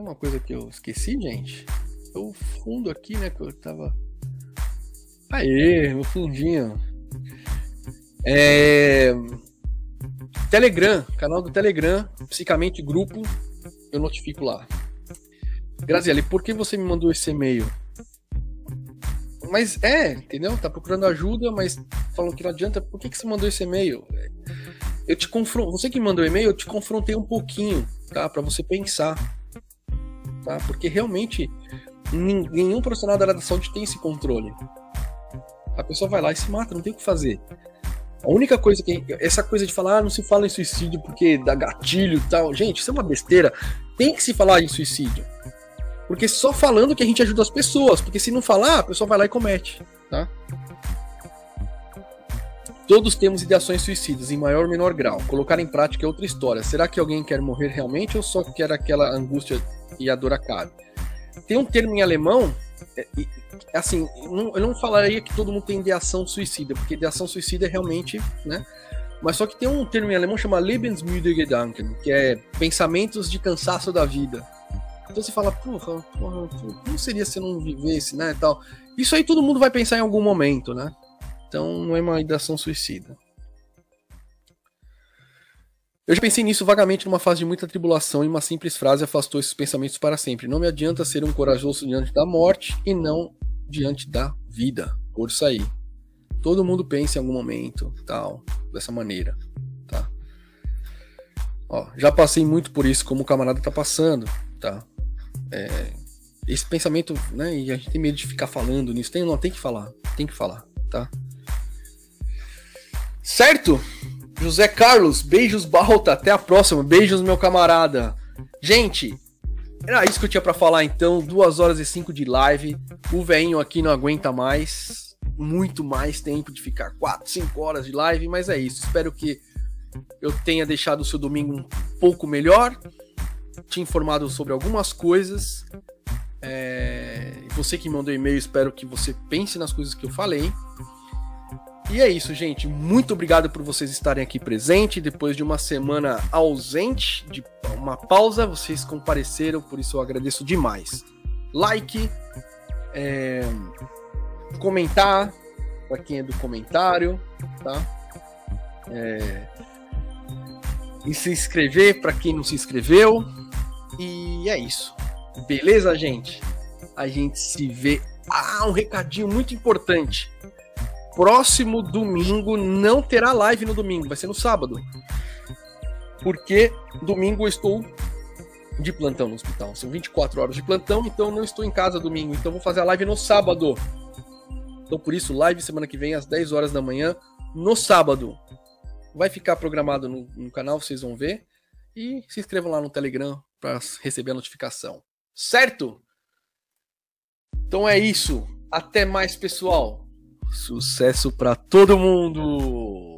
uma coisa que eu esqueci, gente. O fundo aqui, né? Que eu tava. Aê, no fundinho. É... Telegram, canal do Telegram, Psicamente Grupo, eu notifico lá. Graziele, por que você me mandou esse e-mail? Mas é, entendeu? Tá procurando ajuda, mas falando que não adianta. Por que, que você mandou esse e-mail? Eu te confronto. Você que mandou o e-mail, eu te confrontei um pouquinho, tá? Para você pensar tá? Porque realmente nenhum profissional da área da saúde tem esse controle. A pessoa vai lá e se mata, não tem o que fazer. A única coisa que. Essa coisa de falar, ah, não se fala em suicídio porque dá gatilho e tal. Gente, isso é uma besteira. Tem que se falar em suicídio. Porque só falando que a gente ajuda as pessoas. Porque se não falar, a pessoa vai lá e comete. Tá? Todos temos ideações suicidas, em maior ou menor grau. Colocar em prática é outra história. Será que alguém quer morrer realmente ou só quer aquela angústia e a dor acabe? Tem um termo em alemão, é, assim, eu não falaria que todo mundo tem ideação suicida, porque ideação suicida é realmente, né? Mas só que tem um termo em alemão chamado Lebensmüde Gedanken, que é pensamentos de cansaço da vida. Então você fala, porra, porra, como seria se eu não vivesse, né, tal. Isso aí todo mundo vai pensar em algum momento, né? Então não é uma ideação suicida. Eu já pensei nisso vagamente numa fase de muita tribulação e uma simples frase afastou esses pensamentos para sempre. Não me adianta ser um corajoso diante da morte e não diante da vida. Por sair. Todo mundo pensa em algum momento, tal, dessa maneira, tá? Ó, já passei muito por isso como o camarada tá passando, tá? É, esse pensamento, né, e a gente tem medo de ficar falando nisso. Tem, não, tem que falar, tem que falar, tá? Certo? José Carlos, beijos, Balta. Até a próxima. Beijos, meu camarada. Gente, era isso que eu tinha para falar então. Duas horas e cinco de live. O veinho aqui não aguenta mais. Muito mais tempo de ficar quatro, cinco horas de live. Mas é isso. Espero que eu tenha deixado o seu domingo um pouco melhor. Te informado sobre algumas coisas. É... Você que mandou e-mail, espero que você pense nas coisas que eu falei. E é isso, gente. Muito obrigado por vocês estarem aqui presentes. Depois de uma semana ausente, de uma pausa, vocês compareceram, por isso eu agradeço demais. Like, é, comentar, para quem é do comentário, tá? É, e se inscrever para quem não se inscreveu. E é isso. Beleza, gente? A gente se vê. Ah, um recadinho muito importante próximo domingo não terá live no domingo, vai ser no sábado. Porque domingo eu estou de plantão no hospital. São 24 horas de plantão, então não estou em casa domingo. Então vou fazer a live no sábado. Então por isso, live semana que vem às 10 horas da manhã, no sábado. Vai ficar programado no, no canal, vocês vão ver. E se inscrevam lá no Telegram para receber a notificação. Certo? Então é isso. Até mais, pessoal. Sucesso para todo mundo!